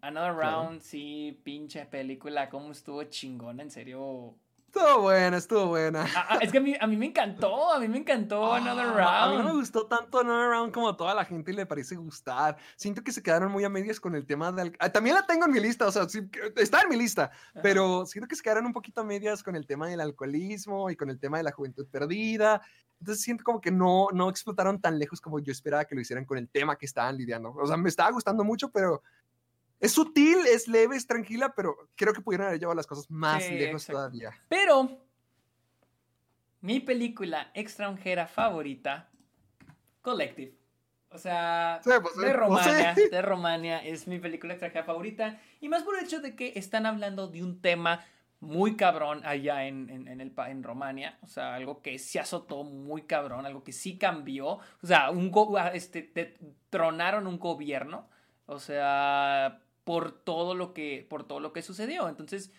Another Round, sí, pinche película. Cómo estuvo chingona, en serio. Estuvo buena, estuvo buena. Ah, ah, es que a mí, a mí, me encantó, a mí me encantó Another Round. A mí no me gustó tanto Another Round como a toda la gente le parece gustar. Siento que se quedaron muy a medias con el tema del... también la tengo en mi lista, o sea, está en mi lista, pero siento que se quedaron un poquito a medias con el tema del alcoholismo y con el tema de la juventud perdida. Entonces siento como que no, no explotaron tan lejos como yo esperaba que lo hicieran con el tema que estaban lidiando. O sea, me estaba gustando mucho, pero es sutil, es leve, es tranquila, pero creo que pudieran haber llevado las cosas más lejos todavía. Pero mi película extranjera favorita, Collective. O sea, pues, de Romania, de Romania es mi película extranjera favorita. Y más por el hecho de que están hablando de un tema muy cabrón allá en, en, el, en Romania. O sea, algo que se azotó muy cabrón, algo que sí cambió. O sea, un este, tronaron un gobierno. O sea, por todo lo que, por todo lo que sucedió. Entonces,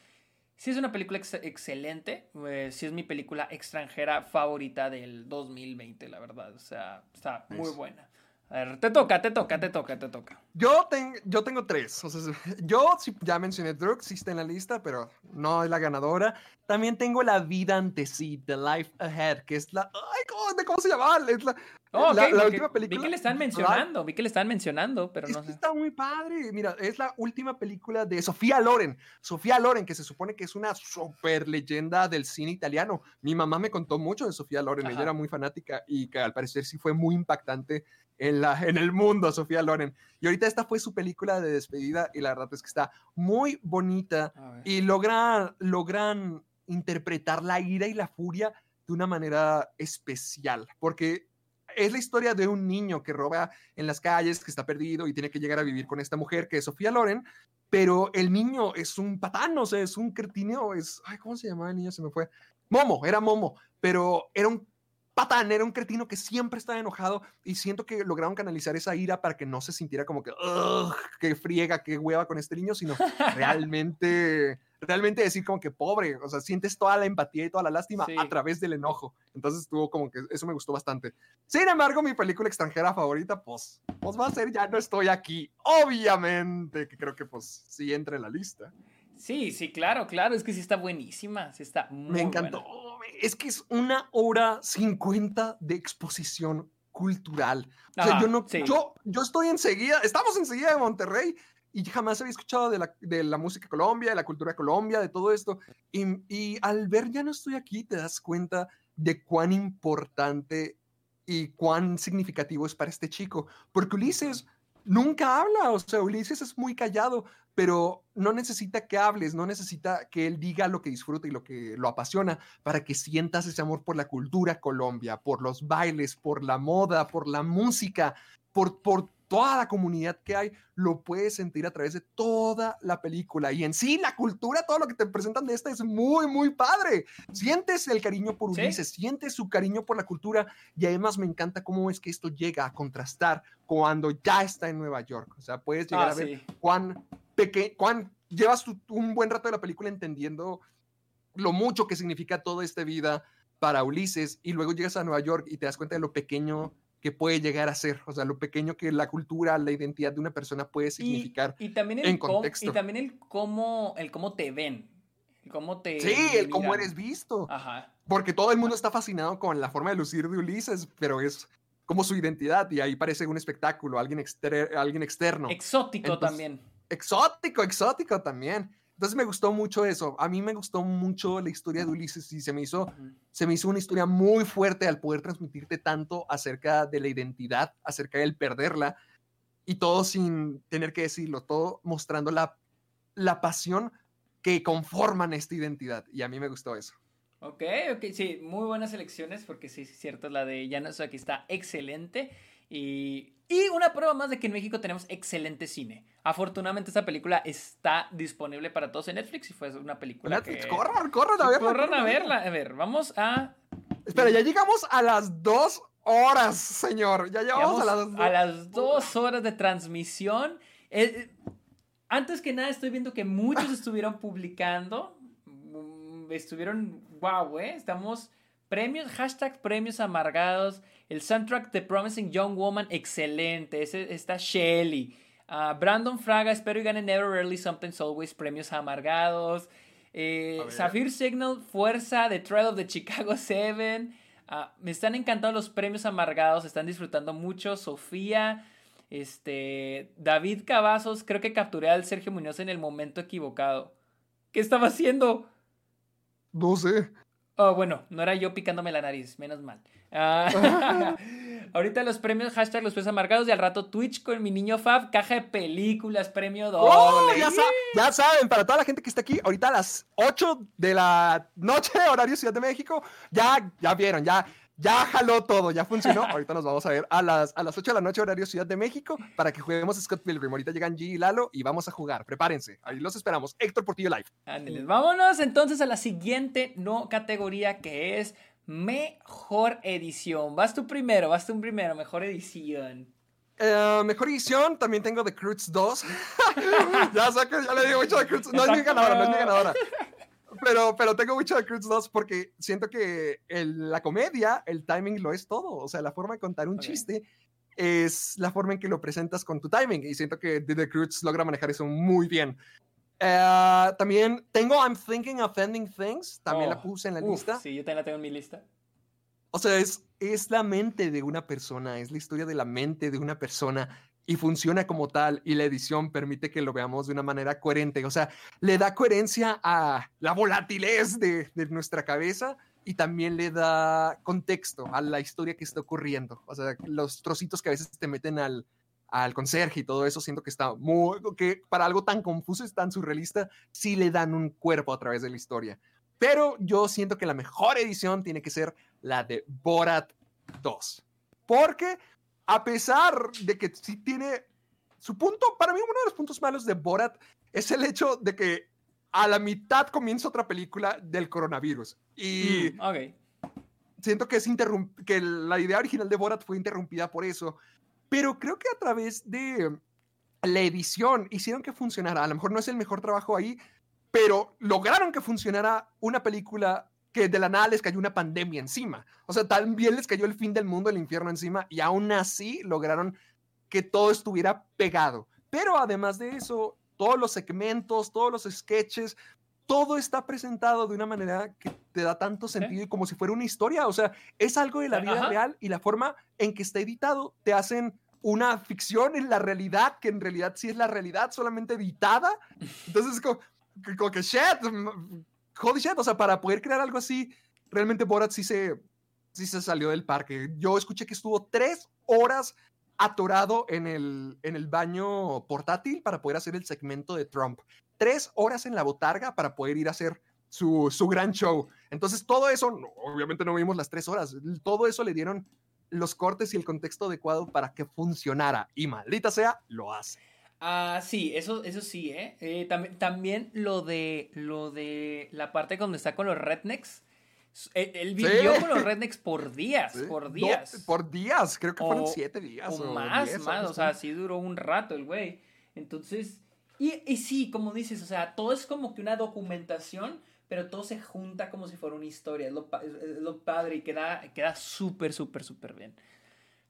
sí es una película excelente. Eh, sí es mi película extranjera favorita del 2020, la verdad. O sea, está muy buena. A ver, te toca, te toca, te toca, te toca. Yo, yo tengo tres. O sea, yo ya mencioné Drug, sí está en la lista, pero no es la ganadora. También tengo La Vida ante sí, The Life Ahead, que es la... Ay, ¿cómo, ¿cómo se llama? Es la, Oh, la, última película. Vi que le están mencionando, vi que le están mencionando, pero no sé. Está muy padre. Mira, es la última película de Sofía Loren. Sofía Loren, que se supone que es una super leyenda del cine italiano. Mi mamá me contó mucho de Sofía Loren. Ella era muy fanática y que al parecer sí fue muy impactante en, la, en el mundo, Sofía Loren. Y ahorita esta fue su película de despedida y la verdad es que está muy bonita y logran, logran interpretar la ira y la furia de una manera especial, porque es la historia de un niño que roba en las calles, que está perdido y tiene que llegar a vivir con esta mujer que es Sofía Loren, pero el niño es un patán, o sea, es un cretineo, es, ay, ¿cómo se llamaba el niño? Se me fue. Momo, era Momo, pero era un patán, era un cretino que siempre estaba enojado y siento que lograron canalizar esa ira para que no se sintiera como que, que friega, que hueva con este niño, sino realmente realmente decir como que pobre, o sea, sientes toda la empatía y toda la lástima a través del enojo. Entonces estuvo como que eso me gustó bastante. Sin embargo, mi película extranjera favorita, pues, pues va a ser Ya no estoy aquí. Obviamente, que creo que pues sí entra en la lista. Sí, sí, claro, claro, es que sí está buenísima, sí está muy Me encantó. Es que es una hora cincuenta de exposición cultural. O sea, yo no, sí. yo, yo estoy enseguida, estamos enseguida de Monterrey y jamás había escuchado de la, de la música de Colombia, de la cultura de Colombia, de todo esto. Y, y al ver ya no estoy aquí, te das cuenta de cuán importante y cuán significativo es para este chico. Porque Ulises nunca habla, o sea, Ulises es muy callado, pero no necesita que hables, no necesita que él diga lo que disfruta y lo que lo apasiona para que sientas ese amor por la cultura Colombia, por los bailes, por la moda, por la música, por, por toda la comunidad que hay, lo puedes sentir a través de toda la película. Y en sí, la cultura, todo lo que te presentan de esta es muy, muy padre. Sientes el cariño por Sí. Ulises, sientes su cariño por la cultura y además me encanta cómo es que esto llega a contrastar cuando ya está en Nueva York. O sea, puedes llegar Ah, a ver sí. cuán pequeño, cuán llevas tu- un buen rato de la película entendiendo lo mucho que significa toda esta vida para Ulises y luego llegas a Nueva York y te das cuenta de lo pequeño que puede llegar a ser, o sea, lo pequeño que la cultura, la identidad de una persona puede significar. Y, y también el en cómo, contexto. y también el cómo, el cómo te ven. El cómo te. sí, el cómo eres visto, Ajá. porque todo el mundo está fascinado con la forma de lucir de Ulises, pero es como su identidad y ahí parece un espectáculo, alguien, exter- alguien externo. Exótico Entonces, también. Exótico, exótico también. Entonces me gustó mucho eso. A mí me gustó mucho la historia de Ulises y se me hizo, se me hizo una historia muy fuerte al poder transmitirte tanto acerca de la identidad, acerca del perderla y todo sin tener que decirlo, todo mostrando la, la pasión que conforman esta identidad. Y a mí me gustó eso. Ok, ok, sí, muy buenas elecciones porque sí, es cierto, la de Janos aquí está excelente. Y, y una prueba más de que en México tenemos excelente cine. Afortunadamente esta película está disponible para todos en Netflix y fue una película Netflix, que... corran, corran a verla. corran a verla. A ver, vamos a... Espera, ya llegamos a las dos horas, señor. Ya llegamos Llegamos a las dos. a las dos horas de transmisión. Eh, eh, antes que nada, estoy viendo que muchos estuvieron publicando. Mm, Estuvieron, wow, eh. Estamos premios, hashtag premios amargados. El soundtrack de Promising Young Woman, excelente. Ese, está Shelly. Ah, Brandon Fraga, espero y gane Never Rarely Something's Always, premios amargados. Eh. Sapphire Signal, Fuerza, The Trial of the Chicago 7. Ah, me están encantando los premios amargados, están disfrutando mucho. Sofía, este, David Cavazos, creo que capturé al Sergio Muñoz en el momento equivocado. ¿Qué estaba haciendo? No sé. Oh, bueno, no era yo picándome la nariz, menos mal. Ah, ahorita los premios, hashtag los premios amargados y al rato Twitch con mi niño Fab, caja de películas, premio doble. ¡Oh! ya, sa- ya saben, para toda la gente que está aquí, ahorita a las 8 de la noche, horario Ciudad de México, ya, ya vieron, ya, ya jaló todo, ya funcionó. Ahorita nos vamos a ver a las, a las 8 de la noche, horario Ciudad de México, para que juguemos Scott Pilgrim. Ahorita llegan G y Lalo y vamos a jugar. Prepárense, ahí los esperamos. Héctor Portillo Live. Ándeles, vámonos entonces a la siguiente no categoría que es mejor edición. Vas tú primero, vas tú primero, mejor edición. Eh, mejor edición, también tengo The Cruz 2. ya sé que ya le digo mucho de Cruz. No es mi ganadora, no es mi ganadora. Pero, pero tengo mucho de Cruz 2 porque siento que el- la comedia, el timing lo es todo. O sea, la forma de contar un Ok. chiste es la forma en que lo presentas con tu timing. Y siento que The Cruz logra manejar eso muy bien. Eh, también tengo I'm Thinking of Ending Things. También la Oh, puse en la uf, lista. Sí, yo también la tengo en mi lista. O sea, es, es la mente de una persona, es la historia de la mente de una persona y funciona como tal y la edición permite que lo veamos de una manera coherente. O sea, le da coherencia a la volatilez de, de nuestra cabeza y también le da contexto a la historia que está ocurriendo. O sea, los trocitos que a veces te meten al, al conserje y todo eso, siento que está muy, que para algo tan confuso y tan surrealista, sí le dan un cuerpo a través de la historia. Pero yo siento que la mejor edición tiene que ser la de Borat 2. Porque a pesar de que sí tiene su punto, para mí uno de los puntos malos de Borat es el hecho de que a la mitad comienza otra película del coronavirus. Y Mm, siento que, es que la idea original de Borat fue interrumpida por eso. Pero creo que a través de la edición hicieron que funcionara. A lo mejor no es el mejor trabajo ahí, pero lograron que funcionara una película que de la nada les cayó una pandemia encima. O sea, también les cayó el fin del mundo, el infierno encima, y aún así lograron que todo estuviera pegado. Pero además de eso, todos los segmentos, todos los sketches, todo está presentado de una manera que te da tanto sentido y como si fuera una historia. O sea, es algo de la vida Ajá. real y la forma en que está editado te hacen una ficción en la realidad, que en realidad sí es la realidad, solamente editada. Entonces, como, como que shit, holy. O sea, para poder crear algo así, realmente Borat sí se, sí se salió del parque. Yo escuché que estuvo tres horas atorado en el, en el baño portátil para poder hacer el segmento de Trump. Tres horas en la botarga para poder ir a hacer su, su gran show. Entonces, todo eso, obviamente no vimos las tres horas, todo eso le dieron los cortes y el contexto adecuado para que funcionara. Y maldita sea, lo hace. Ah, sí, eso, eso sí, ¿eh? Eh, también, también lo de lo de la parte donde está con los rednecks. S- Él, él vivió Sí. con los rednecks por días, ¿sí? por No, días. por días, creo que fueron O- siete días. o O, más, diez, más, o sea, así. sí duró un rato el güey. Entonces, y, y sí, como dices, o sea, todo es como que una documentación, pero todo se junta como si fuera una historia. Es lo, es lo padre y queda queda súper, súper, súper bien.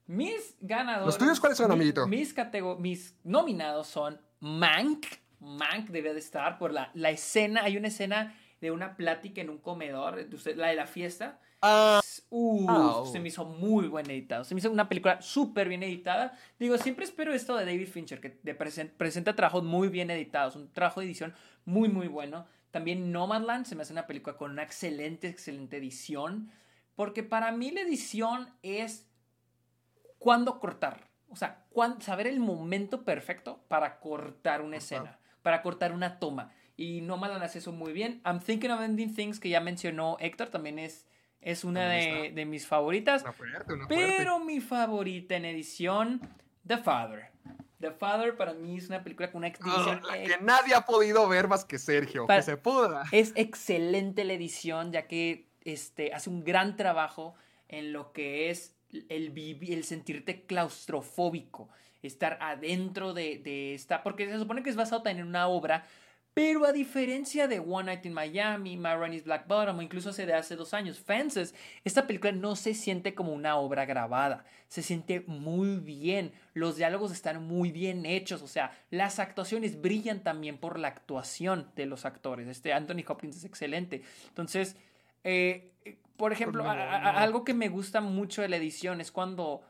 Mis ganadores. ¿Los tuyos cuáles son, mi- amiguito? Mis, nominados son Mank. Mank debe de estar por la, la escena. Hay una escena de una plática en un comedor, usted- la de la fiesta. Au. se me hizo muy buen editado. Se me hizo una película súper bien editada. Digo, siempre espero esto de David Fincher, que presen- presenta trabajos muy bien editados, un trabajo de edición muy, muy bueno. También Nomadland se me hace una película con una excelente, excelente edición. Porque para mí la edición es cuándo cortar. O sea, cuán- saber el momento perfecto para cortar una escena, para cortar una toma. Y Nomadland hace eso muy bien. I'm Thinking of Ending Things, que ya mencionó Héctor, también es, es una de, mis favoritas. una fuerte, una fuerte. Pero mi favorita en edición, The Father. The Father para mí es una película con una edición Ah, la ex- que nadie ha podido ver más que Sergio. Que se pudra. es excelente la edición, ya que este, hace un gran trabajo en lo que es el, sentirte claustrofóbico, estar adentro de, esta, porque se supone que es basado también en una obra, pero a diferencia de One Night in Miami, My Black Bottom, o incluso hace de hace dos años, Fences, esta película no se siente como una obra grabada, se siente muy bien, los diálogos están muy bien hechos, o sea, las actuaciones brillan también por la actuación de los actores. Este Anthony Hopkins es excelente. Entonces, eh, por ejemplo, No, a- a- no. algo que me gusta mucho de la edición es cuando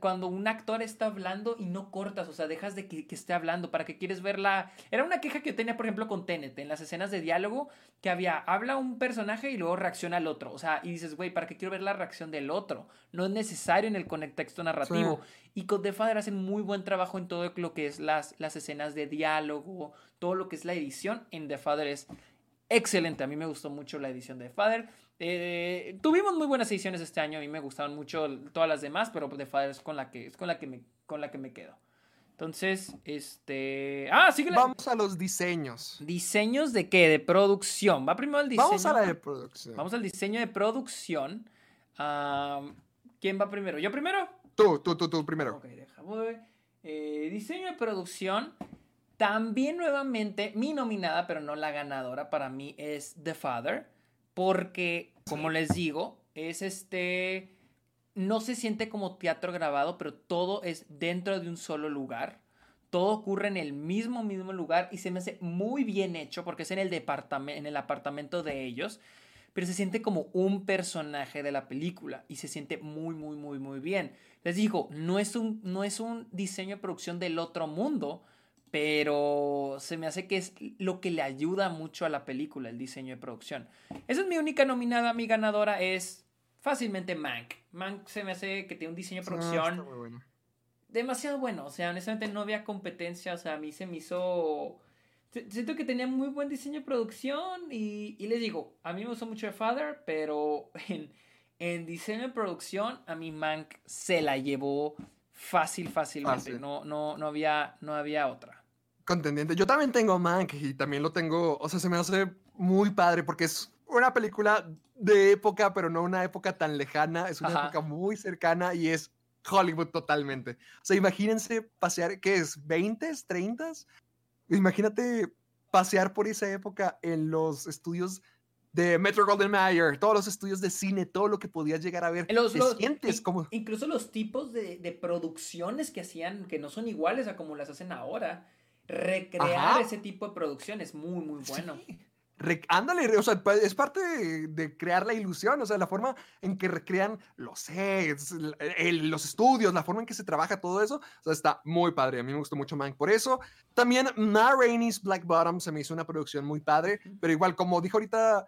cuando un actor está hablando y no cortas, o sea, dejas de que, que esté hablando, para que quieres verla. Era una queja que yo tenía, por ejemplo, con Tenet, en las escenas de diálogo, que había, habla un personaje y luego reacciona al otro, o sea, y dices, güey, ¿para qué quiero ver la reacción del otro? No es necesario en el contexto narrativo. Y con The Father hacen muy buen trabajo en todo lo que es las, las escenas de diálogo, todo lo que es la edición en The Father es excelente. A mí me gustó mucho la edición de The Father. Eh, tuvimos muy buenas ediciones este año. A mí me gustaron mucho todas las demás, pero The Father es con la que, es con la que, me, con la que me quedo. Entonces, este. Ah, la- Vamos a los diseños. ¿Diseños de qué? De producción. Va primero el diseño. Vamos a la de producción. Vamos al diseño de producción. ¿Quién va primero? ¿Yo primero? Tú, tú, tú, tú primero. Ok. Eh, diseño de producción. También nuevamente mi nominada, pero no la ganadora para mí es The Father. Porque, como les digo, es este... No se siente como teatro grabado, pero todo es dentro de un solo lugar. Todo ocurre en el mismo, mismo lugar y se me hace muy bien hecho porque es en el, departamento, en el apartamento de ellos pero se siente como un personaje de la película y se siente muy, muy, muy, muy bien. Les digo, no es un, no es un diseño de producción del otro mundo, pero se me hace que es lo que le ayuda mucho a la película, el diseño de producción. Esa es mi única nominada, mi ganadora es fácilmente Mank. Mank se me hace que tiene un diseño de Ah, producción bueno. demasiado bueno. O sea, honestamente no había competencia. O sea, a mí se me hizo. si- Siento que tenía muy buen diseño de producción. Y, y les digo, a mí me gustó mucho The Father, pero en, en diseño de producción, a mí Mank se la llevó fácil, fácilmente. Fácil. No, no, no, había, no había otra. Contendiente. Yo también tengo Mank y también lo tengo, o sea, se me hace muy padre porque es una película de época, pero no una época tan lejana, es una Ajá. época muy cercana y es Hollywood totalmente. O sea, imagínense pasear, ¿qué es? ¿20s? ¿30s? Imagínate pasear por esa época en los estudios de Metro Golden Mayer, todos los estudios de cine, todo lo que podías llegar a ver. Los- Te los- sientes como... Incluso los tipos de, de producciones que hacían, que no son iguales a como las hacen ahora. Recrear Ajá. ese tipo de producción es muy, muy bueno. Sí. ándale, o sea, es parte de, crear la ilusión, o sea, la forma en que recrean los sets, los estudios, la forma en que se trabaja todo eso, o sea, está muy padre. A mí me gustó mucho Mank por eso. También Ma Rainey's Black Bottom se me hizo una producción muy padre, pero igual, como dijo ahorita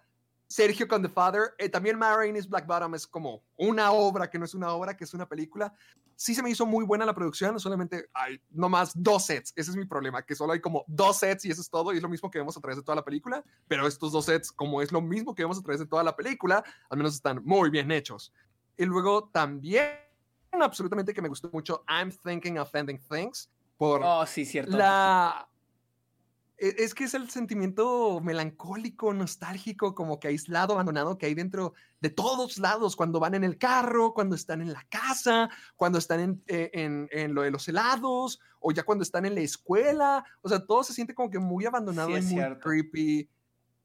Sergio con The Father, eh, también Ma Rainey's Black Bottom es como una obra que no es una obra, que es una película sí se me hizo muy buena la producción, solamente hay nomás dos sets, ese es mi problema, que solo hay como dos sets y eso es todo, y es lo mismo que vemos a través de toda la película, pero estos dos sets, como es lo mismo que vemos a través de toda la película, al menos están muy bien hechos. Y luego también, absolutamente que me gustó mucho, I'm Thinking of Ending Things, por oh, sí, cierto. la es que es el sentimiento melancólico, nostálgico, como que aislado, abandonado que hay dentro de todos lados, cuando van en el carro, cuando están en la casa, cuando están en, eh, en, lo de los helados, o ya cuando están en la escuela. O sea, todo se siente como que muy abandonado y muy creepy,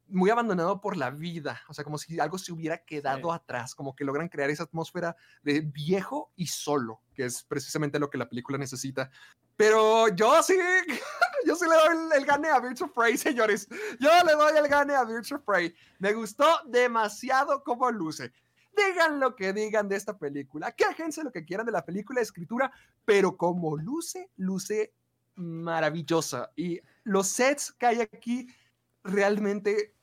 muy abandonado por la vida. O sea, como si algo se hubiera quedado atrás, como que logran crear esa atmósfera de viejo y solo, que es precisamente lo que la película necesita. Pero yo sí, yo sí le doy el, gane a Birds of Prey, señores. Yo le doy el gane a Birds of Prey. Me gustó demasiado como luce. Digan lo que digan de esta película, quéjense lo que quieran de la película de escritura, pero como luce, luce maravillosa. Y los sets que hay aquí realmente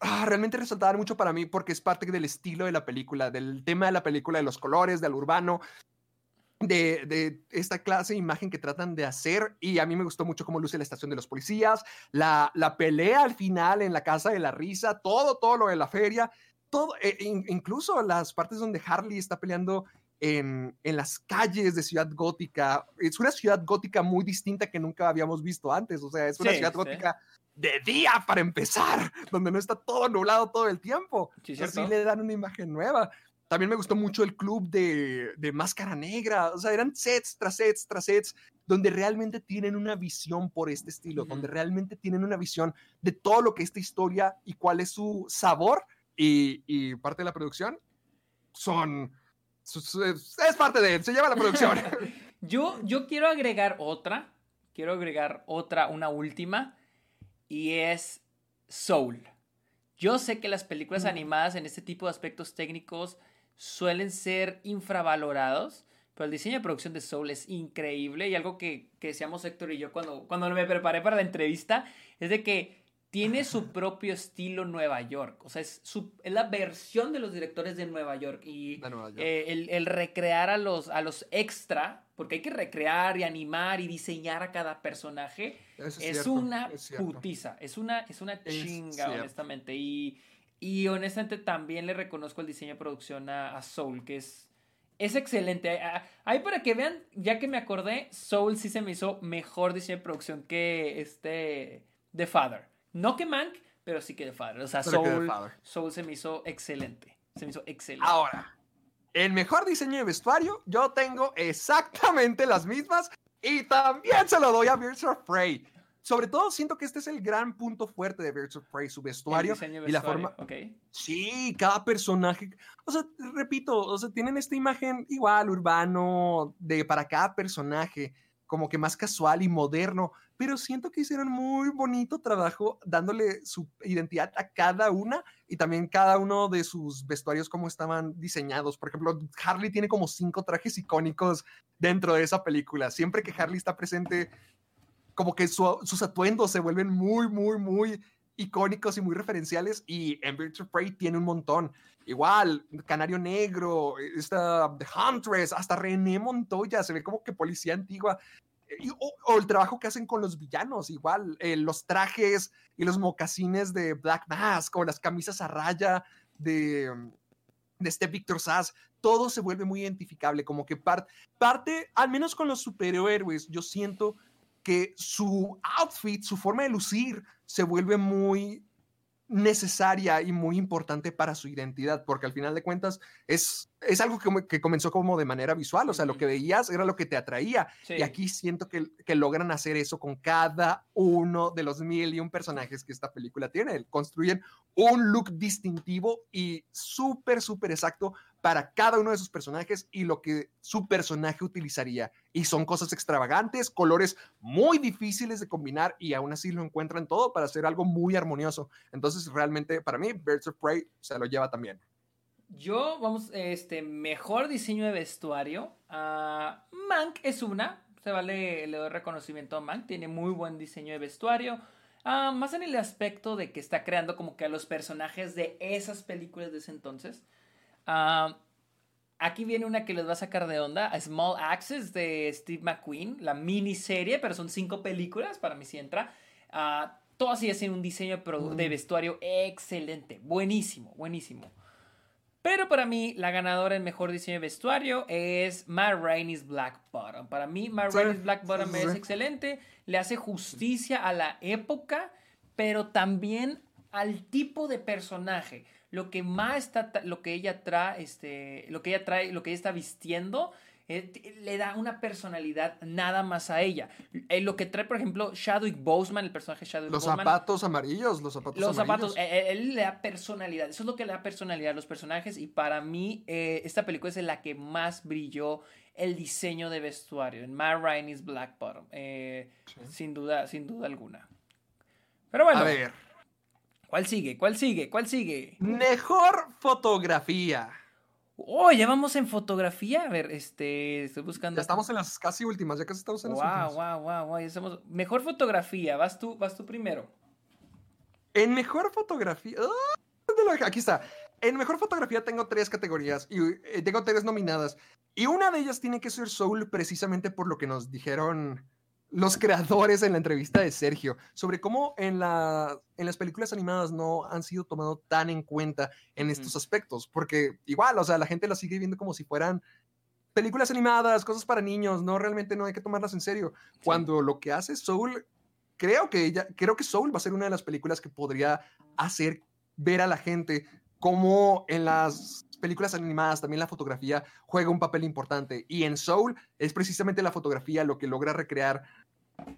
ah, realmente resaltaban mucho para mí porque es parte del estilo de la película, del tema de la película, de los colores, del urbano, de, esta clase de imagen que tratan de hacer y a mí me gustó mucho cómo luce la estación de los policías, la, la pelea al final en la casa de la risa, todo, todo lo de la feria, todo, e, incluso las partes donde Harley está peleando en, en, las calles de Ciudad Gótica. Es una ciudad gótica muy distinta que nunca habíamos visto antes, o sea, es una ciudad gótica de día para empezar, donde no está todo nublado todo el tiempo. Sí, Así le dan una imagen nueva. También me gustó mucho el club de, de Máscara Negra. O sea, eran sets tras sets tras sets donde realmente tienen una visión por este estilo, donde realmente tienen una visión de todo lo que esta historia y cuál es su sabor y, y parte de la producción son... Es parte de se lleva la producción. yo, yo quiero agregar otra, quiero agregar otra, una última, y es Soul. Yo sé que las películas animadas en este tipo de aspectos técnicos suelen ser infravalorados, pero el diseño de producción de Soul es increíble y algo que, que decíamos Héctor y yo cuando, cuando me preparé para la entrevista es de que tiene su propio estilo Nueva York. O sea, es, su, es la versión de los directores de Nueva York. Y eh, el, el, recrear a los, a los extra, porque hay que recrear y animar y diseñar a cada personaje, es, una putiza. Es una, es una chinga, honestamente. Y y honestamente también le reconozco el diseño de producción a, Soul, que es, es excelente. Ahí para que vean, ya que me acordé, Soul sí se me hizo mejor diseño de producción que este The Father. No que Mank, pero sí que The Father. O sea, Soul, Soul se me hizo excelente. Se me hizo excelente. Ahora, el mejor diseño de vestuario, yo tengo exactamente las mismas y también se lo doy a Birds of Prey sobre todo siento que este es el gran punto fuerte de Birds of Prey, su vestuario, y la forma. Sí, cada personaje. O sea, repito, o sea, tienen esta imagen igual, urbano, de para cada personaje, como que más casual y moderno, pero siento que hicieron muy bonito trabajo dándole su identidad a cada una y también cada uno de sus vestuarios, cómo estaban diseñados. Por ejemplo, Harley tiene como cinco trajes icónicos dentro de esa película. Siempre que Harley está presente, como que sus atuendos se vuelven muy, muy, muy icónicos y muy referenciales y en Birds of tiene un montón. Igual, Canario Negro, esta The Huntress, hasta René Montoya, se ve como que policía antigua. o, el trabajo que hacen con los villanos, igual, eh, los trajes y los mocasines de Black Mask o las camisas a raya de, de este Victor Sass, todo se vuelve muy identificable, como que parte, al menos con los superhéroes, yo siento que su outfit, su forma de lucir, se vuelve muy necesaria y muy importante para su identidad, porque al final de cuentas es, es algo que, que comenzó como de manera visual, o sea, lo que veías era lo que te atraía, y aquí siento que, que, logran hacer eso con cada uno de los mil y un personajes que esta película tiene, construyen un look distintivo y súper, súper exacto para cada uno de sus personajes y lo que su personaje utilizaría. Y son cosas extravagantes, colores muy difíciles de combinar y aún así lo encuentran todo para hacer algo muy armonioso. Entonces, realmente, para mí, Birds of Prey se lo lleva también. Yo, vamos, este, mejor diseño de vestuario. Uh, Mank es una. Se vale, le doy reconocimiento a Mank. Tiene muy buen diseño de vestuario. Uh, más en el aspecto de que está creando como que a los personajes de esas películas de ese entonces. Uh, aquí viene una que les va a sacar de onda. A Small Axes de Steve McQueen. La miniserie, pero son cinco películas. Para mí sí entra. todas ellas tienen un diseño de vestuario excelente. Buenísimo, buenísimo. Pero para mí, la ganadora en mejor diseño de vestuario es Matt Rainey's Black Bottom. Para mí, Matt Rainey's Black Bottom es excelente. Le hace justicia a la época, pero también al tipo de personaje. Lo que más está, lo que ella trae, este, lo que ella trae, lo que ella está vistiendo eh, le da una personalidad nada más a ella. Eh, lo que trae, por ejemplo, Chadwick Boseman, el personaje Chadwick los Boseman. Los zapatos amarillos, los zapatos los zapatos, eh, él, le da personalidad. Eso es lo que le da personalidad a los personajes. Y para mí, esta película es la que más brilló el diseño de vestuario. En Matt Rainey's Black Bottom. Sin duda, sin duda alguna. Pero bueno. A ver. ¿Cuál sigue? ¿Cuál sigue? ¿Cuál sigue? Mejor fotografía. Oh, ya vamos en fotografía. A ver, este, estoy buscando. Ya estamos en las casi últimas, ya casi estamos en las últimas. Wow, wow, wow, estamos... Mejor fotografía, vas tú, vas tú primero. En mejor fotografía. ¡ah! Aquí está. En mejor fotografía tengo tres categorías y eh, tengo tres nominadas. Y una de ellas tiene que ser Soul precisamente por lo que nos dijeron los creadores en la entrevista de Sergio sobre cómo en, la, en las películas animadas no han sido tomados tan en cuenta en estos aspectos, porque igual, o sea, la gente las sigue viendo como si fueran películas animadas, cosas para niños, no, realmente no hay que tomarlas en serio. Cuando lo que hace Soul, creo que ella, creo que Soul va a ser una de las películas que podría hacer ver a la gente cómo en las películas animadas también la fotografía juega un papel importante. Y en Soul es precisamente la fotografía lo que logra recrear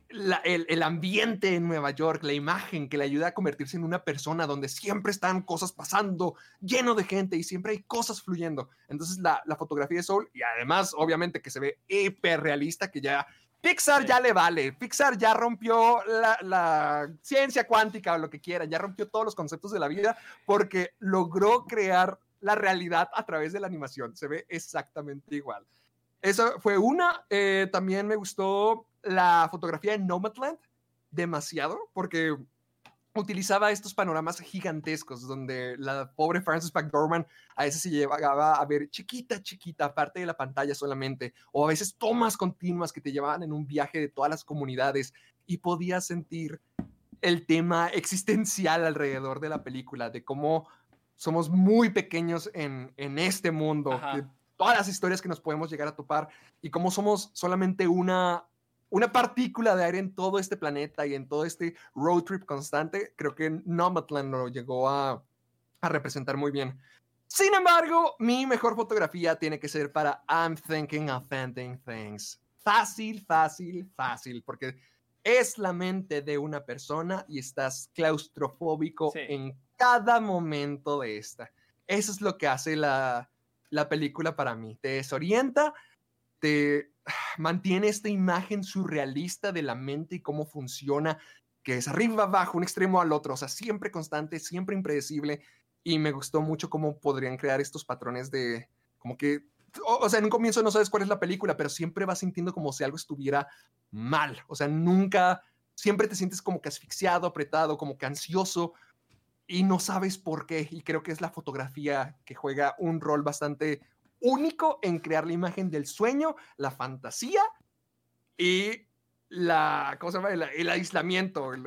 el, ambiente en Nueva York, la imagen que le ayuda a convertirse en una persona donde siempre están cosas pasando, lleno de gente y siempre hay cosas fluyendo. Entonces la, fotografía de Soul y además obviamente que se ve hiper realista, que ya Pixar ya le vale, Pixar ya rompió la, la, ciencia cuántica o lo que quiera, ya rompió todos los conceptos de la vida porque logró crear la realidad a través de la animación, se ve exactamente igual. Esa fue una, eh, también me gustó la fotografía en Nomadland demasiado porque utilizaba estos panoramas gigantescos donde la pobre Frances McDormand a veces se llevaba a ver chiquita, chiquita, parte de la pantalla solamente, o a veces tomas continuas que te llevaban en un viaje de todas las comunidades y podías sentir el tema existencial alrededor de la película, de cómo somos muy pequeños en, en este mundo, de todas las historias que nos podemos llegar a topar y cómo somos solamente una una partícula de aire en todo este planeta y en todo este road trip constante, creo que Nomadland lo llegó a, a representar muy bien. Sin embargo, mi mejor fotografía tiene que ser para I'm Thinking of Ending Things. Fácil, fácil, fácil, porque es la mente de una persona y estás claustrofóbico en cada momento de esta. Eso es lo que hace la, la película para mí. Te desorienta, te mantiene esta imagen surrealista de la mente y cómo funciona, que es arriba, abajo, un extremo al otro, o sea, siempre constante, siempre impredecible. Y me gustó mucho cómo podrían crear estos patrones de, como que, o, sea, en un comienzo no sabes cuál es la película, pero siempre vas sintiendo como si algo estuviera mal. O sea, nunca, siempre te sientes como que asfixiado, apretado, como que ansioso y no sabes por qué. Y creo que es la fotografía que juega un rol bastante único en crear la imagen del sueño, la fantasía y la, ¿cómo se llama? El, aislamiento. El,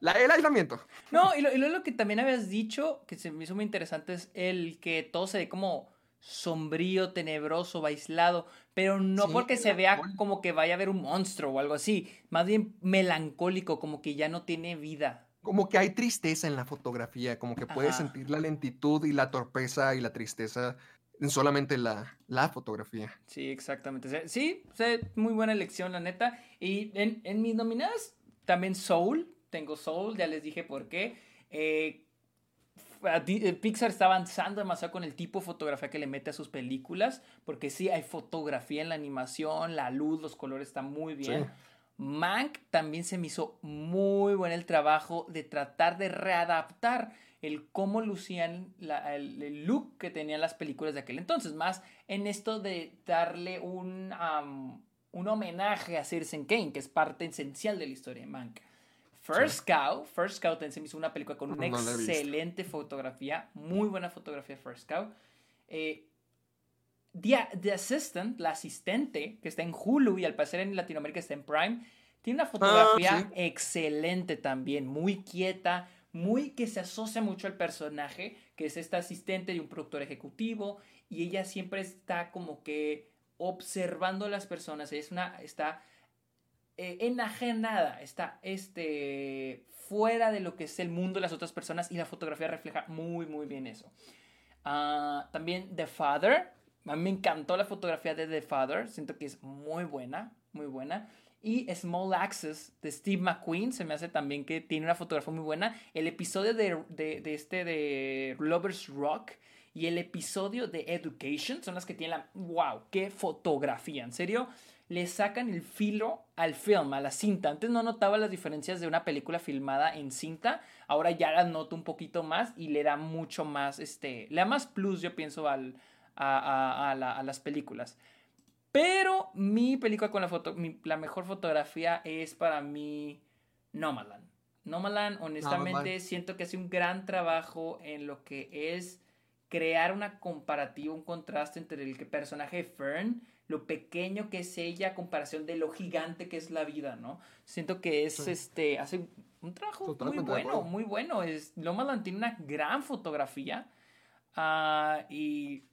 aislamiento. No, y lo, lo, que también habías dicho, que se me hizo muy interesante, es el que todo se ve como sombrío, tenebroso, aislado, pero no porque se vea como que vaya a haber un monstruo o algo así, más bien melancólico, como que ya no tiene vida. Como que hay tristeza en la fotografía, como que puedes sentir la lentitud y la torpeza y la tristeza solamente la, la fotografía. Sí, exactamente. Sí, muy buena elección, la neta. Y en, en, mis nominadas, también Soul. Tengo Soul, ya les dije por qué. Eh, eh, Pixar está avanzando demasiado con el tipo de fotografía que le mete a sus películas, porque sí hay fotografía en la animación, la luz, los colores están muy bien. Mank también se me hizo muy buen el trabajo de tratar de readaptar el cómo lucían el, look que tenían las películas de aquel entonces, más en esto de darle un, un homenaje a Citizen Kane, que es parte esencial de la historia de Mank. First Cow, First Cow también se me hizo una película con una excelente fotografía, muy buena fotografía First Cow. Eh, The, Assistant, la asistente, que está en Hulu y al parecer en Latinoamérica está en Prime, tiene una fotografía ah, excelente también, muy quieta, muy que se asocia mucho al personaje, que es esta asistente de un productor ejecutivo, y ella siempre está como que observando a las personas, es una, está eh, enajenada, está este, fuera de lo que es el mundo de las otras personas y la fotografía refleja muy, muy bien eso. Ah, también The Father, a mí me encantó la fotografía de The Father, siento que es muy buena, muy buena. Y Small Access de Steve McQueen se me hace también que tiene una fotografía muy buena. El episodio de, de, este de Lovers Rock y el episodio de Education son las que tienen la... ¡Wow! ¡Qué fotografía! En serio, le sacan el filo al film, a la cinta. Antes no notaba las diferencias de una película filmada en cinta, ahora ya las noto un poquito más y le da mucho más, este, le da más plus, yo pienso, al, a, las películas. Pero mi película con la foto, la mejor fotografía es para mí Nomadland. Nomadland, honestamente, siento que hace un gran trabajo en lo que es crear una comparativa, un contraste entre el personaje de Fern lo pequeño que es ella a comparación de lo gigante que es la vida, ¿no? Siento que es, este, hace un trabajo muy bueno, muy bueno. Es, Lomaland tiene una gran fotografía ah, y,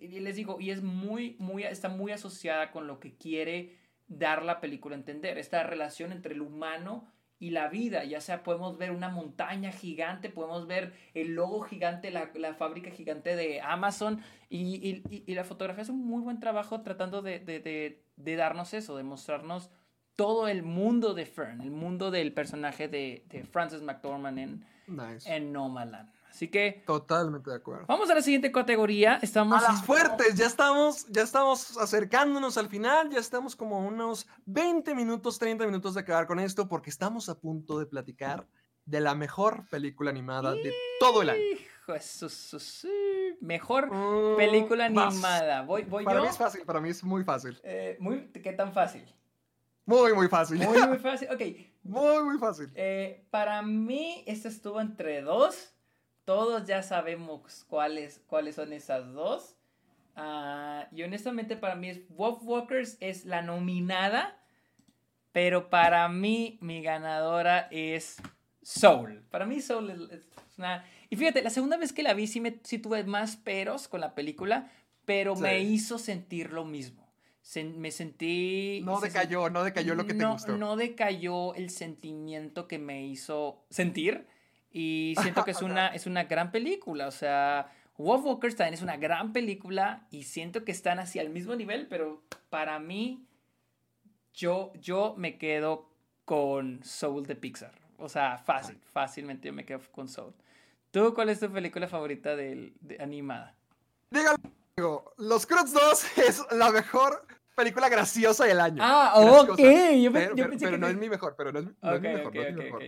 les digo, y es muy, muy, está muy asociada con lo que quiere dar la película a entender, esta relación entre el humano y la vida, ya sea podemos ver una montaña gigante, podemos ver el logo gigante, la, la fábrica gigante de Amazon y, y, la fotografía es un muy buen trabajo tratando de, de, de, darnos eso, de mostrarnos todo el mundo de Fern, el mundo del personaje de, Francis McDormand en, en Nomadland. Así que. Totalmente de acuerdo. Vamos a la siguiente categoría. Estamos. A las fuertes, ya estamos, ya estamos acercándonos al final. Ya estamos como unos 20 minutos, 30 minutos de acabar con esto, porque estamos a punto de platicar de la mejor película animada de todo el año. Hijo, eso, sí. Mejor mm, película animada. Voy, voy para mí es fácil, para mí es muy fácil. Eh, muy, ¿Qué tan fácil? Muy, muy fácil. Muy, muy fácil. Ok. Muy, muy fácil. Eh, para mí, este estuvo entre dos. Todos ya sabemos cuáles, cuáles son esas dos. Ah, y honestamente para mí es Wolf Walkers es la nominada. Pero para mí mi ganadora es Soul. Para mí Soul es, una... Y fíjate, la segunda vez que la vi sí, me, tuve más peros con la película, pero me hizo sentir lo mismo. me sentí... No decayó, no decayó lo que te gustó. No decayó el sentimiento que me hizo sentir. Y siento que es una, es una gran película. O sea, Wolf Walkers también es una gran película y siento que están así al mismo nivel, pero para mí, yo, yo me quedo con Soul de Pixar. O sea, fácil, fácilmente yo me quedo con Soul. ¿Tú cuál es tu película favorita de, animada? Dígalo, Los Cruz 2 es la mejor película graciosa del año. Ah, ok. pero, no es mi mejor, pero no es, mi mejor. no es mi mejor.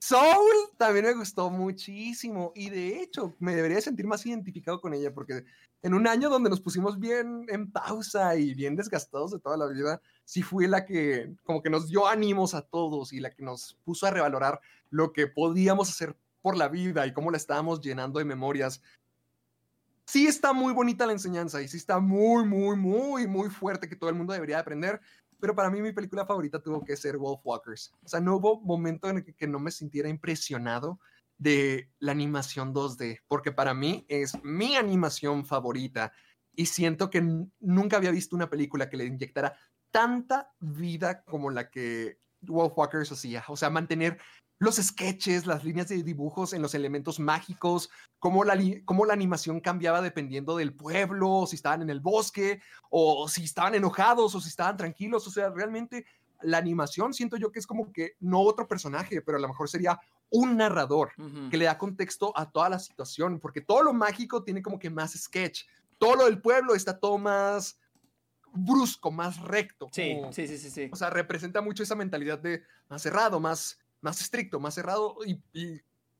Soul también me gustó muchísimo y de hecho me debería sentir más identificado con ella porque en un año donde nos pusimos bien en pausa y bien desgastados de toda la vida, sí fue la que como que nos dio ánimos a todos y la que nos puso a revalorar lo que podíamos hacer por la vida y cómo la estábamos llenando de memorias. Sí está muy bonita la enseñanza y sí está muy, muy, muy, muy fuerte que todo el mundo debería aprender, pero para mí mi película favorita tuvo que ser Wolf Walkers. O sea, no hubo momento en el que, no me sintiera impresionado de la animación 2D, porque para mí es mi animación favorita y siento que nunca había visto una película que le inyectara tanta vida como la que Wolf Walkers hacía. O sea, mantener los sketches, las líneas de dibujos en los elementos mágicos, cómo la, cómo la animación cambiaba dependiendo del pueblo, si estaban en el bosque, o si estaban enojados, o si estaban tranquilos. O sea, realmente la animación siento yo que es como que no otro personaje, pero a lo mejor sería un narrador que le da contexto a toda la situación, porque todo lo mágico tiene como que más sketch, todo lo del pueblo está todo más brusco, más recto. Sí, como- sí, sí, sí, sí. O sea, representa mucho esa mentalidad de más cerrado, más, más estricto, más cerrado y,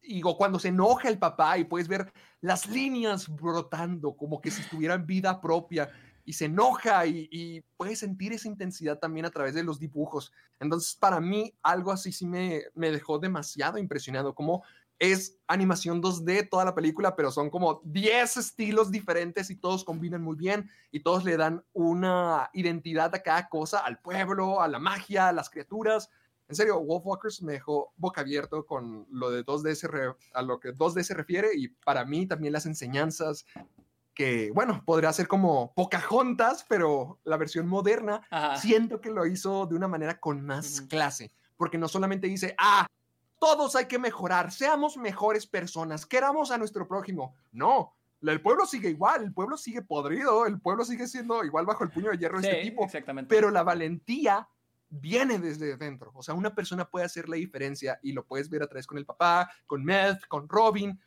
y, cuando se enoja el papá y puedes ver las líneas brotando como que si tuvieran vida propia y se enoja y, y puedes sentir esa intensidad también a través de los dibujos. Entonces, para mí, algo así sí me, me dejó demasiado impresionado, como es animación 2D toda la película, pero son como 10 estilos diferentes y todos combinan muy bien y todos le dan una identidad a cada cosa, al pueblo, a la magia, a las criaturas. En serio, Wolfwalkers me dejó boca abierto con lo de 2D se re- a lo que 2D se refiere y para mí también las enseñanzas que, bueno, podría ser como Pocahontas, pero la versión moderna, Ajá. siento que lo hizo de una manera con más clase, porque no solamente dice, ah, todos hay que mejorar, seamos mejores personas, queramos a nuestro prójimo. No, el pueblo sigue igual, el pueblo sigue podrido, el pueblo sigue siendo igual bajo el puño de hierro de este Sí, tipo, exactamente. pero la valentía viene desde dentro. O sea, una persona puede hacer la diferencia y lo puedes ver a través con el papá, con Meth, con Robin.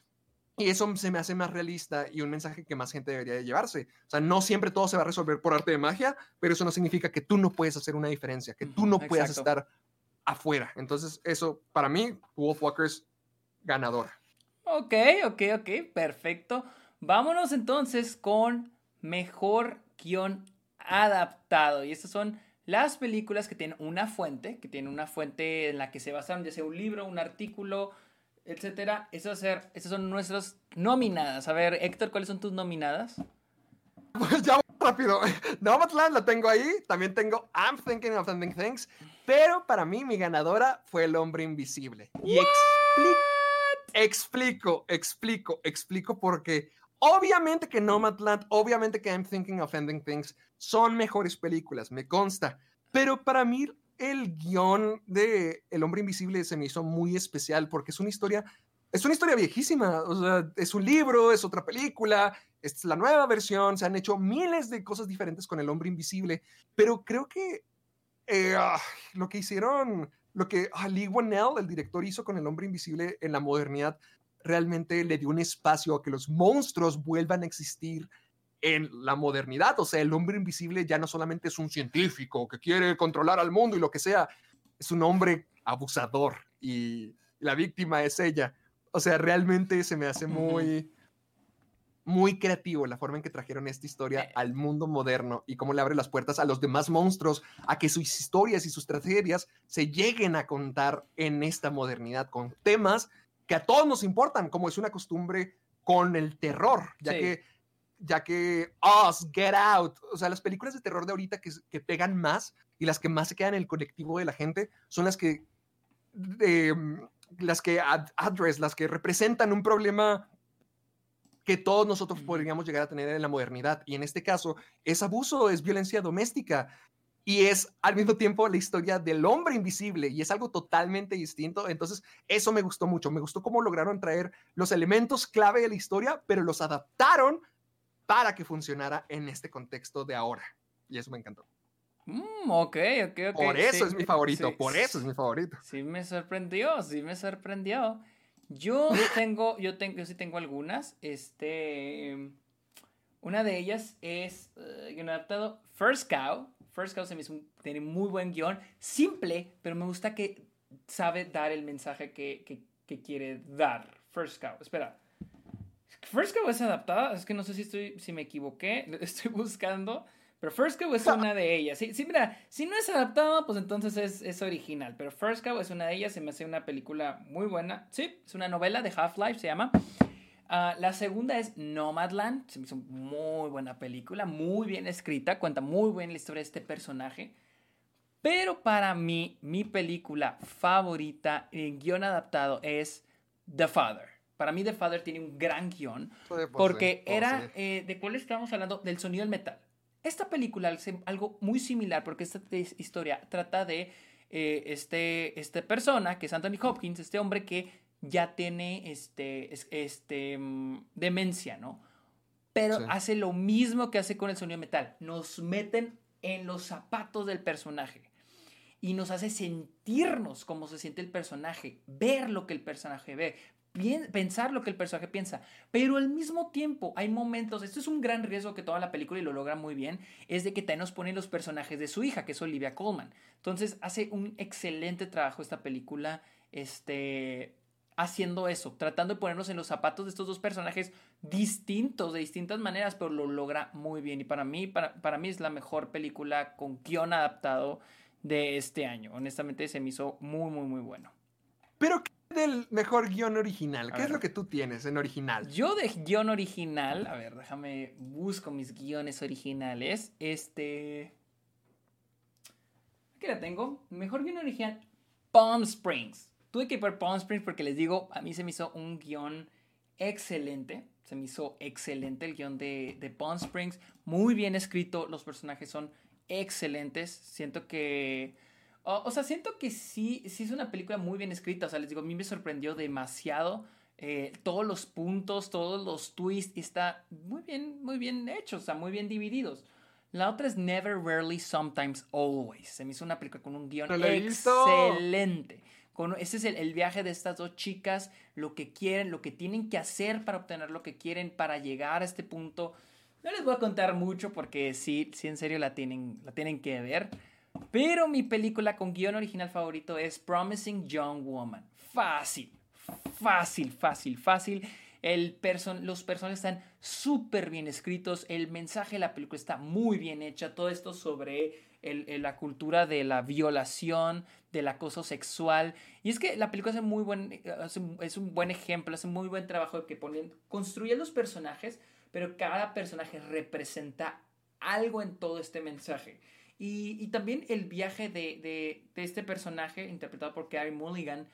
Y eso se me hace más realista y un mensaje que más gente debería de llevarse. O sea, no siempre todo se va a resolver por arte de magia, pero eso no significa que tú no puedes hacer una diferencia, que tú no puedas estar afuera. Entonces, eso para mí, Wolfwalkers ganadora. Ok, ok, ok, perfecto. Vámonos entonces con mejor guion adaptado. Y estas son las películas que tienen una fuente, que tienen una fuente en la que se basaron, ya sea un libro, un artículo, etcétera. Esas, son nuestras nominadas. A ver, Héctor, ¿cuáles son tus nominadas? Pues ya rápido. Nomadland la tengo ahí. También tengo I'm Thinking of Ending Things. Pero para mí, mi ganadora fue El Hombre Invisible. Y expli- explico, explico, explico porque obviamente que Nomadland, obviamente que I'm Thinking of Ending Things son mejores películas, me consta. Pero para mí, el guion de El Hombre Invisible se me hizo muy especial porque es una historia. Es una historia viejísima, o sea, es un libro, es otra película, es la nueva versión, se han hecho miles de cosas diferentes con el hombre invisible, pero creo que eh, ah, lo que hicieron, lo que ah, Lee el director, hizo con el hombre invisible en la modernidad, realmente le dio un espacio a que los monstruos vuelvan a existir en la modernidad. O sea, el hombre invisible ya no solamente es un científico que quiere controlar al mundo y lo que sea, es un hombre abusador y la víctima es ella. O sea, realmente se me hace muy, muy creativo la forma en que trajeron esta historia Eh. al mundo moderno y cómo le abre las puertas a los demás monstruos a que sus historias y sus tragedias se lleguen a contar en esta modernidad con temas que a todos nos importan, como es una costumbre con el terror, ya Sí. que ya que Us, Get Out, o sea, las películas de terror de ahorita que, que pegan más y las que más se quedan en el colectivo de la gente son las que eh, las que ad- address, las que representan un problema que todos nosotros podríamos llegar a tener en la modernidad. Y en este caso, es abuso, es violencia doméstica. Y es al mismo tiempo la historia del hombre invisible y es algo totalmente distinto. Entonces, eso me gustó mucho. Me gustó cómo lograron traer los elementos clave de la historia, pero los adaptaron para que funcionara en este contexto de ahora. Y eso me encantó. Mm, ok, ok, ok. Por eso sí, es mi favorito, sí, por eso es mi favorito. Sí me sorprendió, sí me sorprendió. Yo tengo, yo tengo, yo sí tengo algunas. Este, una de ellas es eh, guion adaptado First Cow. First Cow se me hizo un- tiene muy buen guion, simple, pero me gusta que sabe dar el mensaje que, que, que quiere dar. First Cow, espera. First Cow es adaptada, es que no sé si estoy, si me equivoqué, estoy buscando. Pero First Cow es una de ellas. Sí, sí, mira, si no es adaptado, pues entonces es, es original. Pero First Cow es una de ellas, se me hace una película muy buena. Sí, es una novela de Half-Life, se llama. Ah, la segunda es Nomadland, se me hizo muy buena película, muy bien escrita, cuenta muy bien la historia de este personaje. Pero para mí, mi película favorita en guion adaptado es The Father. Para mí, The Father tiene un gran guion. Porque era, eh, ¿de cuál estábamos hablando? Del sonido del metal. Esta película hace algo muy similar porque esta historia trata de eh, este, este persona, que es Anthony Hopkins, este hombre que ya tiene este, es- este, mm, demencia, ¿no? Pero Sí. hace lo mismo que hace con el sonido de metal. Nos meten en los zapatos del personaje. y nos hace sentirnos como se siente el personaje, ver lo que el personaje ve, pensar lo que el personaje piensa, pero al mismo tiempo hay momentos, esto es un gran riesgo que toda la película y lo logra muy bien, es de que también nos ponen los personajes de su hija, que es Olivia Colman. Entonces hace un excelente trabajo esta película, este, haciendo eso, tratando de ponernos en los zapatos de estos dos personajes distintos, de distintas maneras, pero lo logra muy bien. Y para mí, para, para mí es la mejor película con guion adaptado de este año. Honestamente se me hizo muy, muy, muy bueno. Pero del mejor guion original? ¿Qué es lo que tú tienes en original? Yo de guion original, a ver, déjame, busco mis guiones originales. Este... Aquí la tengo. Mejor guion original, Palm Springs. Tuve que ver Palm Springs porque les digo, a mí se me hizo un guion excelente. Se me hizo excelente el guion de, de Palm Springs. Muy bien escrito, los personajes son excelentes. Siento que o, sea, siento que sí, sí es una película muy bien escrita. O sea, les digo, a mí me sorprendió demasiado. Eh, todos los puntos, todos los twists, está muy bien, muy bien hechos, o sea, muy bien divididos. La otra es Never, Rarely, Sometimes, Always. Se me hizo una película con un guion excelente. Con, ese es el, viaje de estas dos chicas, lo que quieren, lo que tienen que hacer para obtener lo que quieren, para llegar a este punto. No les voy a contar mucho porque sí, sí en serio la tienen, la tienen que ver. Pero mi película con guion original favorito es Promising Young Woman. Fácil, fácil, fácil, fácil. Los personajes están súper bien escritos. El mensaje de la película está muy bien hecha. Todo esto sobre la cultura de la violación, del acoso sexual. Y es que la película hace muy buen, es un buen ejemplo, hace muy buen trabajo de que ponen, construye los personajes, pero cada personaje representa algo en todo este mensaje. Y, también el viaje de, este personaje, interpretado por Carey Mulligan,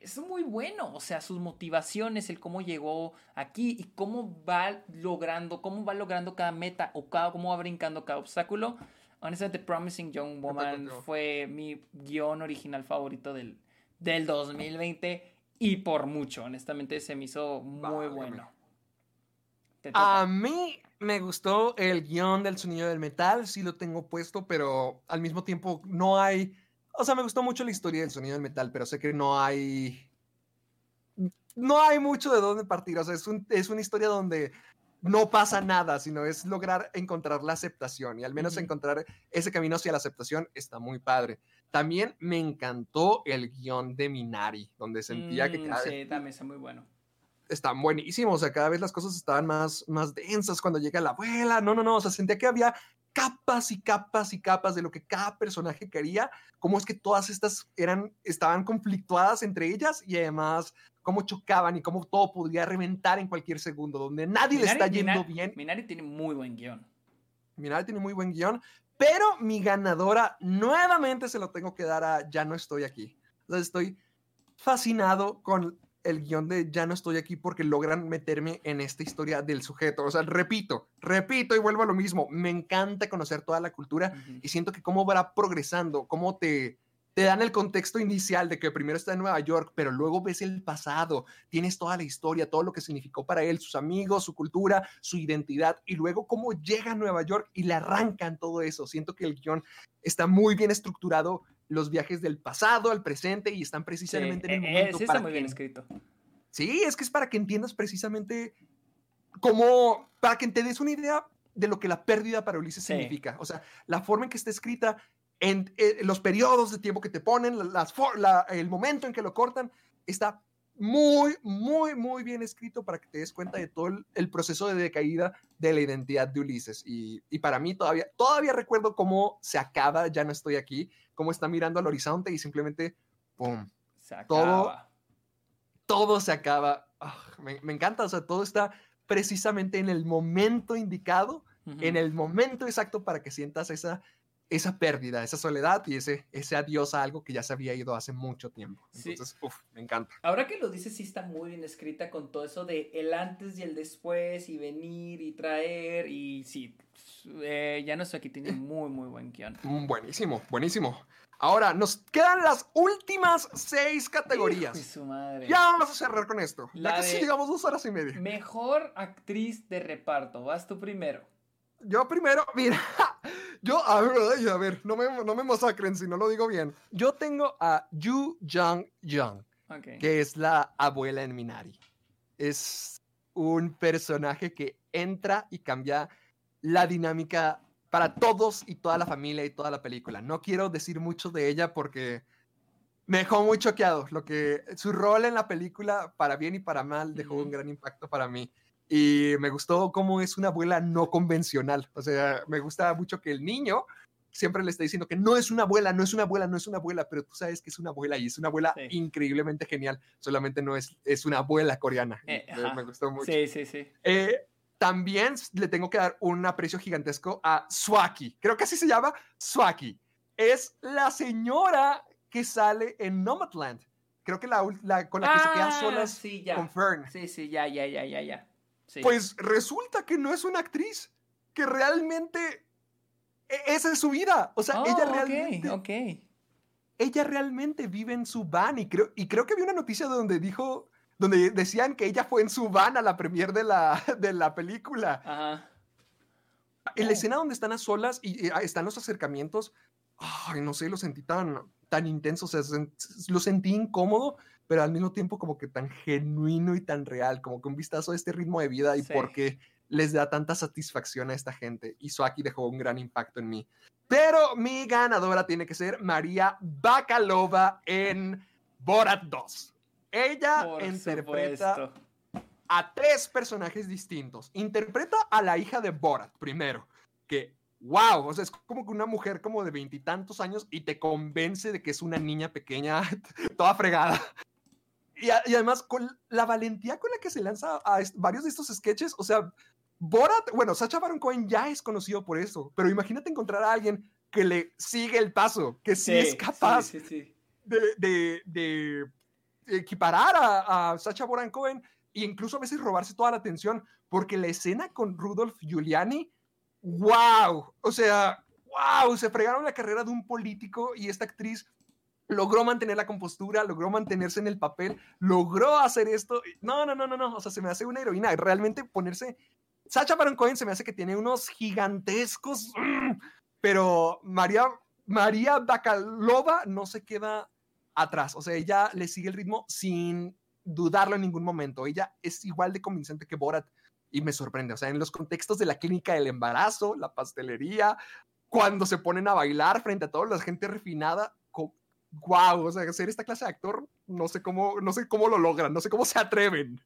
es muy bueno. O sea, sus motivaciones, el cómo llegó aquí y cómo va logrando, cómo va logrando cada meta o cada, cómo va brincando cada obstáculo. Honestamente, Promising Young Woman fue mi guion original favorito del, del 2020 y por mucho. Honestamente, se me hizo muy bueno. A mí me gustó el guion del sonido del metal, sí lo tengo puesto, pero al mismo tiempo no hay... O sea, me gustó mucho la historia del sonido del metal, pero sé que no hay... No hay mucho de dónde partir. O sea, es, es una historia donde no pasa nada, sino es lograr encontrar la aceptación y al menos encontrar ese camino hacia la aceptación está muy padre. También me encantó el guion de Minari, donde sentía que... Mm, sí, también está muy bueno están buenísimos, o sea, cada vez las cosas estaban más, más densas cuando llega la abuela, no, no, no, o sea, sentía que había capas y capas y capas de lo que cada personaje quería, cómo es que todas estas eran, estaban conflictuadas entre ellas y además cómo chocaban y cómo todo podría reventar en cualquier segundo, donde nadie le está yendo bien. Minari tiene muy buen guion. Minari tiene muy buen guion, pero mi ganadora nuevamente se lo tengo que dar a Ya no estoy aquí. O sea, estoy fascinado con el guion de Ya no estoy aquí porque logran meterme en esta historia del sujeto. O sea, repito, repito y vuelvo a lo mismo. Me encanta conocer toda la cultura y siento que cómo va progresando, cómo te, te dan el contexto inicial de que primero está en Nueva York, pero luego ves el pasado, tienes toda la historia, todo lo que significó para él, sus amigos, su cultura, su identidad, y luego cómo llega a Nueva York y le arrancan todo eso. Siento que el guion está muy bien estructurado los viajes del pasado al presente y están precisamente en el e, momento. Sí, está muy bien escrito. Sí, es que es para que entiendas precisamente cómo, para que te des una idea de lo que la pérdida para Ulises significa. O sea, la forma en que está escrita, en, eh, los periodos de tiempo que te ponen, las, el momento en que lo cortan, está muy, muy, muy bien escrito para que te des cuenta de todo el, proceso de decaída de la identidad de Ulises. Y, y, para mí todavía, todavía recuerdo cómo se acaba, ya no estoy aquí, cómo está mirando al horizonte y simplemente, ¡pum! Se acaba. Todo, todo se acaba. Ah, me, me, encanta, o sea, todo está precisamente en el momento indicado, en el momento exacto para que sientas esa esa pérdida, esa soledad y ese, ese adiós a algo que ya se había ido hace mucho tiempo. Entonces, uff, me encanta. Ahora que lo dices, sí está muy bien escrita con todo eso de el antes y el después y venir y traer y sí, eh, ya no sé, aquí tiene muy, muy buen guion. Mm, buenísimo, buenísimo. Ahora, nos quedan las últimas seis categorías. su madre. Ya vamos a cerrar con esto. ya casi llegamos dos horas y media. Mejor actriz de reparto. Vas tú primero. Yo primero, mira, Yo, a ver, a ver, no me, no me masacren si no lo digo bien. Yo tengo a Yu Jang Young, Ok. que es la abuela en Minari. Es un personaje que entra y cambia la dinámica para todos y toda la familia y toda la película. No quiero decir mucho de ella porque me dejó muy choqueado. Lo que su rol en la película, para bien y para mal, dejó un gran impacto para mí. Y me gustó cómo es una abuela no convencional. O sea, me gusta mucho que el niño siempre le está diciendo que no es una abuela, no es una abuela, no es una abuela, pero tú sabes que es una abuela y es una abuela Sí. increíblemente genial. Solamente no es, es una abuela coreana. Eh, me gustó mucho. Sí, sí, sí. Eh, también le tengo que dar un aprecio gigantesco a Swaki. Creo que así se llama Swaki. Es la señora que sale en Nomadland. Creo que la, la- con la que se queda Ah, solas sí, ya. con Fern. Sí, sí, ya, ya, ya, ya, ya. Sí. Pues resulta que no es una actriz, que realmente e- esa es su vida. O sea, Oh, ella realmente, ok. ella realmente vive en su van y creo, y creo que vi una noticia donde dijo, donde decían que ella fue en su van a la premier de la, de la película. Ajá. En la Oh. escena donde están a solas y, ah, están los acercamientos, ay, no sé, lo sentí tan, tan intenso, o sea, lo sentí incómodo, pero al mismo tiempo como que tan genuino y tan real, como que un vistazo a este ritmo de vida y Sí. por qué les da tanta satisfacción a esta gente. Y Swaki dejó un gran impacto en mí. Pero mi ganadora tiene que ser María Bakalova en Borat 2. Ella Por interpreta supuesto. a tres personajes distintos. Interpreta a la hija de Borat primero, que wow, o sea, es como que una mujer como de veintitantos años y te convence de que es una niña pequeña, toda fregada. Y, a- y además con la valentía con la que se lanza a varios de estos sketches, o sea, Borat, bueno, Sacha Baron Cohen ya es conocido por eso, pero imagínate encontrar a alguien que le sigue el paso, que sí, es capaz Sí, sí, sí. de, de- de equiparar a, a Sacha Baron Cohen e incluso a veces robarse toda la atención, porque la escena con Rudolf Giuliani, wow, o sea, wow, se fregaron la carrera de un político y esta actriz logró mantener la compostura, logró mantenerse en el papel, logró hacer esto. No, no, no, no, no, o sea, se me hace una heroína, realmente ponerse... Sacha Baron Cohen se me hace que tiene unos gigantescos, mm, pero María, María Bakalova no se queda atrás, o sea, ella le sigue el ritmo sin dudarlo en ningún momento. Ella es igual de convincente que Borat y me sorprende, o sea, en los contextos de la clínica del embarazo, la pastelería, cuando se ponen a bailar frente a toda la gente refinada, wow, o sea, ser esta clase de actor, no sé cómo, no sé cómo lo logran, no sé cómo se atreven.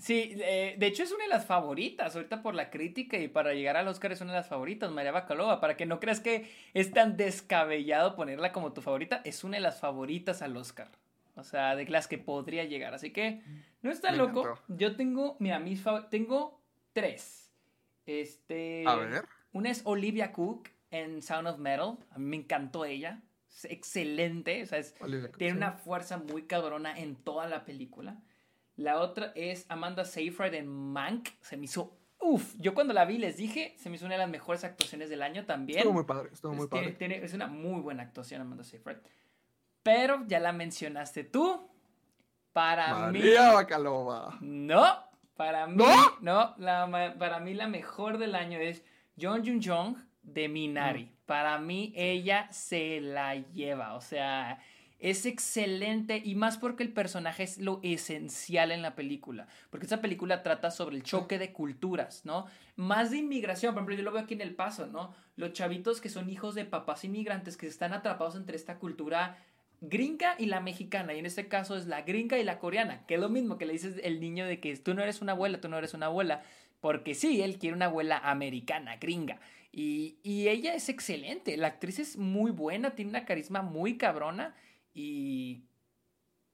Sí, eh, de hecho es una de las favoritas ahorita por la crítica y para llegar al Oscar es una de las favoritas, María Bacalova, para que no creas que es tan descabellado ponerla como tu favorita, es una de las favoritas al Oscar. O sea, de las que podría llegar. Así que no está Me loco. encantó. Yo tengo, mira, mis tengo tres. Este. A ver. Una es Olivia Cook en Sound of Metal. A mí me encantó ella. Es excelente. O sea, es, Olivia Cook, tiene sí. una fuerza muy cabrona en toda la película. La otra es Amanda Seyfried en Mank. Se me hizo. Uf, yo cuando la vi les dije, se me hizo una de las mejores actuaciones del año también. Estuvo muy padre, estuvo muy tiene- padre. tiene- es una muy buena actuación Amanda Seyfried. Pero ya la mencionaste tú. Para mí. María Bacalova. No, para mí, ¿No? no, la para mí la mejor del año es Jung Jun Jong de Minari. Mm. Para mí ella se la lleva, o sea, es excelente y más porque el personaje es lo esencial en la película, porque esa película trata sobre el choque de culturas, ¿no? Más de inmigración, por ejemplo, yo lo veo aquí en El Paso, ¿no? Los chavitos que son hijos de papás inmigrantes que están atrapados entre esta cultura gringa y la mexicana, y en este caso es la gringa y la coreana, que es lo mismo que le dices el niño de que tú no eres una abuela, tú no eres una abuela, porque sí, él quiere una abuela americana, gringa, y, y ella es excelente, la actriz es muy buena, tiene una carisma muy cabrona, y...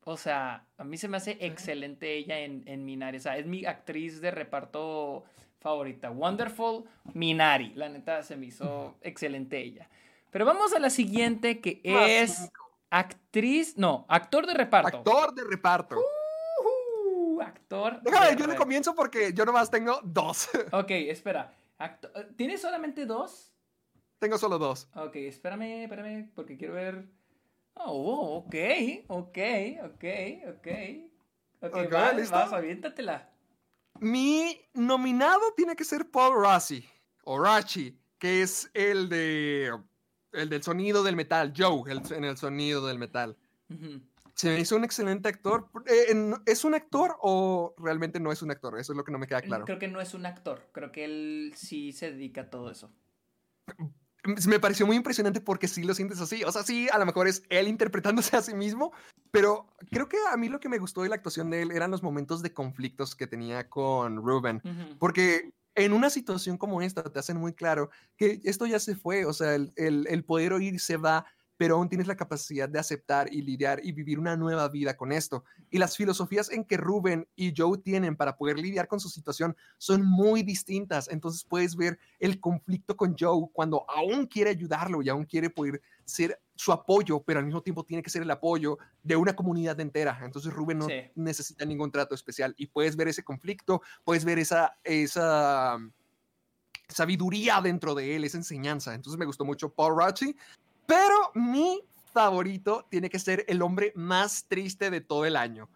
O sea, a mí se me hace excelente ella en, en Minari. O sea, es mi actriz de reparto favorita. Wonderful Minari. La neta se me hizo excelente ella. Pero vamos a la siguiente que es actriz, no, actor de reparto. Actor de reparto. Uh, actor. Déjame, de yo le re- comienzo porque yo nomás tengo dos. Ok, espera. Acto- ¿Tienes solamente dos? tengo solo dos. Ok, espérame, espérame, porque quiero ver. Oh, ok, ok, ok, ok. Ok, Ok, vas, ¿listo? vas, aviéntatela. Mi nominado tiene que ser Paul Rossi, o Rachi, que es el de el del sonido del metal, Joe, el- en el sonido del metal. Se me hizo un excelente actor. Eh, ¿Es un actor o realmente no es un actor? Eso es lo que no me queda claro. Creo que no es un actor, creo que él sí se dedica a todo eso. Me pareció muy impresionante porque sí lo sientes así. O sea, sí, a lo mejor es él interpretándose a sí mismo, pero creo que a mí lo que me gustó de la actuación de él eran los momentos de conflictos que tenía con Ruben. Porque en una situación como esta te hacen muy claro que esto ya se fue, o sea, el, el- el poder oír se va, pero aún tienes la capacidad de aceptar y lidiar y vivir una nueva vida con esto. Y las filosofías en que Ruben y Joe tienen para poder lidiar con su situación son muy distintas. Entonces puedes ver el conflicto con Joe cuando aún quiere ayudarlo y aún quiere poder ser su apoyo, pero al mismo tiempo tiene que ser el apoyo de una comunidad entera. Entonces Ruben no Sí. necesita ningún trato especial y puedes ver ese conflicto, puedes ver esa, esa sabiduría dentro de él, esa enseñanza. Entonces me gustó mucho Paul Rachi, pero mi favorito tiene que ser el hombre más triste de todo el año.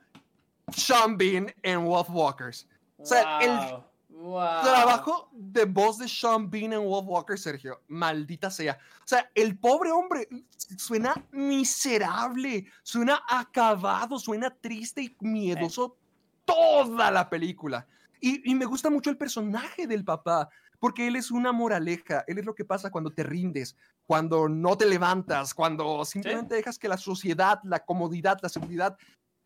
Sean Bean en Wolfwalkers. O sea, el Wow, trabajo de voz de Sean Bean en Wolfwalker, Sergio, maldita sea. O sea, el pobre hombre suena miserable, suena acabado, suena triste y miedoso toda la película. Y, y me gusta mucho el personaje del papá, porque él es una moraleja, él es lo que pasa cuando te rindes, cuando no te levantas, cuando simplemente dejas que la sociedad, la comodidad, la seguridad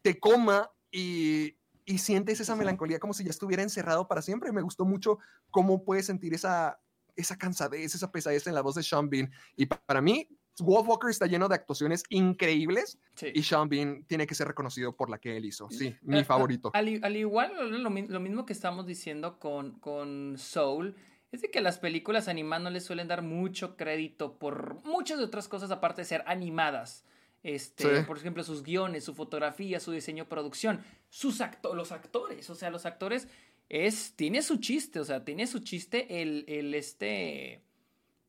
te coma y, y sientes esa melancolía como si ya estuviera encerrado para siempre. Me gustó mucho cómo puedes sentir esa, esa cansadez, esa pesadez en la voz de Sean Bean. Y pa- para mí, Wolf Walker está lleno de actuaciones increíbles Sí. y Sean Bean tiene que ser reconocido por la que él hizo. Sí, mi A- a- favorito. Al, al igual, lo, lo mismo que estamos diciendo con, con Soul, es de que las películas animadas no le suelen dar mucho crédito por muchas de otras cosas aparte de ser animadas. Este, Sí. Por ejemplo, sus guiones, su fotografía, su diseño, producción, sus acto los actores, o sea, los actores es, tiene su chiste, o sea, tiene su chiste el, el este,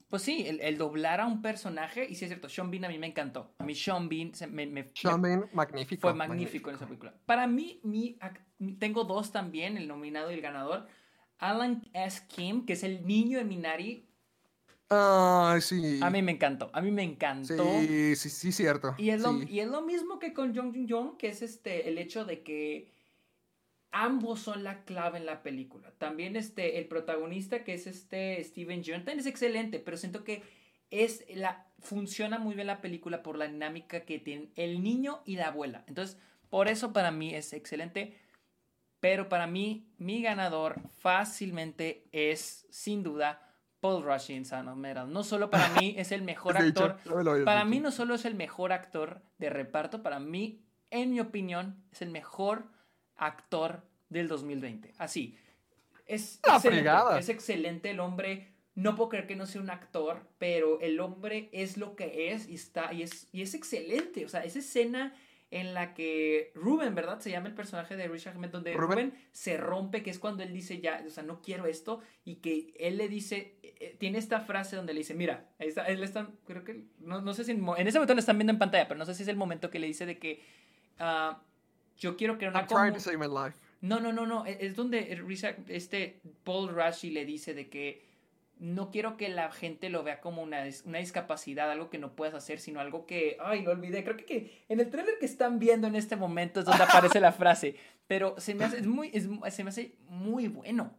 pues sí, el, el doblar a un personaje, y sí es cierto, Sean Bean a mí me encantó, a mí Sean Bean se- me, me- Sean me- Bean, magnífico. fue magnífico en esa película. Para mí, mi- tengo dos también, el nominado y el ganador. Alan S. Kim, que es el niño de Minari, Ay, sí. a mí me encantó. A mí me encantó. Sí, sí, sí, cierto. Y es, lo, y es lo mismo que con Jung Jung Jung, que es este, el hecho de que ambos son la clave en la película. También este, el protagonista, que es este Steven también es excelente, pero siento que es la, funciona muy bien la película por la dinámica que tienen el niño y la abuela. Entonces, por eso para mí es excelente. Pero para mí, mi ganador fácilmente es, sin duda, Paul Rush en Sound of Metal. No solo para mí es el mejor actor, no para mí no solo es el mejor actor de reparto, para mí, en mi opinión, es el mejor actor del 2020. Así. Es excelente, es excelente el hombre. No puedo creer que no sea un actor, pero el hombre es lo que es y está y es y es excelente. O sea, esa escena en la que Ruben, ¿verdad? Se llama el personaje de Richard Hammond, donde Rubén. Ruben se rompe, que es cuando él dice ya, o sea, no quiero esto, y que él le dice, eh, eh, tiene esta frase donde le dice, mira, ahí está, él está, creo que, no, no sé si en, ese momento lo están viendo en pantalla, pero no sé si es el momento que le dice de que ah, yo quiero crear una I'm trying to save my life. no, no, no, no. Es es donde Richard, este Paul Rashi le dice de que no quiero que la gente lo vea como una, una discapacidad, algo que no puedas hacer, sino algo que, ay, lo olvidé. Creo que, que en el trailer que están viendo en este momento es donde aparece la frase. Pero se me hace, es muy, es- se me hace muy bueno.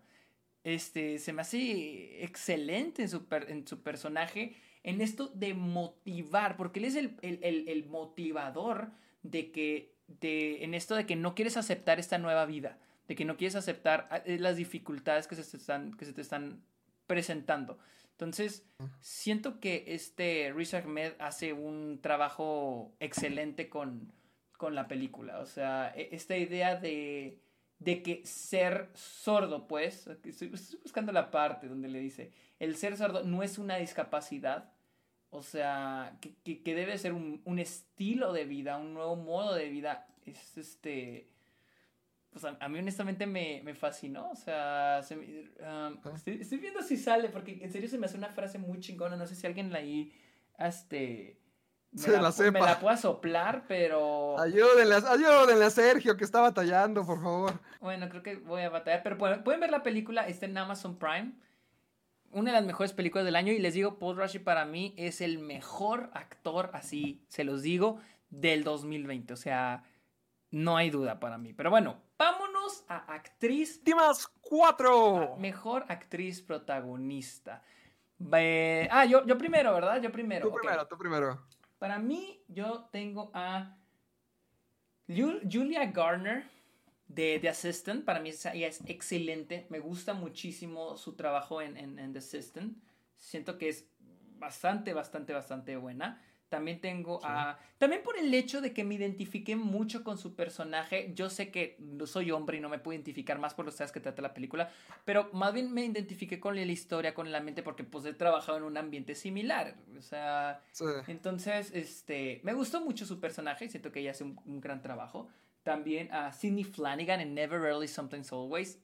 Este, se me hace excelente en su, per- en su personaje, en esto de motivar, porque él es el, el- el- el motivador de que, de, en esto de que no quieres aceptar esta nueva vida, de que no quieres aceptar ah, eh, las dificultades que se te están, que se te están presentando. Entonces, siento que este Riz Ahmed hace un trabajo excelente con, con la película. O sea, e- esta idea de, de que ser sordo, pues, estoy, estoy buscando la parte donde le dice, el ser sordo no es una discapacidad, o sea, que, que- que debe ser un, un estilo de vida, un nuevo modo de vida. Es este. Pues a, a mí honestamente me, me fascinó. O sea, se um, estoy, estoy viendo si sale, porque en serio se me hace una frase muy chingona. No sé si alguien la ahí. Este. Me Se la pu- Me sepa. la pueda soplar, pero. Ayúdenle, ayúdenle a Sergio que está batallando, por favor. Bueno, creo que voy a batallar. Pero pueden, pueden ver la película, está en Amazon Prime. una de las mejores películas del año y les digo, Paul Rashi para mí es el mejor actor, así se los digo, del 2020. O sea, no hay duda para mí. Pero bueno, vámonos a actriz. Últimas cuatro. Mejor actriz protagonista. ah, yo, yo primero, ¿verdad? Yo primero. Tú primero, tú primero. Para mí, yo tengo a Julia Garner de The Assistant. Para mí ella es excelente. Me gusta muchísimo su trabajo en, en The Assistant. Siento que es bastante, bastante, bastante buena. También tengo a... También por el hecho de que me identifiqué mucho con su personaje. Yo sé que no soy hombre y no me puedo identificar más por los temas que trata la película. Pero más bien me identifiqué con la historia, con la mente, porque pues he trabajado en un ambiente similar. O sea... Entonces, este... Me gustó mucho su personaje y siento que ella hace un, gran trabajo. También a Sidney Flanagan en Never Really Something's Always.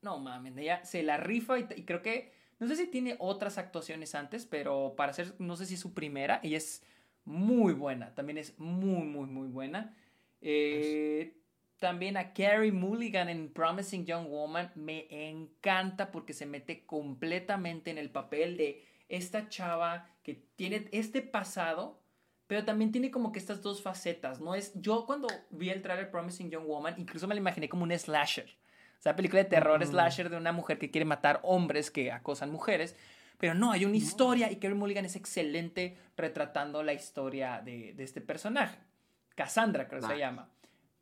No mames, ella se la rifa y creo que no sé si tiene otras actuaciones antes, pero para ser, no sé si es su primera, ella es muy buena, también es muy, muy, muy buena. Eh, también a Carrie Mulligan en Promising Young Woman me encanta porque se mete completamente en el papel de esta chava que tiene este pasado, pero también tiene como que estas dos facetas, ¿no? Es, yo cuando vi el trailer Promising Young Woman, incluso me la imaginé como un slasher. O sea, película de terror slasher de una mujer que quiere matar hombres que acosan mujeres. Pero no, hay una historia y Kerry Mulligan es excelente retratando la historia de, este personaje. Cassandra, creo que se llama.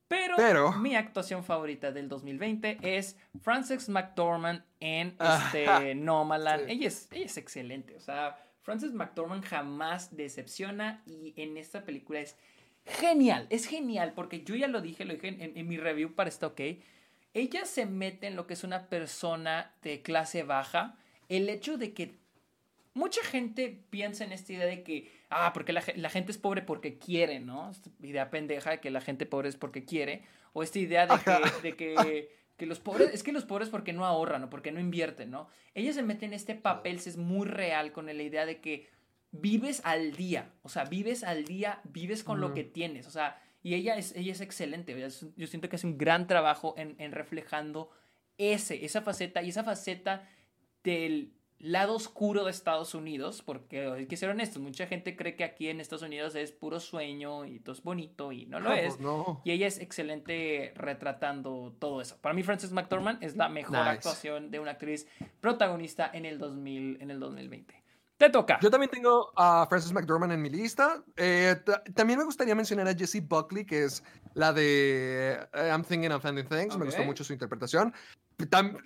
Pero, mi actuación favorita del 2020 es Frances McDormand en este Nomaland. Ella, es, ella es excelente. O sea, Frances McDormand jamás decepciona y en esta película es genial. Es genial porque yo ya lo dije, lo dije en, en mi review para esta OK ella se mete en lo que es una persona de clase baja. El hecho de que mucha gente piensa en esta idea de que, ah, porque la, gente es pobre porque quiere, ¿no? Esta idea pendeja de que la gente pobre es porque quiere. O esta idea de que, de que, que, los pobres, es que los pobres porque no ahorran o porque no invierten, ¿no? Ella se mete en este papel, es muy real con la idea de que vives al día, o sea, vives al día, vives con lo que tienes, o sea, y ella es, ella es excelente. Yo siento que hace un gran trabajo en, en reflejando ese, esa faceta y esa faceta del lado oscuro de Estados Unidos, porque hay que ser honestos, mucha gente cree que aquí en Estados Unidos es puro sueño y todo es bonito y no lo es. Pues y ella es excelente retratando todo eso. Para mí Frances McDormand es la mejor actuación de una actriz protagonista en el 2000 en el 2020. Te toca. Yo también tengo a Frances McDormand en mi lista. Eh, también me gustaría mencionar a Jessie Buckley, que es la de eh, I'm Thinking of Ending Things. Me gustó mucho su interpretación.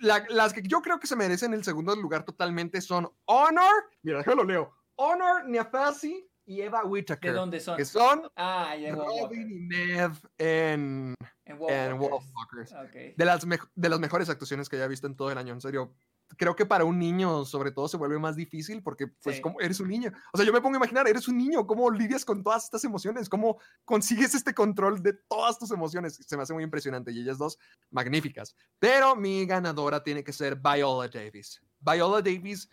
las que yo creo que se merecen el segundo lugar totalmente son Honor. Mira, déjame lo leo. Honor, Niafasi y Eva Whittaker. ¿De dónde son? Que son ah, Robin y Nev en, en Wolfwalkers. De, las de las mejores actuaciones que haya visto en todo el año. En serio, creo que para un niño, sobre todo, se vuelve más difícil porque, pues, como eres un niño. O sea, yo me pongo a imaginar, eres un niño, ¿cómo lidias con todas estas emociones? ¿Cómo consigues este control de todas tus emociones? Se me hace muy impresionante y ellas dos, magníficas. Pero mi ganadora tiene que ser Viola Davis. Viola Davis,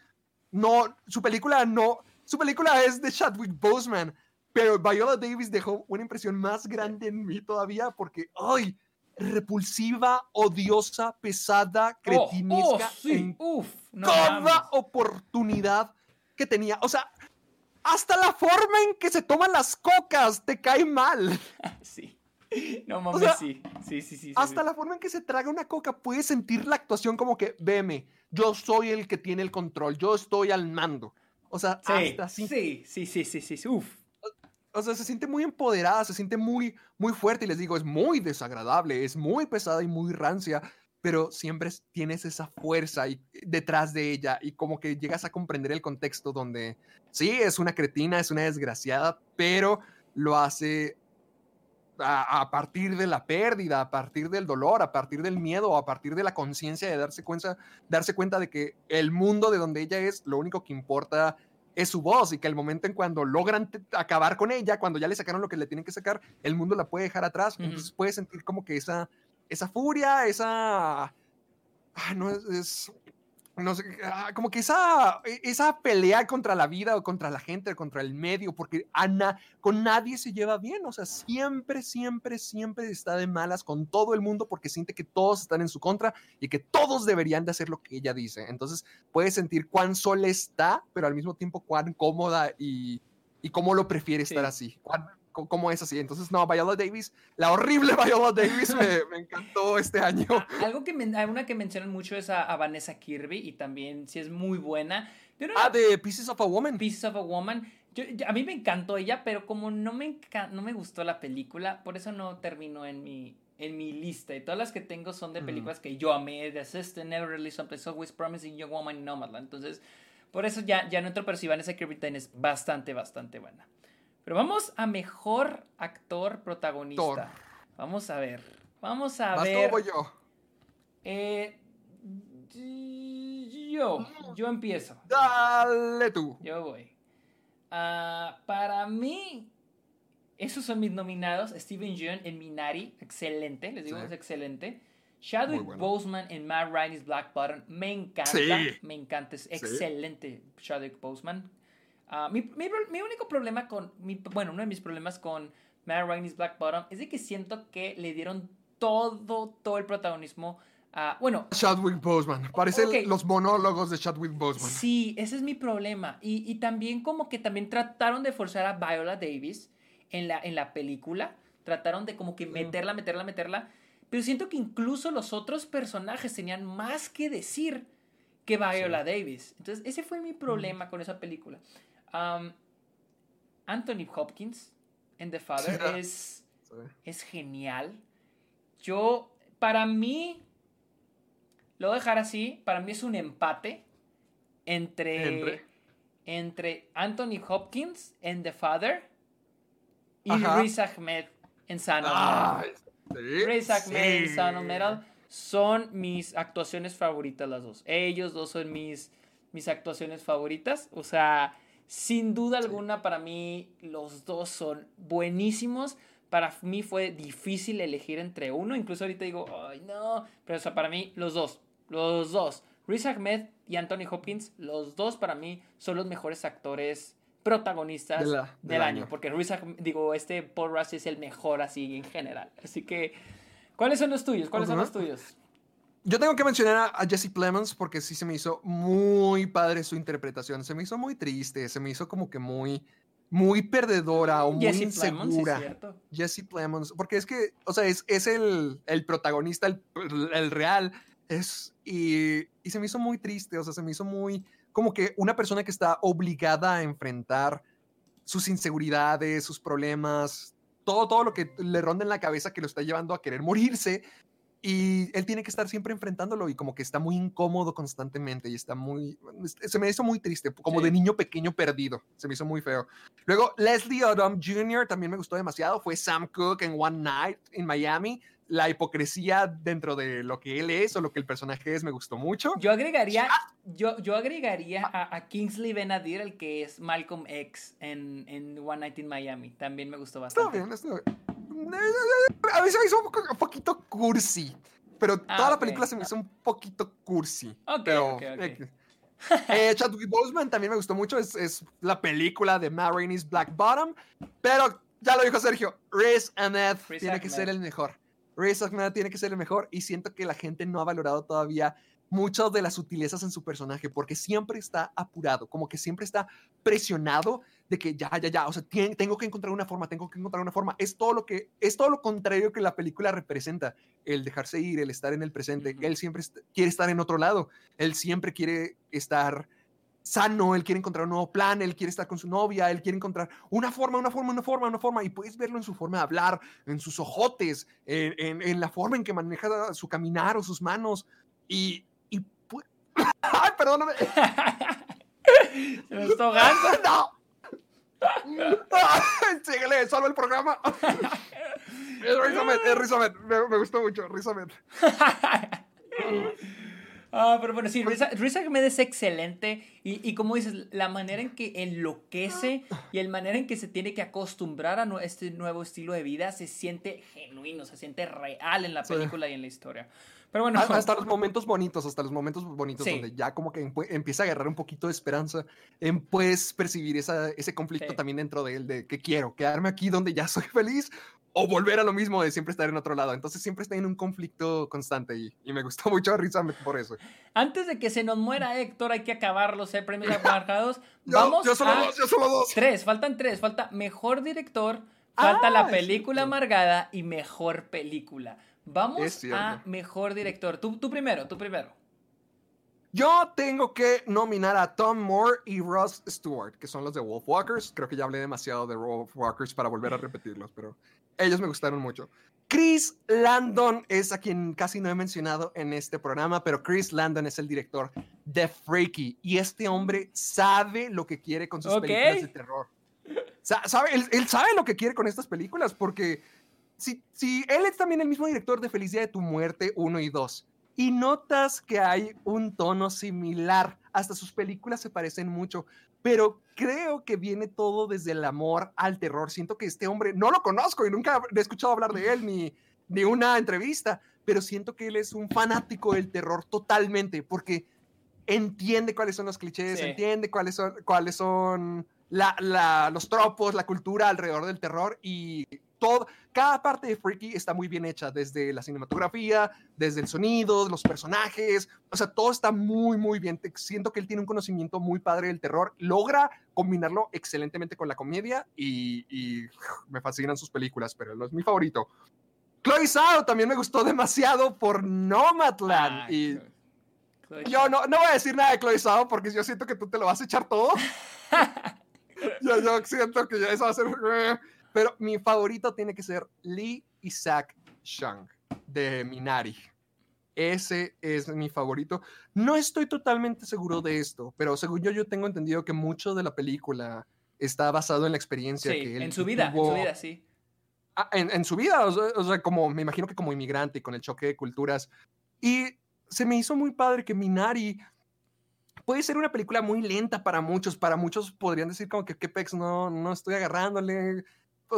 no, su película no, su película es de Chadwick Boseman, pero Viola Davis dejó una impresión más grande en mí todavía porque, ¡ay! Repulsiva, odiosa, pesada, oh, cretinesca. Oh, en toda oportunidad que tenía. O sea, hasta la forma en que se toman las cocas te cae mal. Sí. No mames, sí. Sí, sí, sí. Hasta la forma en que se traga una coca puedes sentir la actuación como que, veme, yo soy el que tiene el control, yo estoy al mando. O sea, hasta así. Sí, sí, sí, sí, sí. Uf o sea, se siente muy empoderada, se siente muy, muy fuerte y les digo, es muy desagradable, es muy pesada y muy rancia, pero siempre tienes esa fuerza y, detrás de ella y como que llegas a comprender el contexto donde sí, es una cretina, es una desgraciada, pero lo hace a, partir de la pérdida, a partir del dolor, a partir del miedo, a partir de la conciencia de darse cuenta, darse cuenta de que el mundo de donde ella es, lo único que importa es su voz y que el momento en cuando logran acabar con ella, cuando ya le sacaron lo que le tienen que sacar, el mundo la puede dejar atrás. Entonces puede sentir como que esa, esa furia, esa... no, es, no sé, ah, como que esa, e, esa pelea contra la vida o contra la gente, contra el medio, porque Ana con nadie se lleva bien, o sea, siempre, siempre, siempre está de malas con todo el mundo porque siente que todos están en su contra y que todos deberían de hacer lo que ella dice. Entonces puede sentir cuán sola está, pero al mismo tiempo cuán cómoda y, y cómo lo prefiere estar así, cuán, cómo es así. Entonces, no, Viola Davis, la horrible Viola Davis me, me encantó este año. Algo que, una que mencionan mucho es a, Vanessa Kirby y también si es muy buena. ah, de Pieces of a Woman. Pieces of a Woman. Yo, a mí me encantó ella, pero como no me, no me gustó la película, por eso no terminó en mi, en mi lista. Y todas las que tengo son de películas que yo amé, The Assistant, Never Release Someplace Always Promising Young Woman y Nomadland. Entonces, por eso ya, ya no entro, pero si Vanessa Kirby es bastante, bastante buena. Pero vamos a mejor actor protagonista. Vamos a ver. Vamos a ver. Tú yo? Eh, yo. Yo empiezo. Dale tú. Yo voy. Ah, para mí, esos son mis nominados. Steven Yeun en Minari, excelente. Les digo, es excelente. Chadwick Boseman en Matt Ryan's Black Button, me encanta. Me encanta, es excelente Chadwick Boseman. Ah, mi, único problema con. bueno, uno de mis problemas con Matt Rainey's Black Bottom es de que siento que le dieron todo, todo el protagonismo a. Bueno. Chadwick Boseman. Parecen los monólogos de Chadwick Boseman. Sí, ese es mi problema. Y, también, como que también trataron de forzar a Viola Davis en la, en la película. Trataron de como que meterla, meterla, meterla. Pero siento que incluso los otros personajes tenían más que decir que Viola Davis. Entonces, ese fue mi problema con esa película. Anthony Hopkins en The Father es, es genial. Yo, para mí, lo voy a dejar así, para mí es un empate entre, entre, Anthony Hopkins en The Father y Riz Ahmed en Sound of Metal. Riz Ahmed en Sound of Metal son mis actuaciones favoritas las dos. Ellos dos son mis, mis actuaciones favoritas. O sea, sin duda alguna, para mí los dos son buenísimos. Para mí fue difícil elegir entre uno. Incluso ahorita digo, ay, no. Pero o para mí, los dos. Los dos. Riz Ahmed y Anthony Hopkins, los dos para mí son los mejores actores protagonistas del, año. Porque Riz digo, este Paul Rush es el mejor así en general. Así que, ¿cuáles son los tuyos? ¿Cuáles son los tuyos? Yo tengo que mencionar a, Jesse Plemons porque sí se me hizo muy padre su interpretación. Se me hizo muy triste, se me hizo como que muy, muy perdedora o muy insegura. Jesse Plemons, porque es que, o sea, es, es el, el, protagonista, el, el, real. Es, y, y se me hizo muy triste, o sea, se me hizo muy como que una persona que está obligada a enfrentar sus inseguridades, sus problemas, todo, todo lo que le ronda en la cabeza que lo está llevando a querer morirse y él tiene que estar siempre enfrentándolo y como que está muy incómodo constantemente y está muy... Se me hizo muy triste, como de niño pequeño perdido. Se me hizo muy feo. Luego, Leslie Odom Jr. también me gustó demasiado. Fue Sam Cooke en One Night en Miami. La hipocresía dentro de lo que él es o lo que el personaje es me gustó mucho. Yo agregaría, yo, yo agregaría a, Kingsley Benadir, el que es Malcolm X en, en One Night in Miami. También me gustó bastante. Está bien, está bien. A mí se me hizo un poquito cursi. Pero ah, toda la película se me hizo un poquito cursi. Ok, pero, eh, Chadwick Boseman también me gustó mucho. Es, es la película de Matt Rainey's Black Bottom. Pero ya lo dijo Sergio, Riz Ahmed tiene que ser el mejor. Riz Ahmed tiene que ser el mejor. Y siento que la gente no ha valorado todavía muchas de las sutilezas en su personaje, porque siempre está apurado, como que siempre está presionado de que ya, ya, ya, o sea, tengo que encontrar una forma, tengo que encontrar una forma. Es todo lo que, es todo lo contrario que la película representa, el dejarse ir, el estar en el presente. Él siempre quiere estar en otro lado, él siempre quiere estar sano, él quiere encontrar un nuevo plan, él quiere estar con su novia, él quiere encontrar una forma, una forma, una forma, una forma, y puedes verlo en su forma de hablar, en sus ojotes, en, en la forma en que maneja su caminar o sus manos, y, y ¡Ay, perdóname! Se me está ahogando. ¡No! Síguele, salva el programa. Es Rizamet, es Rizamet. Me, me, gustó mucho, Rizamet. Ah, pero bueno, sí, Riz Ahmed es excelente y, y, como dices, la manera en que enloquece y el manera en que se tiene que acostumbrar a este nuevo estilo de vida se siente genuino, se siente real en la película y en la historia. Pero bueno. Hasta los momentos bonitos, hasta los momentos bonitos donde ya como que empieza a agarrar un poquito de esperanza, en puedes percibir esa, ese conflicto también dentro de él, de que quiero quedarme aquí donde ya soy feliz o volver a lo mismo de siempre estar en otro lado. Entonces siempre está en un conflicto constante y, y me gustó mucho Riz por eso. Antes de que se nos muera Héctor, hay que acabar los premios marcados. Vamos yo solo dos, yo solo dos. Tres, faltan tres. Falta mejor director, falta la película amargada y mejor película. Vamos a mejor director. Tú, tú primero, tú primero. Yo tengo que nominar a Tom Moore y Ross Stewart, que son los de Wolfwalkers. Creo que ya hablé demasiado de Wolfwalkers para volver a repetirlos, pero ellos me gustaron mucho. Chris Landon es a quien casi no he mencionado en este programa, pero Chris Landon es el director de Freaky y este hombre sabe lo que quiere con sus películas de terror. sabe, él, sabe lo que quiere con estas películas porque si, si él es también el mismo director de Felicidad de tu Muerte 1 y 2 y notas que hay un tono similar, hasta sus películas se parecen mucho, pero creo que viene todo desde el amor al terror. Siento que este hombre, no lo conozco y nunca he escuchado hablar de él ni, ni una entrevista, pero siento que él es un fanático del terror totalmente, porque entiende cuáles son los clichés, entiende cuáles son, cuáles son los tropos, la cultura alrededor del terror y todo, cada parte de Freaky está muy bien hecha, desde la cinematografía, desde el sonido, los personajes, o sea, todo está muy, muy bien. Siento que él tiene un conocimiento muy padre del terror, logra combinarlo excelentemente con la comedia y, me fascinan sus películas, pero no es mi favorito. Chloe Zhao también me gustó demasiado por Nomadland. y yo no, no voy a decir nada de Chloe Zhao porque yo siento que tú te lo vas a echar todo. yo, yo siento que ya eso va a ser pero mi favorito tiene que ser Lee Isaac Shang de Minari. Ese es mi favorito. No estoy totalmente seguro de esto, pero según yo, yo tengo entendido que mucho de la película está basado en la experiencia que él en su vida, en su vida, sí. Ah, en, su vida, o sea, como me imagino que como inmigrante y con el choque de culturas. Y se me hizo muy padre que Minari puede ser una película muy lenta para muchos. Para muchos podrían decir como que qué pex, no, no estoy agarrándole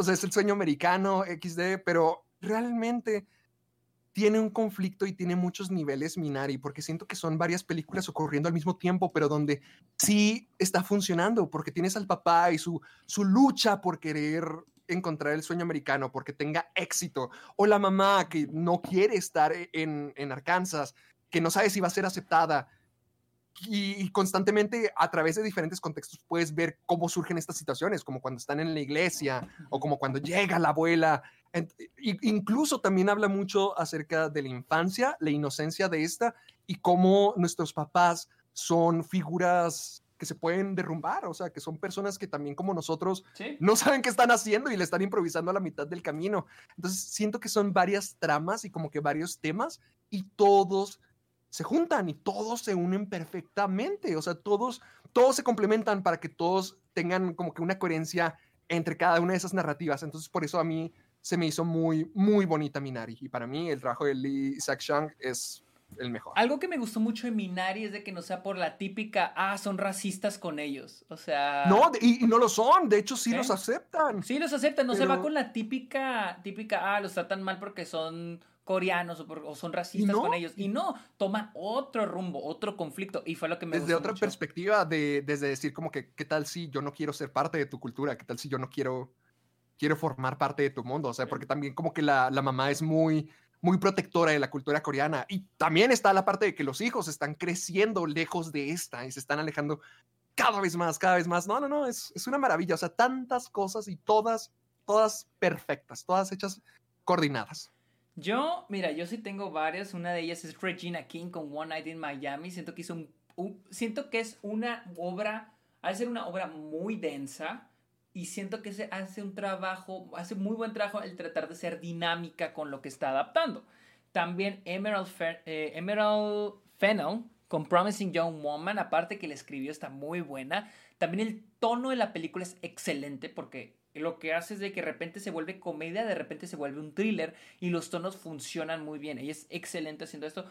sea, es el sueño americano, XD, pero realmente tiene un conflicto y tiene muchos niveles Minari, porque siento que son varias películas ocurriendo al mismo tiempo, pero donde sí está funcionando, porque tienes al papá y su, su lucha por querer encontrar el sueño americano, porque tenga éxito, o la mamá que no quiere estar en, en Arkansas, que no sabe si va a ser aceptada, y, constantemente a través de diferentes contextos puedes ver cómo surgen estas situaciones, como cuando están en la iglesia o como cuando llega la abuela. incluso también habla mucho acerca de la infancia, la inocencia de esta y cómo nuestros papás son figuras que se pueden derrumbar, o sea, que son personas que también como nosotros no saben qué están haciendo y le están improvisando a la mitad del camino. Entonces, siento que son varias tramas y como que varios temas y todos se juntan y todos se unen perfectamente. O sea, todos, todos se complementan para que todos tengan como que una coherencia entre cada una de esas narrativas. Entonces, por eso a mí se me hizo muy, muy bonita Minari. Y para mí, el trabajo de Lee Shang es el mejor. Algo que me gustó mucho de Minari es de que no sea por la típica, ah, son racistas con ellos. O sea. No, y, no lo son. De hecho, sí, los aceptan. Sí, los aceptan. No se va con la típica, típica, ah, los tratan mal porque son coreanos o, son racistas con ellos. Y no, toma otro rumbo, otro conflicto. Y fue lo que me Desde otra perspectiva, de, desde decir como que, ¿qué tal si yo no quiero ser parte de tu cultura? ¿Qué tal si yo no quiero, quiero formar parte de tu mundo? O sea, porque también como que la, la mamá es muy, muy protectora de la cultura coreana. Y también está la parte de que los hijos están creciendo lejos de esta y se están alejando cada vez más, cada vez más. No, no, no, es, es una maravilla. O sea, tantas cosas y todas, todas perfectas, todas hechas coordinadas. Yo, mira, yo sí tengo varias. Una de ellas es Regina King con One Night in Miami. Siento que hizo un, siento que es una obra, de ser una obra muy densa y siento que se hace un trabajo, hace muy buen trabajo el tratar de ser dinámica con lo que está adaptando. También Emerald, eh, Emerald Fennel con Promising Young Woman, aparte que le escribió está muy buena. También el tono de la película es excelente porque lo que hace es de que de repente se vuelve comedia, de repente se vuelve un thriller y los tonos funcionan muy bien. Ella es excelente haciendo esto.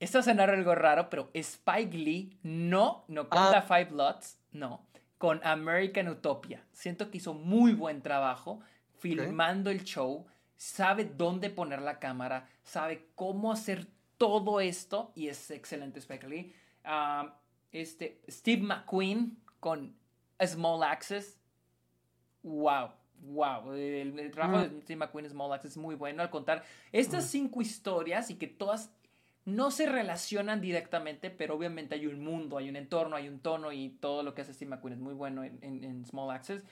esto sonar algo raro, pero Spike Lee no, no con Ah. Five Lots, no, con American Utopia. Siento que hizo muy buen trabajo filmando el show, sabe dónde poner la cámara, sabe cómo hacer todo esto y es excelente Spike Lee. Ah, este, Steve McQueen con Small Access, wow, wow. El, el trabajo de Steve McQueen Small Access es muy bueno al contar estas cinco historias y que todas no se relacionan directamente, pero obviamente hay un mundo, hay un entorno, hay un tono y todo lo que hace Steve McQueen es muy bueno en, en- en Small Access.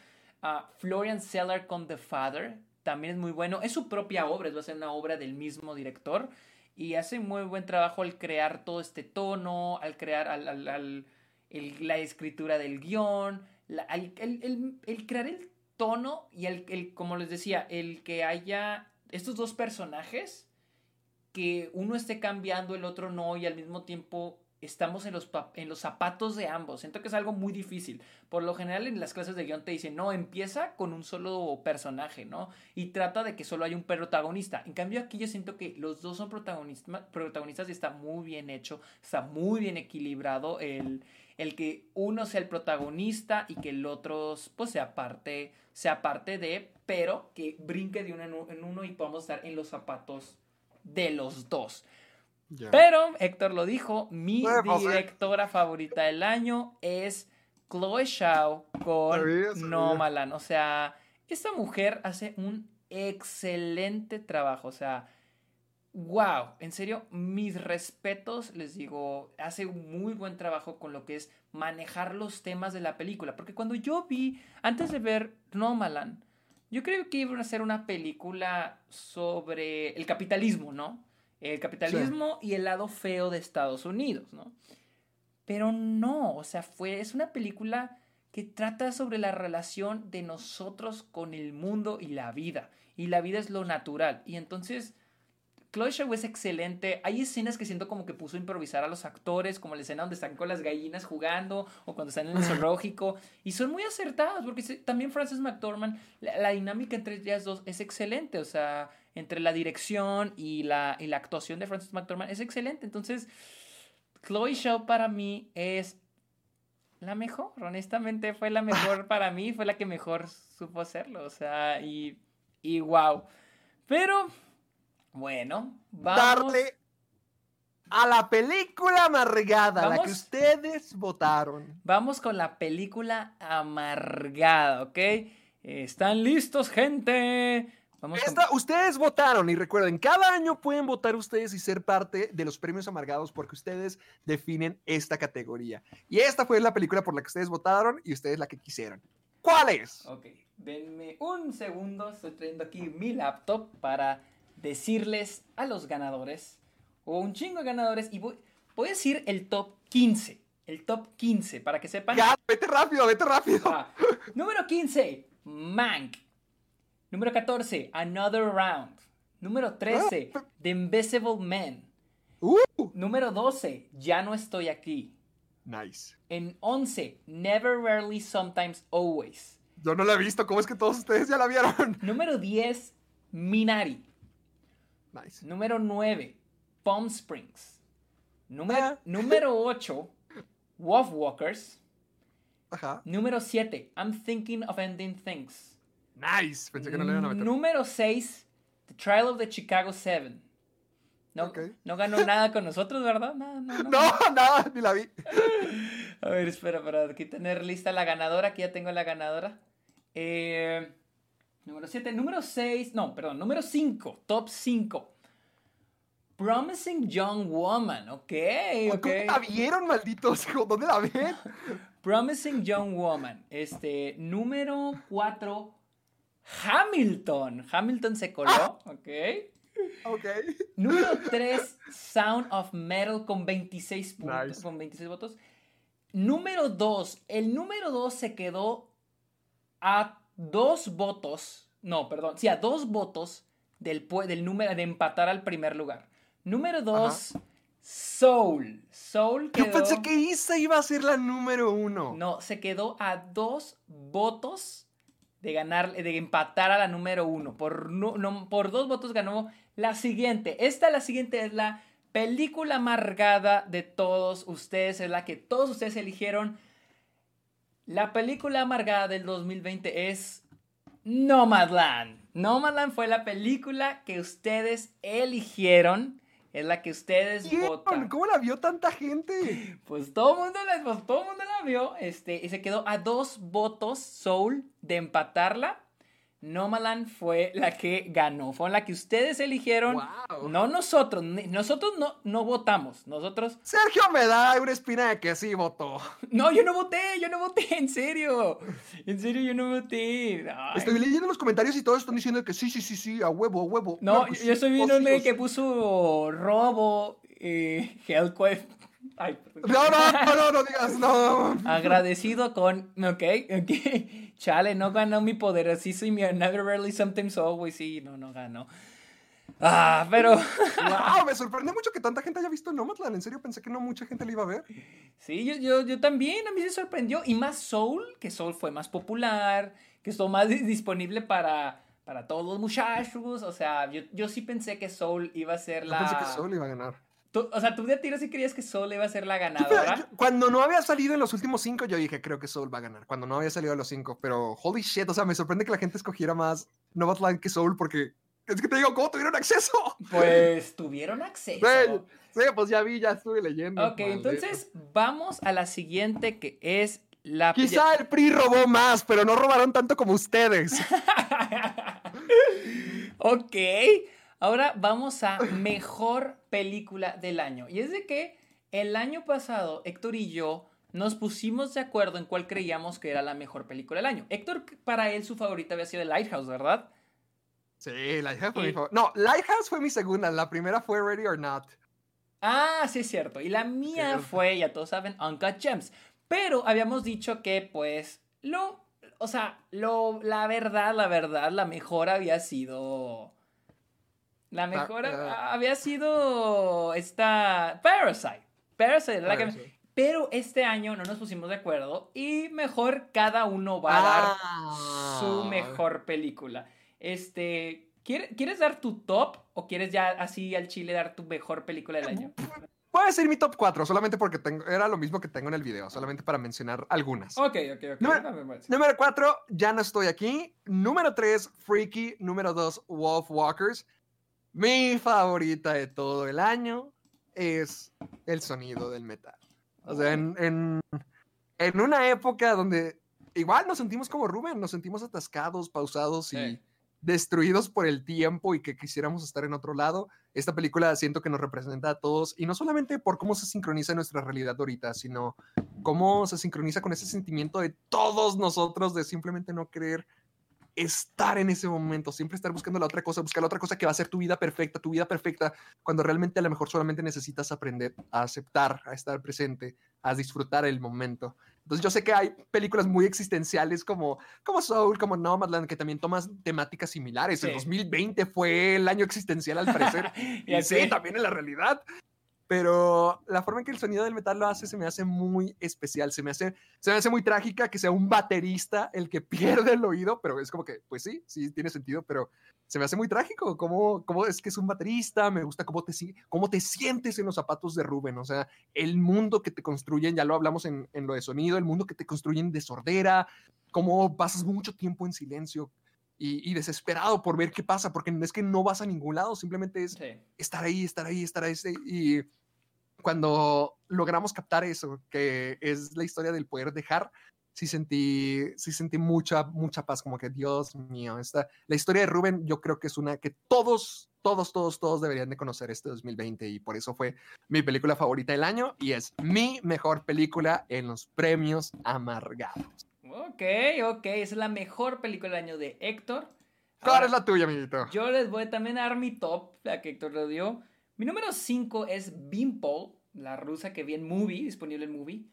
Ah, Florian Seller con The Father también es muy bueno. Es su propia obra, es va a ser una obra del mismo director y hace muy buen trabajo al crear todo este tono, al crear al- al- al- el- la escritura del guion, la- al- el, el- el crear el tono y el, como les decía, el que haya estos dos personajes que uno esté cambiando, el otro no, y al mismo tiempo estamos en los, en los zapatos de ambos. Siento que es algo muy difícil. Por lo general en las clases de guion te dicen, no, empieza con un solo personaje, ¿no? Y trata de que solo haya un protagonista. En cambio aquí yo siento que los dos son protagonista- protagonistas y está muy bien hecho, está muy bien equilibrado el, el que uno sea el protagonista y que el otro pues sea parte, sea parte de, pero que brinque de uno en uno y podamos estar en los zapatos de los dos. Pero Héctor lo dijo, mi pues, eh. directora favorita del año es Chloe Zhao con Sabía, sabía. Nomaland. O sea, esta mujer hace un excelente trabajo. O sea, wow, en serio, mis respetos, les digo, hace un muy buen trabajo con lo que es manejar los temas de la película. Porque cuando yo vi, antes de ver Nomaland, yo creo que iba a ser una película sobre el capitalismo, ¿no? El capitalismo y el lado feo de Estados Unidos, ¿no? Pero no, o sea, fue, es una película que trata sobre la relación de nosotros con el mundo y la vida. Y la vida es lo natural. Y entonces, Chloe Zhao es excelente. Hay escenas que siento como que puso a improvisar a los actores, como la escena donde están con las gallinas jugando o cuando están en el zoológico. Y son muy acertadas, porque también Frances McDormand, la, la dinámica entre ellas dos es excelente. O sea, entre la dirección y la, y la actuación de Frances McDormand es excelente. Entonces, Chloe Zhao para mí es la mejor. Honestamente, fue la mejor para mí. Fue la que mejor supo hacerlo. O sea, y, y wow. Pero, bueno, vamos. Darle a la película amargada, la Vamos. que ustedes votaron. Vamos con la película amargada, ¿ok? ¿Están listos, gente? Vamos con- Esta, ustedes votaron y recuerden, cada año pueden votar ustedes y ser parte de los premios amargados porque ustedes definen esta categoría. Y esta fue la película por la que ustedes votaron y ustedes la que quisieron. ¿Cuál es? Ok, denme un segundo. Estoy trayendo aquí mi laptop para decirles a los ganadores, o un chingo de ganadores, y voy, voy a decir el top 15. El top 15, para que sepan. Ya, vete rápido, vete rápido. Ah, número 15, Mank. Número 14, Another Round. Número 13, The Invisible Man. Uh, Número 12, Ya no estoy aquí. nice. En 11, Never, Rarely, Sometimes, Always. Yo no la he visto, ¿cómo es que todos ustedes ya la vieron? Número 10, Minari. Nice. Número 9, Palm Springs. Número, Ah. número 8, Wolf Walkers. Ajá. Número 7, I'm Thinking of Ending Things. Nice. Pensé que no le iban a meter. Número 6, The Trial of the Chicago 7. No, Ok. no ganó nada con nosotros, ¿verdad? No, no, no. No, nada, ni la vi. A ver, espera, para aquí tener lista la ganadora. Aquí ya tengo la ganadora. Eh, número 7. Número 6. No, perdón. Número 5. Top 5. Promising Young Woman. Ok, ok. ¿Cómo la vieron, malditos? ¿Dónde la ven? Promising Young Woman. Este, número 4. Hamilton. Hamilton se coló. Ok. Ok. Número 3, Sound of Metal con 26 puntos, Nice. con 26 votos. Número 2, el número 2 se quedó a dos votos, no, perdón, sí, a dos votos del, del número de empatar al primer lugar. Número 2, Soul. Soul quedó, Yo pensé que Isa iba a ser la número uno. no, se quedó a dos votos de ganar, de empatar a la número uno. Por, no- por dos votos ganó la siguiente. Esta, la siguiente, es la película amargada de todos ustedes, es la que todos ustedes eligieron. La película amargada del 2020 es Nomadland. Nomadland fue la película que ustedes eligieron. Es la que ustedes votan. ¿Cómo la vio tanta gente? Pues todo el mundo, la- pues todo mundo la vio. Este, y se quedó a dos votos Soul de empatarla. Nomadland fue la que ganó. Fue la que ustedes eligieron. Wow. No nosotros. Nosotros no, no votamos. Nosotros. Sergio me da una espina de que sí votó. No, yo no voté. Yo no voté. En serio. En serio, yo no voté. Ay. Estoy leyendo los comentarios y todos están diciendo que sí, sí, sí, sí, a huevo, a huevo. No, que yo, estoy viendo el oh, sí. que puso robo, eh, Hellquest. Ay, perdón. No, no, no, no, no digas, no. Agradecido con. Ok, ok. Chale, no ganó mi poder. Así soy mi Never Rarely Sometimes Always. Sí, no, no ganó. Ah, pero. Wow, me sorprende mucho que tanta gente haya visto Nomadland. En serio, pensé que no mucha gente la iba a ver. Sí, yo, yo, yo también. A mí se sorprendió. Y más Soul, que Soul fue más popular. Que estuvo más di- disponible para, para todos los muchachos. O sea, yo, yo sí pensé que Soul iba a ser Yo la. pensé que Soul iba a ganar. Tú- o sea, tú de tiro sí creías que Soul iba a ser la ganadora. yo- cuando no había salido en los últimos cinco, yo dije, creo que Soul va a ganar. Cuando no había salido en los cinco, pero holy shit, o sea, me sorprende que la gente escogiera más Nomadland que Soul porque es que te digo, ¿cómo tuvieron acceso? Pues tuvieron acceso. Sí, sí, pues ya vi, ya estuve leyendo. Ok, entonces vamos a la siguiente que es la... Quizá el PRI robó más, pero no robaron tanto como ustedes. ok, ahora vamos a mejor película del año. Y es de que el año pasado Héctor y yo nos pusimos de acuerdo en cuál creíamos que era la mejor película del año. Héctor, para él su favorita había sido The Lighthouse, ¿verdad? Sí, Lighthouse fue Y- mi favor- No, Lighthouse fue mi segunda. La primera fue Ready or Not. Ah, sí es cierto. Y la mía fue, ya todos saben, Uncut Gems. Pero habíamos dicho que, pues, lo, o sea, lo, la verdad, la verdad, la mejor había sido, la mejor ah. había sido esta Parasite. Parasite, la que- pero este año no nos pusimos de acuerdo y mejor cada uno va a dar Ah. su mejor película. Este, ¿quiere- ¿quieres dar tu top o quieres ya así al chile dar tu mejor película del año? Puede ser mi top 4, solamente porque tengo, era lo mismo que tengo en el video, solamente para mencionar algunas. Ok, ok, ok. Número-. Número 4, ya no estoy aquí. Número 3, Freaky. Número 2, Wolf Walkers. Mi favorita de todo el año es el sonido del metal. O sea, en, en, en una época donde igual nos sentimos como Rubén, nos sentimos atascados, pausados y Sí. destruidos por el tiempo y que quisiéramos estar en otro lado. Esta película siento que nos representa a todos y no solamente por cómo se sincroniza nuestra realidad ahorita, sino cómo se sincroniza con ese sentimiento de todos nosotros de simplemente no querer estar en ese momento, siempre estar buscando la otra cosa, buscar la otra cosa que va a ser tu vida perfecta, tu vida perfecta, cuando realmente a lo mejor solamente necesitas aprender a aceptar, a estar presente, a disfrutar el momento. Entonces yo sé que hay películas muy existenciales como, como Soul, como Nomadland, que también toman temáticas similares. El Sí. 2020 fue el año existencial al parecer. Y sí, también en la realidad. Pero la forma en que el sonido del metal lo hace se me hace muy especial. Se me hace, se me hace muy trágica que sea un baterista el que pierde el oído, pero es como que, pues sí, sí tiene sentido, pero se me hace muy trágico. ¿Cómo, cómo es que es un baterista? Me gusta cómo te, cómo te sientes en los zapatos de Rubén. O sea, el mundo que te construyen, ya lo hablamos en, en lo de sonido, el mundo que te construyen de sordera, cómo pasas mucho tiempo en silencio. Y, y desesperado por ver qué pasa, porque es que no vas a ningún lado, simplemente es Sí. estar ahí, estar ahí, estar ahí. Y cuando logramos captar eso, que es la historia del poder dejar, sí sentí, sí sentí mucha, mucha paz, como que Dios mío, esta, la historia de Rubén yo creo que es una que todos, todos, todos, todos deberían de conocer este 2020 y por eso fue mi película favorita del año y es mi mejor película en los premios amargados. Ok, ok. Es la mejor película del año de Héctor. ¿Cuál Ahora, es la tuya, amiguito? Yo les voy también a dar mi top, la que Héctor le dio. Mi número 5 es Bimpole, la rusa que vi en Movie, disponible en Movie.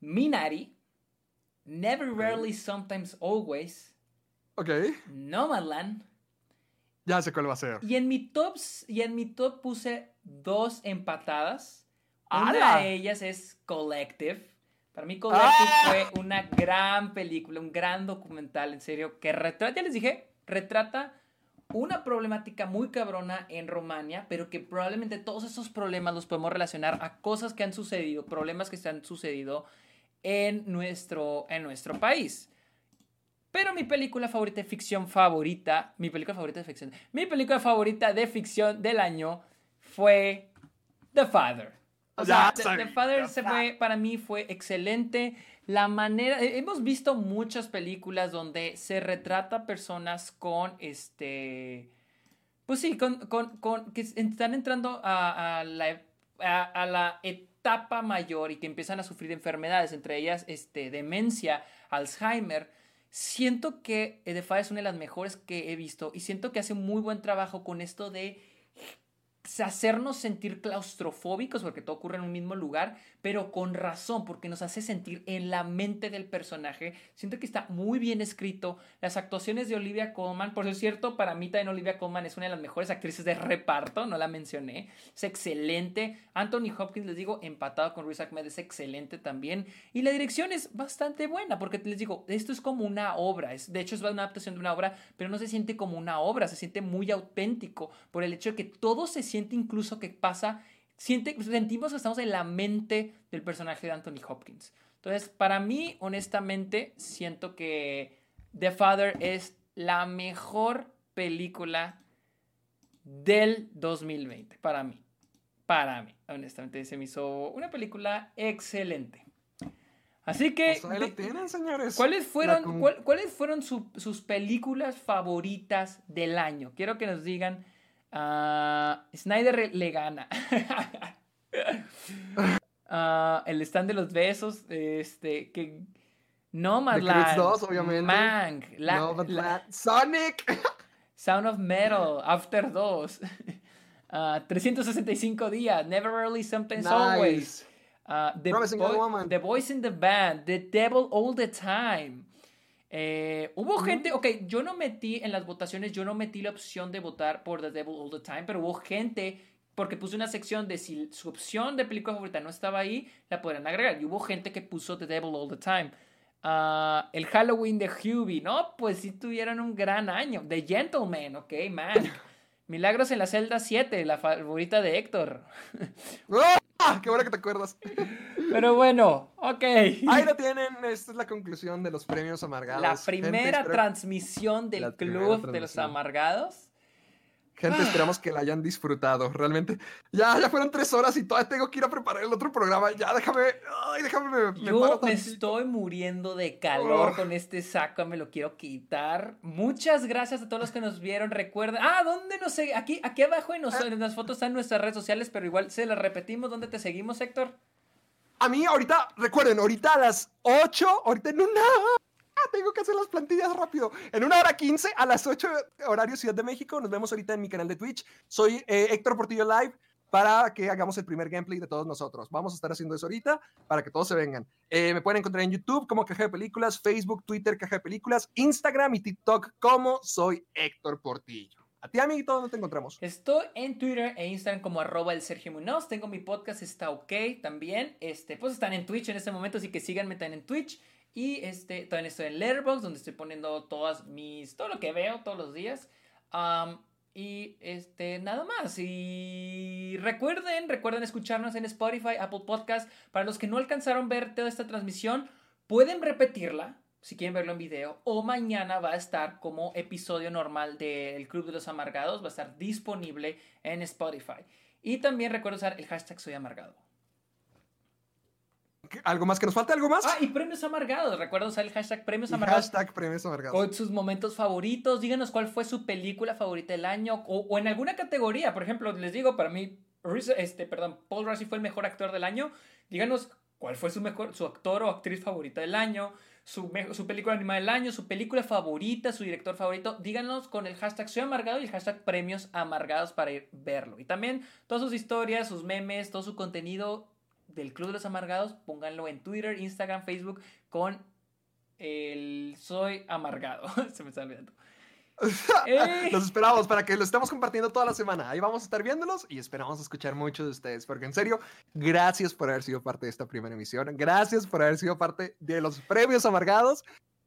Minari. Never. Rarely, Sometimes, Always. Ok, Nomadland. ya sé cuál va a ser. Y en mi top, y en mi top puse dos empatadas. Una de ellas es Collective. Para mí Collective ¡Ah! fue una gran película, un gran documental, en serio, que retrata, ya les dije, retrata una problemática muy cabrona en Romania, pero que probablemente todos esos problemas los podemos relacionar a cosas que han sucedido, problemas que se han sucedido en nuestro, en nuestro país. Pero mi película favorita de ficción favorita, mi película favorita de ficción, mi película favorita de ficción del año fue The Father. O sea, The, Father se fue, para mí fue excelente. La manera, hemos visto muchas películas donde se retrata personas con este, pues sí, con, con, con que están entrando a, a la, a, la etapa mayor y que empiezan a sufrir enfermedades, entre ellas este, demencia, Alzheimer Siento que Edefy es una de las mejores que he visto y siento que hace muy buen trabajo con esto de hacernos sentir claustrofóbicos porque todo ocurre en un mismo lugar, pero con razón, porque nos hace sentir en la mente del personaje. Siento que está muy bien escrito. Las actuaciones de Olivia Colman, por cierto, para mí también Olivia Colman es una de las mejores actrices de reparto, no la mencioné. Es excelente. Anthony Hopkins, les digo, empatado con Riz Ahmed, es excelente también. Y la dirección es bastante buena, porque les digo, esto es como una obra. Es, de hecho, es una adaptación de una obra, pero no se siente como una obra, se siente muy auténtico por el hecho de que todo se siente incluso que pasa Siente, sentimos que estamos en la mente del personaje de Anthony Hopkins. Entonces, para mí, honestamente, siento que The Father es la mejor película del 2020, para mí. Para mí, honestamente, se me hizo una película excelente. Así que, pues tienen, señores. ¿cuáles fueron, ¿cuáles fueron sus películas favoritas del año? Quiero que nos digan Uh, Snyder le gana. uh, el stand de los besos, este, que 2, obviamente. Mang, la, la, Sonic, Sound of Metal, After 2, uh, 365 días, Never Early, Sometimes nice. Always, uh, the, Boy, the Voice in the Band, The Devil All the Time. Eh, hubo gente, ok, yo no metí en las votaciones, yo no metí la opción de votar por The Devil All the Time, pero hubo gente, porque puse una sección de si su opción de película favorita no estaba ahí, la podrían agregar. Y hubo gente que puso The Devil All the Time. Ah, el Halloween de Hubie, ¿no? Pues sí tuvieron un gran año. The Gentleman, ok, man. Milagros en la celda 7, la favorita de Héctor. ¡Ah! ¡Qué bueno que te acuerdas! Pero bueno, ok. Ahí lo tienen, esta es la conclusión de los premios amargados. La primera transmisión del Club de los Amargados. Gente, ah. esperamos que la hayan disfrutado. Realmente, ya, ya fueron tres horas y todavía tengo que ir a preparar el otro programa. Ya, déjame, ay, déjame, me, Yo me estoy muriendo de calor con este saco, me lo quiero quitar. Muchas gracias a todos los que nos vieron. Recuerden, ah, ¿dónde nos seguimos? Aquí, aquí abajo en, en las fotos están nuestras redes sociales, pero igual se las repetimos. ¿Dónde te seguimos, Héctor? A mí ahorita, recuerden, ahorita a las 8, ahorita en una tengo que hacer las plantillas rápido. En una hora 15 a las 8 horario Ciudad de México. Nos vemos ahorita en mi canal de Twitch. Soy eh, Héctor Portillo Live para que hagamos el primer gameplay de todos nosotros. Vamos a estar haciendo eso ahorita para que todos se vengan. Eh, me pueden encontrar en YouTube como Caja de Películas, Facebook, Twitter, Caja de Películas, Instagram y TikTok como soy Héctor Portillo. A ti, amiguito, ¿dónde te encontramos? Estoy en Twitter e Instagram como arroba el Sergio Munoz. Tengo mi podcast, está ok también. Este, pues están en Twitch en este momento, así que síganme también en Twitch. Y este, también estoy en Letterboxd, donde estoy poniendo todas mis, todo lo que veo todos los días. y este, nada más. Y recuerden, recuerden escucharnos en Spotify, Apple Podcast. Para los que no alcanzaron ver toda esta transmisión, pueden repetirla si quieren verlo en video. O mañana va a estar como episodio normal del Club de los Amargados. Va a estar disponible en Spotify. Y también recuerden usar el hashtag Soy Amargado. ¿Algo más que nos falta? ¿Algo más? Ah, y premios amargados. Recuerda usar el hashtag premios amargados. Hashtag premios amargados. Con sus momentos favoritos. Díganos cuál fue su película favorita del año. O, en alguna categoría. Por ejemplo, les digo, para mí, este, perdón, Paul Rassi fue el mejor actor del año. Díganos cuál fue su mejor, su actor o actriz favorita del año. Su, su película animada del año, su película favorita, su director favorito. Díganos con el hashtag Soy Amargado y el hashtag Premios Amargados para ir verlo. Y también todas sus historias, sus memes, todo su contenido del Club de los Amargados, pónganlo en Twitter, Instagram, Facebook con el Soy Amargado. Se me está olvidando. Eh. Los esperamos para que lo estemos compartiendo toda la semana. Ahí vamos a estar viéndolos y esperamos escuchar muchos de ustedes. Porque en serio, gracias por haber sido parte de esta primera emisión. Gracias por haber sido parte de los premios amargados.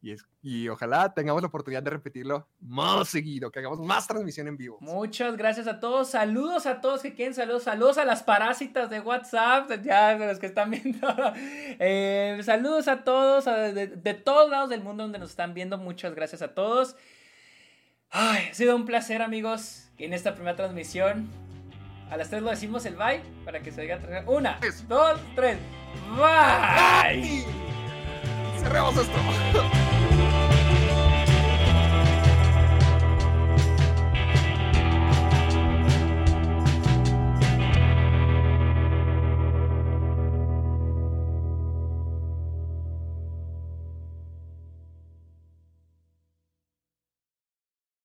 Y, es, y ojalá tengamos la oportunidad de repetirlo más seguido, que hagamos más transmisión en vivo. Muchas gracias a todos. Saludos a todos que quieren saludos. Saludos a las parásitas de WhatsApp, ya de los que están viendo. Eh, saludos a todos, de, de, todos lados del mundo donde nos están viendo. Muchas gracias a todos. Ay, ha sido un placer, amigos, en esta primera transmisión. A las tres lo decimos el bye para que se diga. Una, dos, tres. Bye. Cerremos esto.